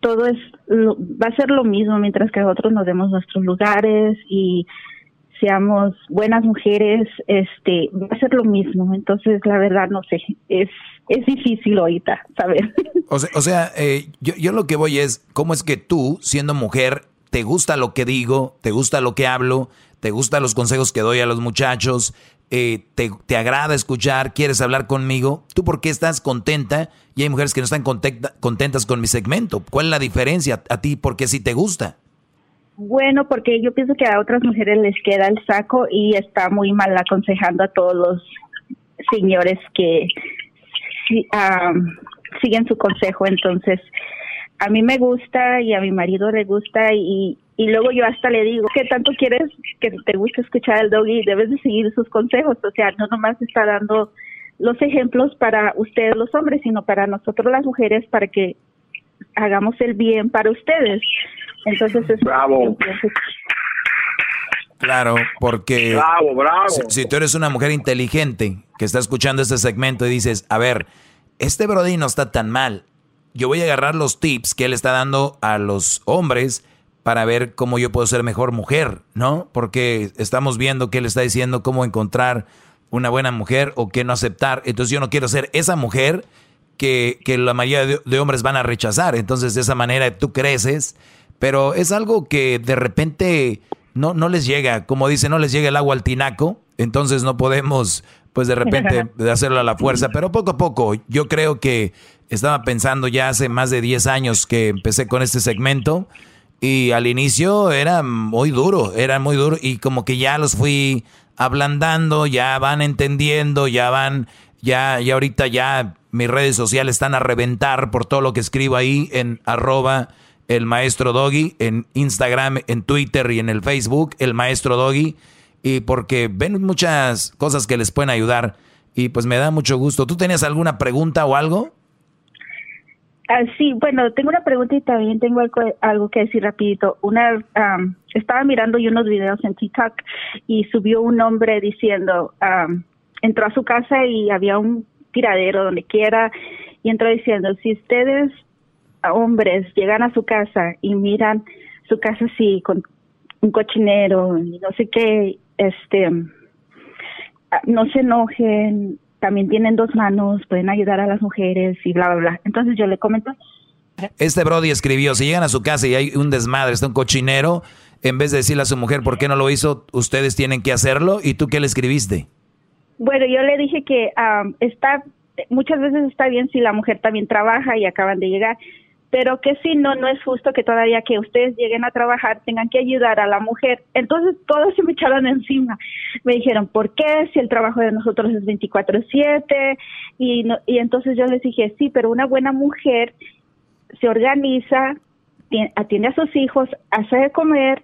todo es va a ser lo mismo mientras que nosotros nos demos nuestros lugares y seamos buenas mujeres, este, va a ser lo mismo. Entonces, la verdad, no sé, es, es difícil ahorita saber. O sea, eh, yo, yo lo que voy es, ¿cómo es que tú, siendo mujer, te gusta lo que digo, te gusta lo que hablo, te gustan los consejos que doy a los muchachos, eh, te, te, agrada escuchar, quieres hablar conmigo, ¿tú por qué estás contenta? Y hay mujeres que no están contentas con mi segmento. ¿Cuál es la diferencia a ti? Porque si te gusta. Bueno, porque yo pienso que a otras mujeres les queda el saco y está muy mal aconsejando a todos los señores que siguen su consejo. Entonces, a mí me gusta y a mi marido le gusta y, y luego yo hasta le digo, ¿qué tanto quieres que te guste escuchar al doggy? Debes de seguir sus consejos. O sea, no nomás está dando los ejemplos para ustedes los hombres, sino para nosotros las mujeres, para que hagamos el bien para ustedes. Entonces es bravo. Claro, porque bravo, bravo. Si, tú eres una mujer inteligente que está escuchando este segmento y dices, a ver, este Brody no está tan mal. Yo voy a agarrar los tips que él está dando a los hombres para ver cómo yo puedo ser mejor mujer, ¿no? Porque estamos viendo que él está diciendo cómo encontrar una buena mujer o qué no aceptar. Entonces yo no quiero ser esa mujer que, que la mayoría de, de hombres van a rechazar. Entonces de esa manera tú creces pero es algo que de repente no, no les llega, como dice, no les llega el agua al tinaco, entonces no podemos, pues de repente, hacerlo a la fuerza, pero poco a poco, yo creo que estaba pensando ya hace más de 10 años que empecé con este segmento y al inicio era muy duro, era muy duro y como que ya los fui ablandando, ya van entendiendo, ya van, ya, ya ahorita ya mis redes sociales están a reventar por todo lo que escribo ahí en arroba el maestro Doggy, en Instagram, en Twitter y en el Facebook, el maestro Doggy, y porque ven muchas cosas que les pueden ayudar y pues me da mucho gusto. ¿Tú tenías alguna pregunta o algo? Ah, sí, bueno, tengo una pregunta y también tengo algo, que decir rapidito. Una, estaba mirando yo unos videos en TikTok y subió un hombre diciendo, entró a su casa y había un tiradero donde quiera y entró diciendo, si ustedes hombres llegan a su casa y miran su casa así con un cochinero y no sé qué, este, no se enojen, también tienen dos manos, pueden ayudar a las mujeres y bla, bla, bla. Entonces yo le comento. Este Brody escribió, si llegan a su casa y hay un desmadre, está un cochinero, en vez de decirle a su mujer por qué no lo hizo, ustedes tienen que hacerlo. ¿Y tú qué le escribiste? Bueno, yo le dije que está, muchas veces está bien si la mujer también trabaja y acaban de llegar, pero que si no, no es justo que todavía que ustedes lleguen a trabajar tengan que ayudar a la mujer. Entonces todos se me echaron encima. Me dijeron, ¿por qué? Si el trabajo de nosotros es 24/7. Y, no, y entonces yo les dije, sí, pero una buena mujer se organiza, atiende a sus hijos, hace de comer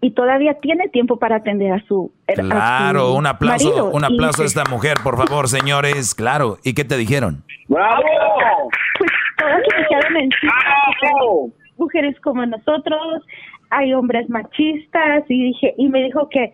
y todavía tiene tiempo para atender a su Claro, un aplauso, un aplauso a esta mujer, por favor, señores. Claro. ¿Y qué te dijeron? ¡Bravo! Pues Mujeres como nosotros, hay hombres machistas y dije y me dijo que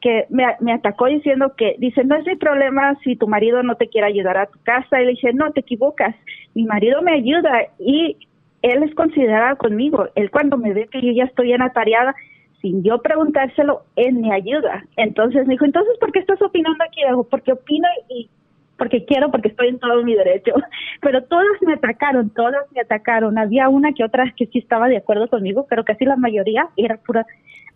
que me, me, atacó diciendo que, dice, no es mi problema si tu marido no te quiere ayudar a tu casa. Y le dije, no, te equivocas. Mi marido me ayuda y él es considerado conmigo. Él cuando me ve que yo ya estoy en atareada, sin yo preguntárselo, él me ayuda. Entonces me dijo, entonces, ¿por qué estás opinando aquí? Digo, porque opino y porque quiero, porque estoy en todo mi derecho. Pero todas me atacaron, todas me atacaron. Había una que otra que sí estaba de acuerdo conmigo, pero casi la mayoría era pura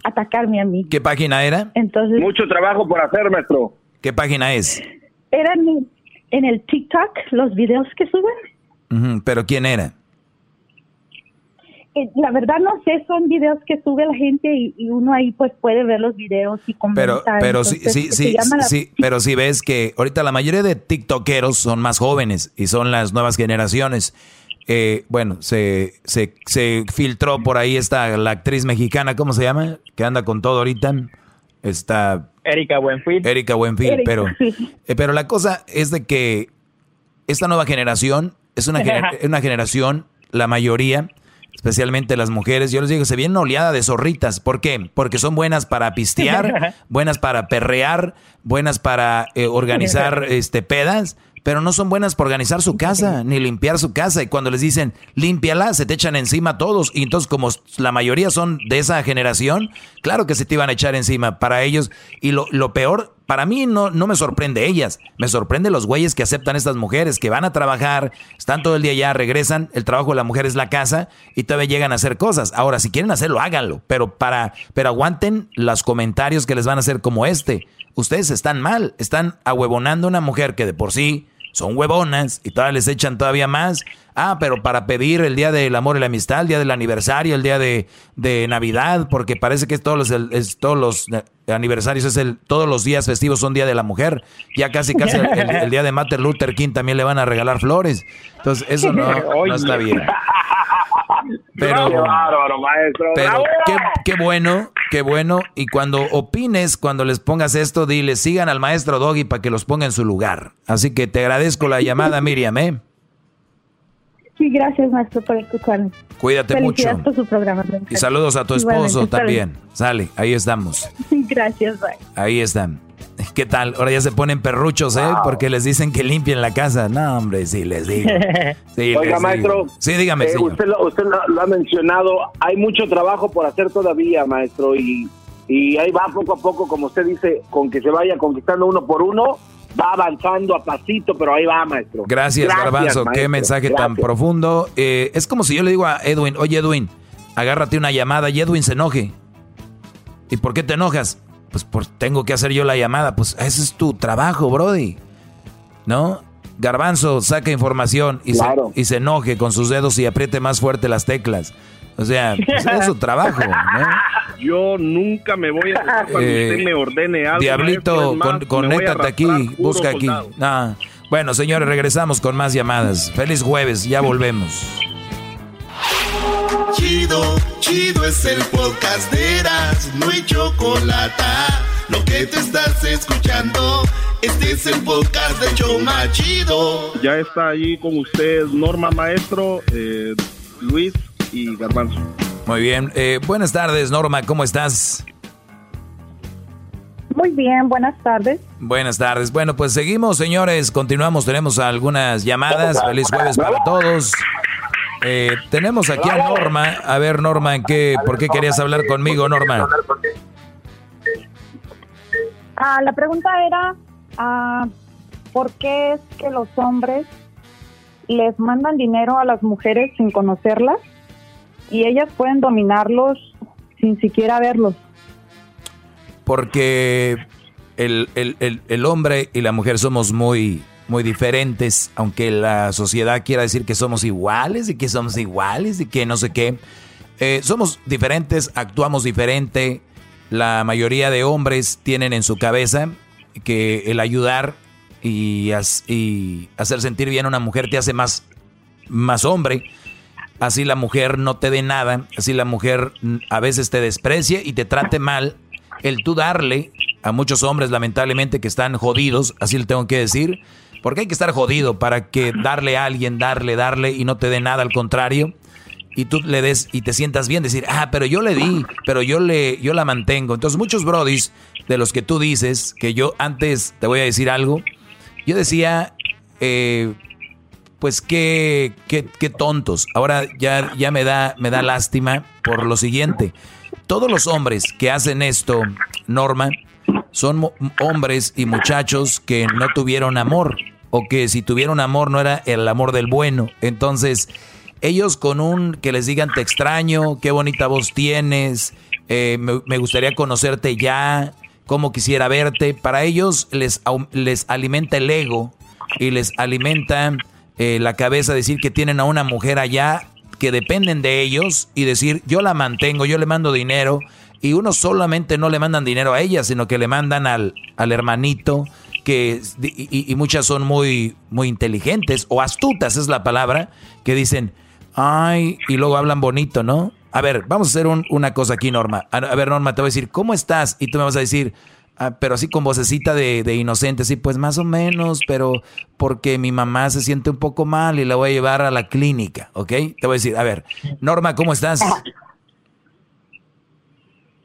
atacarme a mí. ¿Qué página era? Entonces, Mucho trabajo por hacer, maestro. ¿Qué página es? Eran en el TikTok los videos que suben. ¿Pero quién era? Eh, la verdad no sé, son videos que sube la gente y, uno ahí pues puede ver los videos y comentar. Pero, pero sí, sí, sí, sí, pero si ves que ahorita la mayoría de tiktokeros son más jóvenes y son las nuevas generaciones. Eh, bueno, se, se, se filtró por ahí esta, la actriz mexicana, ¿cómo se llama? Que anda con todo ahorita. Está... Erika Buenfil. Erika Buenfil, pero, eh, pero la cosa es de que esta nueva generación es una, una generación, la mayoría, especialmente las mujeres, yo les digo, se viene una oleada de zorritas. ¿Por qué? Porque son buenas para pistear, buenas para perrear, buenas para eh, organizar este pedas, pero no son buenas para organizar su casa, ni limpiar su casa. Y cuando les dicen, límpiala, se te echan encima todos. Y entonces, como la mayoría son de esa generación, claro que se te iban a echar encima para ellos. Y lo, lo peor, para mí no, me sorprende ellas, me sorprende los güeyes que aceptan estas mujeres, que van a trabajar, están todo el día allá, regresan, el trabajo de la mujer es la casa y todavía llegan a hacer cosas. Ahora, si quieren hacerlo, háganlo, pero, para, pero aguanten los comentarios que les van a hacer como este. Ustedes están mal, están ahuevonando a una mujer que de por sí son huevonas y todavía les echan todavía más. Ah, pero para pedir el día del amor y la amistad, el día del aniversario, el día de, Navidad, porque parece que todos los, es, todos los aniversarios es el, todos los días festivos son día de la mujer. Ya casi casi el, día de Martin Luther King también le van a regalar flores. Entonces eso no, no está bien. Pero, qué bárbaro, maestro. Pero qué, qué, bueno, qué bueno. Y cuando opines, cuando les pongas esto, dile, sigan al maestro Doggy para que los ponga en su lugar. Así que te agradezco la llamada, Miriam, ¿eh? Sí, gracias, maestro, por escucharme. Cuídate mucho. Por su programa. Y saludos a tu esposo también. Sale, ahí estamos. Sí, gracias, bye. Ahí están. ¿Qué tal? Ahora ya se ponen perruchos, ¿eh? Porque les dicen que limpien la casa. No, hombre, sí, les digo. Oiga, maestro. Sí, dígame, eh, Usted, lo, usted lo, ha mencionado. Hay mucho trabajo por hacer todavía, maestro. Y, y ahí va poco a poco, como usted dice, con que se vaya conquistando uno por uno. Va avanzando a pasito, pero ahí va, maestro. Gracias, Garbanzo. Qué mensaje tan profundo. Eh, es como si yo le digo a Edwin, oye, Edwin, agárrate una llamada y Edwin se enoje. ¿Y por qué te enojas? pues por, tengo que hacer yo la llamada. Pues ese es tu trabajo, Brody. ¿No? Garbanzo saca información y, se, y se enoje con sus dedos y apriete más fuerte las teclas. O sea, pues es su trabajo, ¿no? Yo nunca me voy a cuando eh, usted me ordene algo. Diablito, conéctate aquí, busca aquí. Ah, bueno, señores, regresamos con más llamadas. Feliz jueves, ya volvemos. Chido, chido es el podcast de Eras, no hay chocolate. Lo que te estás escuchando, este es el podcast de Choma Chido. Ya está ahí con ustedes Norma Maestro, eh, Luis y Garbanzo. Muy bien, eh, buenas tardes Norma, ¿cómo estás? Muy bien, buenas tardes. Buenas tardes. Bueno, pues seguimos, señores. Continuamos, tenemos algunas llamadas. Feliz jueves para todos. Eh, tenemos aquí a Norma. A ver, Norma, ¿en qué, ¿por qué querías hablar conmigo, Norma? Ah, la pregunta era, ah, ¿por qué es que los hombres les mandan dinero a las mujeres sin conocerlas y ellas pueden dominarlos sin siquiera verlos? Porque el, el, el, hombre y la mujer somos muy muy diferentes, aunque la sociedad quiera decir que somos iguales y que somos iguales y que no sé qué. Eh, somos diferentes, actuamos diferente. La mayoría de hombres tienen en su cabeza que el ayudar y, hacer sentir bien a una mujer te hace más, más hombre. Así la mujer no te dé nada, así la mujer a veces te desprecie y te trate mal. El tú darle a muchos hombres, lamentablemente, que están jodidos, así le tengo que decir, porque hay que estar jodido para que darle a alguien, darle, darle y no te dé nada, al contrario. Y tú le des y te sientas bien, decir, ah, pero yo le di, pero yo le, yo la mantengo. Entonces muchos brodis de los que tú dices, que yo antes te voy a decir algo, yo decía, eh, pues qué, qué, qué, tontos. Ahora ya, ya me, da, me da lástima por lo siguiente. Todos los hombres que hacen esto, Norma, son hombres y muchachos que no tuvieron amor o que si tuvieron amor no era el amor del bueno. Entonces, ellos con un que les digan te extraño, qué bonita voz tienes, eh, me, gustaría conocerte ya, cómo quisiera verte, para ellos les, les alimenta el ego y les alimenta eh, la cabeza decir que tienen a una mujer allá que dependen de ellos y decir yo la mantengo, yo le mando dinero y uno solamente no le mandan dinero a ella, sino que le mandan al, al hermanito, que y, muchas son muy, muy inteligentes o astutas es la palabra, que dicen, ay, y luego hablan bonito, ¿no? A ver, vamos a hacer una cosa aquí, Norma. A, ver, Norma, te voy a decir, ¿cómo estás? Y tú me vas a decir, ah, pero así con vocecita de, de, inocente, sí, pues más o menos, pero porque mi mamá se siente un poco mal y la voy a llevar a la clínica, ¿ok? Te voy a decir, a ver, Norma, ¿cómo estás?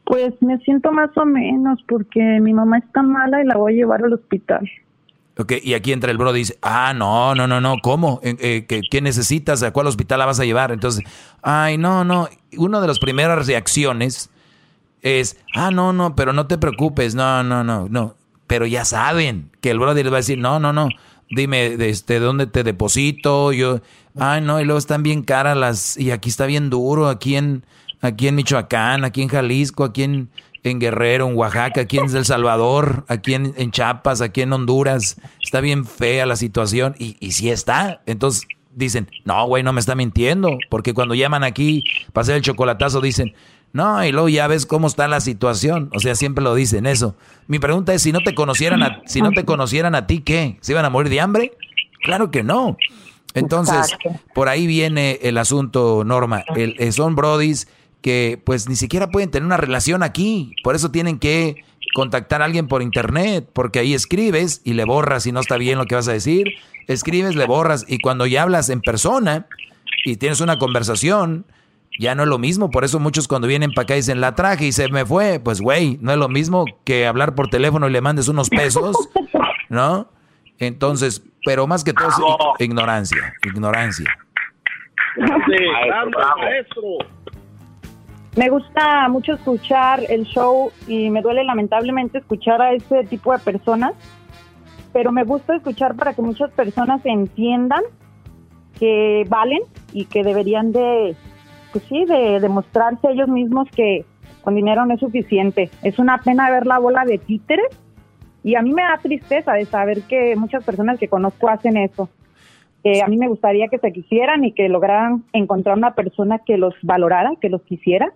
Pues me siento más o menos porque mi mamá está mala y la voy a llevar al hospital. Ok, y aquí entra el bro y dice, ah, no, no, no, no, ¿cómo? Eh, ¿qué, ¿qué, necesitas? ¿A cuál hospital la vas a llevar? Entonces, ay, no, no. Una de las primeras reacciones es, ah, no, no, pero no te preocupes, no, no, no, no. Pero ya saben que el brother les va a decir, no, no, no, dime, este, ¿dónde te deposito? Yo, ay, no, y luego están bien caras las, y aquí está bien duro, aquí en aquí en Michoacán, aquí en Jalisco, aquí en, Guerrero, en Oaxaca, aquí en El Salvador, aquí en, en, Chiapas, aquí en Honduras. Está bien fea la situación y, y sí está. Entonces dicen, no, güey, no me está mintiendo, porque cuando llaman aquí para hacer el chocolatazo dicen, no, y luego ya ves cómo está la situación. O sea, siempre lo dicen eso. Mi pregunta es, si no te conocieran a, si no te conocieran a ti, ¿qué? ¿Se iban a morir de hambre? Claro que no. Entonces, por ahí viene el asunto, Norma. El, eh, son brodis que pues ni siquiera pueden tener una relación aquí. Por eso tienen que contactar a alguien por internet, porque ahí escribes y le borras si no está bien lo que vas a decir. Escribes, le borras y cuando ya hablas en persona y tienes una conversación, ya no es lo mismo. Por eso muchos cuando vienen para acá dicen, la traje y se me fue. Pues güey, no es lo mismo que hablar por teléfono y le mandes unos pesos, ¿no? Entonces, pero más que todo es ignorancia, ignorancia. Me gusta mucho escuchar el show y me duele lamentablemente escuchar a ese tipo de personas, pero me gusta escuchar para que muchas personas entiendan que valen y que deberían de, pues sí, de demostrarse ellos mismos que con dinero no es suficiente. Es una pena ver la bola de títeres y a mí me da tristeza de saber que muchas personas que conozco hacen eso. Eh, a mí me gustaría que se quisieran y que lograran encontrar una persona que los valorara, que los quisiera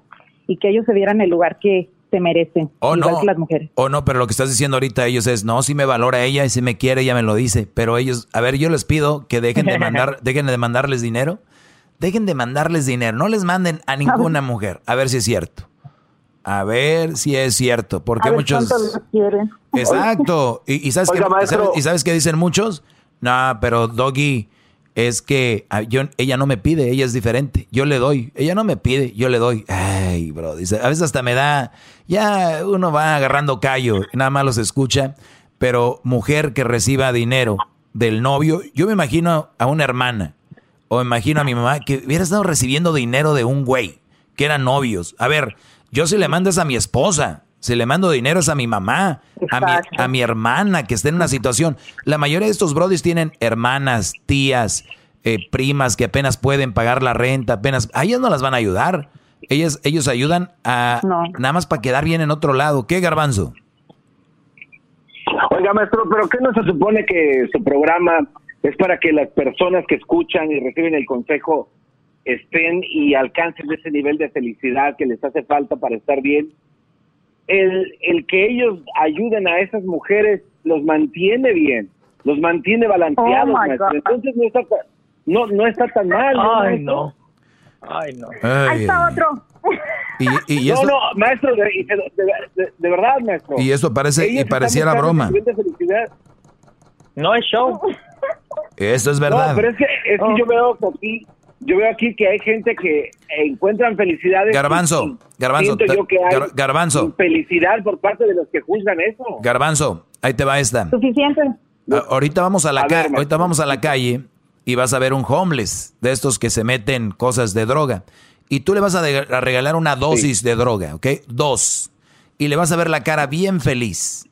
y que ellos se dieran el lugar que se merecen, o igual no, que las mujeres. O no, pero lo que estás diciendo ahorita ellos es, no, si me valora ella y si me quiere, ella me lo dice. Pero ellos, a ver, yo les pido que dejen de mandar, dejen de mandarles dinero. Dejen de mandarles dinero. No les manden a ninguna mujer. A ver si es cierto. A ver si es cierto. Porque muchos. Exacto. Y, sabes ¿Y sabes qué dicen muchos? No, pero Doggy es que ah, yo, ella no me pide, ella es diferente. Yo le doy, ella no me pide, yo le doy. Ay, bro, dice, a veces hasta me da, ya uno va agarrando callo, nada más los escucha, pero mujer que reciba dinero del novio, yo me imagino a una hermana, o imagino a mi mamá que hubiera estado recibiendo dinero de un güey, que eran novios. A ver, yo si le mandas a mi esposa, si le mando dinero es a mi mamá, a mi, a mi, hermana que está en una situación. La mayoría de estos brodis tienen hermanas, tías, eh, primas que apenas pueden pagar la renta, apenas. A ellas no las van a ayudar. Ellas, ellos ayudan a nada más para quedar bien en otro lado. ¿Qué, Garbanzo? Oiga, maestro, pero ¿qué no se supone que su programa es para que las personas que escuchan y reciben el consejo estén y alcancen ese nivel de felicidad que les hace falta para estar bien? El, el que ellos ayuden a esas mujeres los mantiene bien, los mantiene balanceados, Oh, maestro. God. Entonces no está, no, no está tan mal. ¿no, Ay, no. Ay, no. Ahí está otro. Y, y no, eso, no, maestro, de, de- de- de verdad, maestro. y eso parece, y pareciera broma. No es show. Eso es verdad. No, pero es que, es que yo veo que aquí, yo veo aquí que hay gente que encuentran felicidades. Garbanzo, y Garbanzo, te- yo que hay Gar- Garbanzo. felicidad por parte de los que juzgan eso. Garbanzo, ahí te va esta. Suficiente. A- Ahorita vamos a la A ver, ahorita vamos a la calle y vas a ver un homeless de estos que se meten cosas de droga y tú le vas a regalar una dosis de droga, ¿ok? Dos y le vas a ver la cara bien feliz.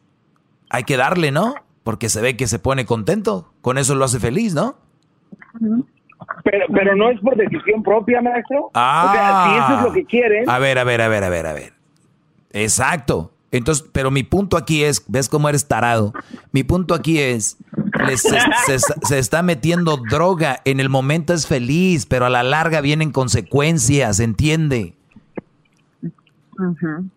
Hay que darle, ¿no? Porque se ve que se pone contento. Con eso lo hace feliz, ¿no? Pero, pero no es por decisión propia, maestro. Ah. O sea, si eso es lo que quieren. A ver, a ver, a ver, a ver, a ver. Exacto. Entonces, pero mi punto aquí es, ¿ves cómo eres tarado? Mi punto aquí es, les- se, se- se está metiendo droga, en el momento es feliz, pero a la larga vienen consecuencias, ¿entiende? Ujú.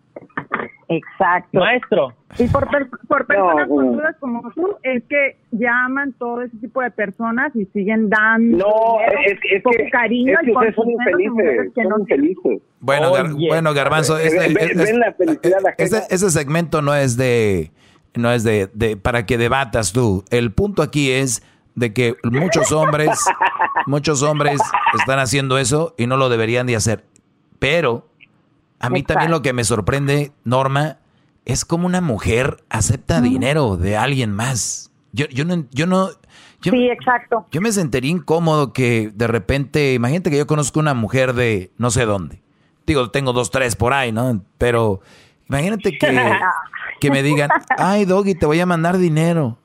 Exacto. Maestro. Y por, per- por personas No, no. conchudas como tú, es que llaman todo ese tipo de personas y siguen dando No, es, es con que, cariño es que y con son a infelices. que Son no infelices. Bueno, Gar- bueno, Garbanzo, Ven- este- ven- la felicidad ajena. ese, ese segmento no es de, no es de, de- para que debatas tú. El punto aquí es de que muchos hombres, muchos hombres están haciendo eso y no lo deberían de hacer. Pero a mí también lo que me sorprende, Norma, es como una mujer acepta dinero de alguien más. Yo, yo no, yo no, yo, Sí, exacto. yo me sentiría incómodo que de repente, imagínate que yo conozco una mujer de no sé dónde. Digo, tengo dos, tres por ahí, ¿no? Pero imagínate que, que me digan, ay, Doggy, te voy a mandar dinero.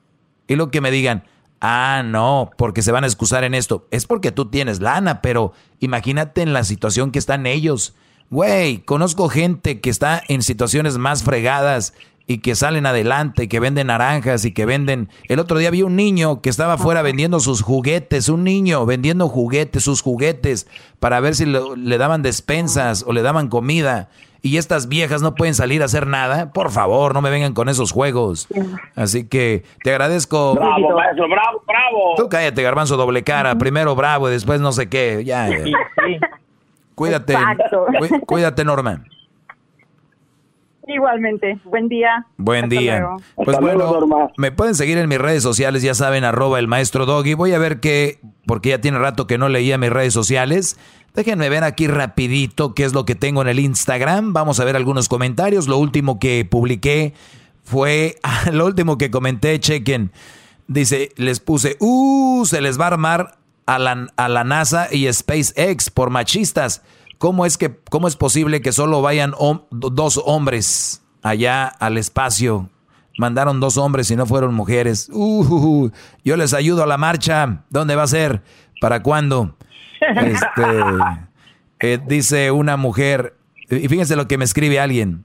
Y lo que me digan, ah, no, porque se van a excusar en esto. Es porque tú tienes lana, pero imagínate en la situación que están ellos. Güey, conozco gente que está en situaciones más fregadas y que salen adelante, que venden naranjas y que venden... El otro día vi un niño que estaba afuera vendiendo sus juguetes, un niño vendiendo juguetes, sus juguetes, para ver si lo- le daban despensas o le daban comida. Y estas viejas no pueden salir a hacer nada. Por favor, no me vengan con esos juegos. Así que te agradezco. Bravo, maestro, bravo, bravo. Tú cállate, garbanzo doble cara. Primero bravo y después no sé qué. Ya. ya. Cuídate. Exacto. Cuídate, Norma. Igualmente. Buen día. Buen Hasta día. luego. Pues Hasta luego, bueno, Norma. me pueden seguir en mis redes sociales, ya saben, arroba el maestro Doggy. Voy a ver qué, porque ya tiene rato que no leía mis redes sociales. Déjenme ver aquí rapidito qué es lo que tengo en el Instagram. Vamos a ver algunos comentarios. Lo último que publiqué fue, lo último que comenté, chequen. Dice, les puse, uh, se les va a armar a la, a la NASA y SpaceX por machistas. ¿Cómo es, que, ¿Cómo es posible que solo vayan dos hombres allá al espacio? Mandaron dos hombres y no fueron mujeres. Uh, yo les ayudo a la marcha. ¿Dónde va a ser? ¿Para cuándo? Este, eh, dice una mujer, y fíjense lo que me escribe alguien.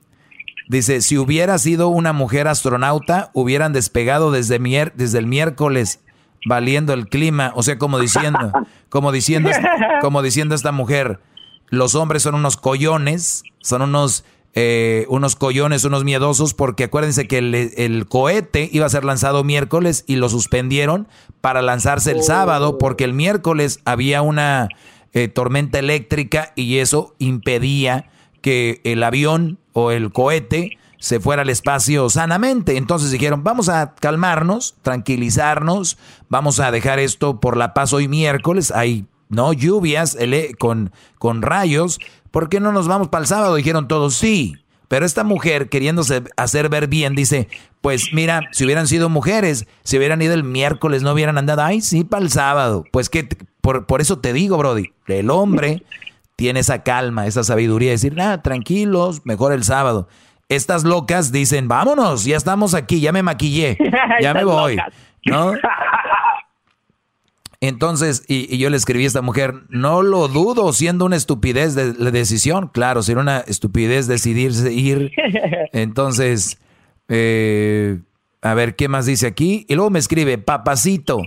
Dice, si hubiera sido una mujer astronauta, hubieran despegado desde, desde el miércoles, valiendo el clima. O sea, como diciendo, como diciendo, como diciendo esta mujer, los hombres son unos collones, son unos, eh, unos collones, unos miedosos, porque acuérdense que el, el cohete iba a ser lanzado miércoles y lo suspendieron para lanzarse el sábado, porque el miércoles había una eh, tormenta eléctrica y eso impedía que el avión o el cohete se fuera al espacio sanamente. Entonces dijeron, vamos a calmarnos, tranquilizarnos, vamos a dejar esto por la paz hoy miércoles, hay no lluvias con, con rayos, ¿por qué no nos vamos para el sábado? Dijeron todos, sí. Pero esta mujer, queriéndose hacer ver bien, dice, pues mira, si hubieran sido mujeres, si hubieran ido el miércoles, no hubieran andado, ay, sí, para el sábado. Pues que, por, por eso te digo, Brody, el hombre tiene esa calma, esa sabiduría de decir, nada, tranquilos, mejor el sábado. Estas locas dicen, vámonos, ya estamos aquí, ya me maquillé, ya me voy. ¿No? Entonces, y, y yo le escribí a esta mujer, no lo dudo, siendo una estupidez de la decisión, claro, si era una estupidez decidirse ir, entonces, eh, A ver, ¿qué más dice aquí? Y luego me escribe, papacito,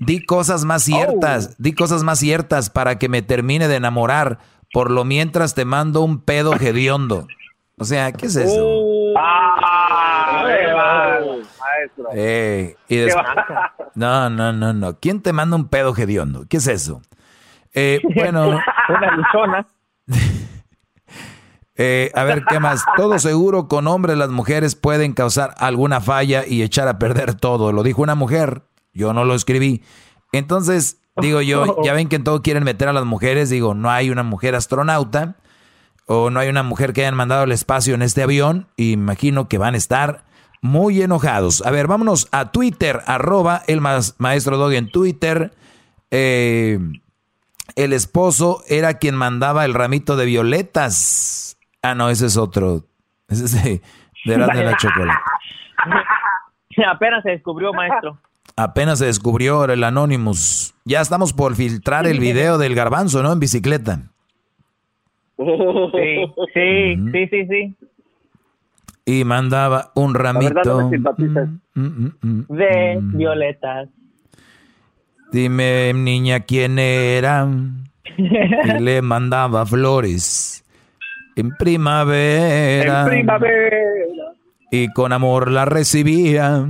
di cosas más ciertas, oh. di cosas más ciertas para que me termine de enamorar. Por lo mientras te mando un pedo hediondo. O sea, ¿qué es eso? Oh. Ah, maestro. Eh, y después, no, no, no, no. ¿Quién te manda un pedo hediondo? ¿Qué es eso? Eh, bueno. Una luchona. Eh, a ver, ¿qué más? Todo seguro con hombres las mujeres pueden causar alguna falla y echar a perder todo. Lo dijo una mujer, yo no lo escribí. Entonces, digo yo, ya ven que en todo quieren meter a las mujeres, digo, no hay una mujer astronauta o no hay una mujer que hayan mandado al espacio en este avión, y imagino que van a estar muy enojados. A ver, vámonos a Twitter, arroba el maestro Dog en Twitter. Eh, el esposo era quien mandaba el ramito de violetas. Ah, no, ese es otro. Ese es de, de la chocolate. Apenas se descubrió, maestro. Apenas se descubrió el Anonymous. Ya estamos por filtrar el video del garbanzo, ¿no? En bicicleta. Sí, sí, sí, sí, sí. Y mandaba un ramito mm, mm, mm, de violetas. Dime, niña, quién era. Y le mandaba flores en primavera. En primavera. Y con amor la recibía.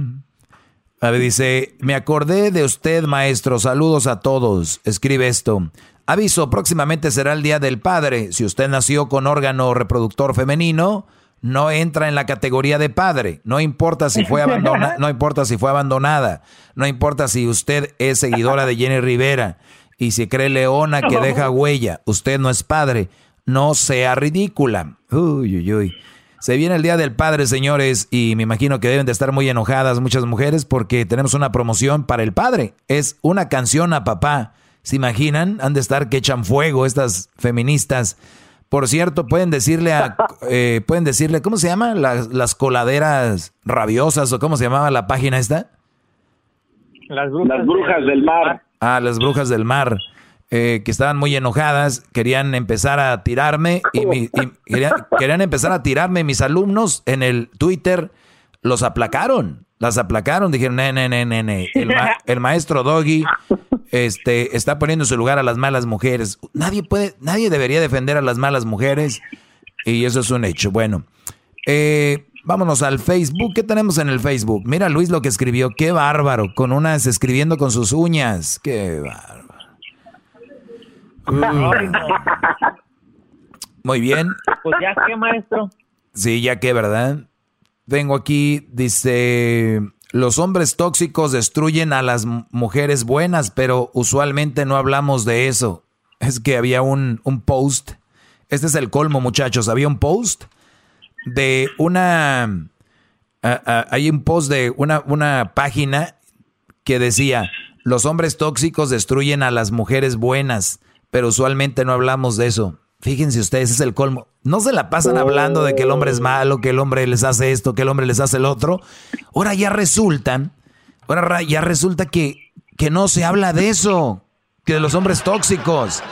A ver, dice, me acordé de usted, maestro. Saludos a todos. Escribe esto. Aviso, próximamente será el Día del Padre. Si usted nació con órgano reproductor femenino, no entra en la categoría de padre. No importa si fue abandonada, no importa si fue abandonada, no importa si usted es seguidora de Jenny Rivera y si cree leona que deja huella, usted no es padre. No sea ridícula. Uy, uy, uy. Se viene el Día del Padre, señores, y me imagino que deben de estar muy enojadas muchas mujeres porque tenemos una promoción para el padre. Es una canción a papá. ¿Se imaginan? Han de estar que echan fuego estas feministas por cierto, pueden decirle a, eh, pueden decirle, ¿cómo se llama? Las, las, coladeras rabiosas o cómo se llamaba la página esta? Las brujas, del mar. Ah, las brujas del mar. Eh, que estaban muy enojadas, querían empezar a tirarme y, querían, empezar a tirarme mis alumnos en el Twitter, los aplacaron, las aplacaron, dijeron, ne, ne, ne, ne, El, el maestro Doggy este, está poniendo en su lugar a las malas mujeres. Nadie puede, nadie debería defender a las malas mujeres y eso es un hecho. Bueno, eh, vámonos al Facebook. ¿Qué tenemos en el Facebook? Mira Luis lo que escribió. Qué bárbaro. Con unas escribiendo con sus uñas. Qué bárbaro. Muy bien. Pues ya qué, maestro. Sí, ya que, ¿verdad? Tengo aquí, dice, los hombres tóxicos destruyen a las mujeres buenas, pero usualmente no hablamos de eso. Es que había un, post. Este es el colmo, muchachos. Había un post de una... hay un post de una, una página que decía, los hombres tóxicos destruyen a las mujeres buenas, pero usualmente no hablamos de eso. Fíjense ustedes, es el colmo. No se la pasan hablando de que el hombre es malo, que el hombre les hace esto, que el hombre les hace el otro. Ahora ya resulta, ahora ya resulta que, que no se habla de eso, que de los hombres tóxicos.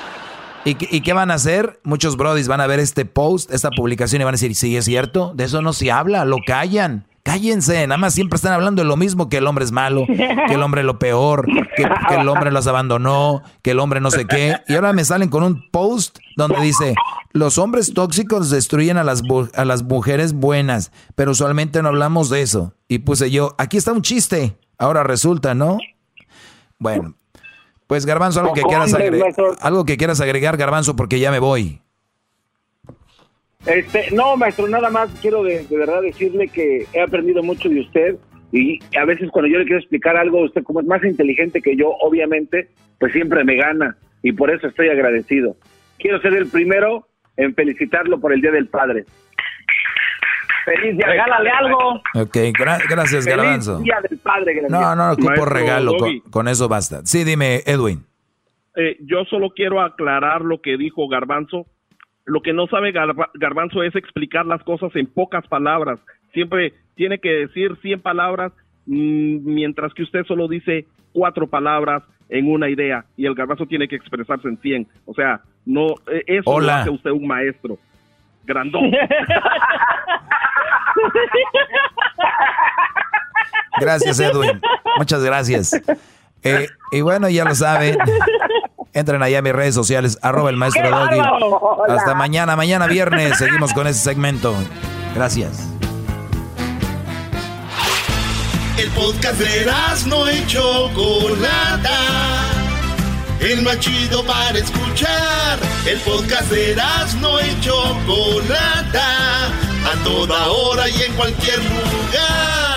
¿Y, ¿Y qué van a hacer? Muchos brodis van a ver este post, esta publicación y van a decir, sí, es cierto, de eso no se habla, lo callan. Cállense, nada más siempre están hablando de lo mismo, que el hombre es malo, que el hombre es lo peor, que, el hombre los abandonó, que el hombre no sé qué. Y ahora me salen con un post donde dice, los hombres tóxicos destruyen a las, a las mujeres buenas, pero usualmente no hablamos de eso. Y puse yo, aquí está un chiste, ahora resulta, ¿no? Bueno, pues Garbanzo, algo que quieras agregar, algo que quieras agregar, Garbanzo, porque ya me voy. Este, no, maestro, nada más quiero de, verdad decirle que he aprendido mucho de usted y a veces cuando yo le quiero explicar algo, usted como es más inteligente que yo, obviamente, pues siempre me gana y por eso estoy agradecido. Quiero ser el primero en felicitarlo por el Día del Padre. Feliz día, regálale algo. Ok, gracias, Garbanzo. Día del Padre, No, no, ocupo regalo, con, eso basta. Sí, dime, Edwin. Eh, yo solo quiero aclarar lo que dijo Garbanzo lo que no sabe Garbanzo es explicar las cosas en pocas palabras. Siempre tiene que decir 100 palabras, mm, mientras que usted solo dice cuatro palabras en una idea y el Garbanzo tiene que expresarse en 100. O sea, no e, eso lo hace usted un maestro. Grandón. Gracias, Edwin. Muchas gracias. Eh, y bueno, ya lo saben. Entren allá a mis redes sociales, arroba el maestro Doggy. Hasta mañana, mañana viernes. Seguimos con ese segmento. Gracias. El podcast de no hecho Chocolata. El más chido para escuchar. El podcast de no hecho Chocolata. A toda hora y en cualquier lugar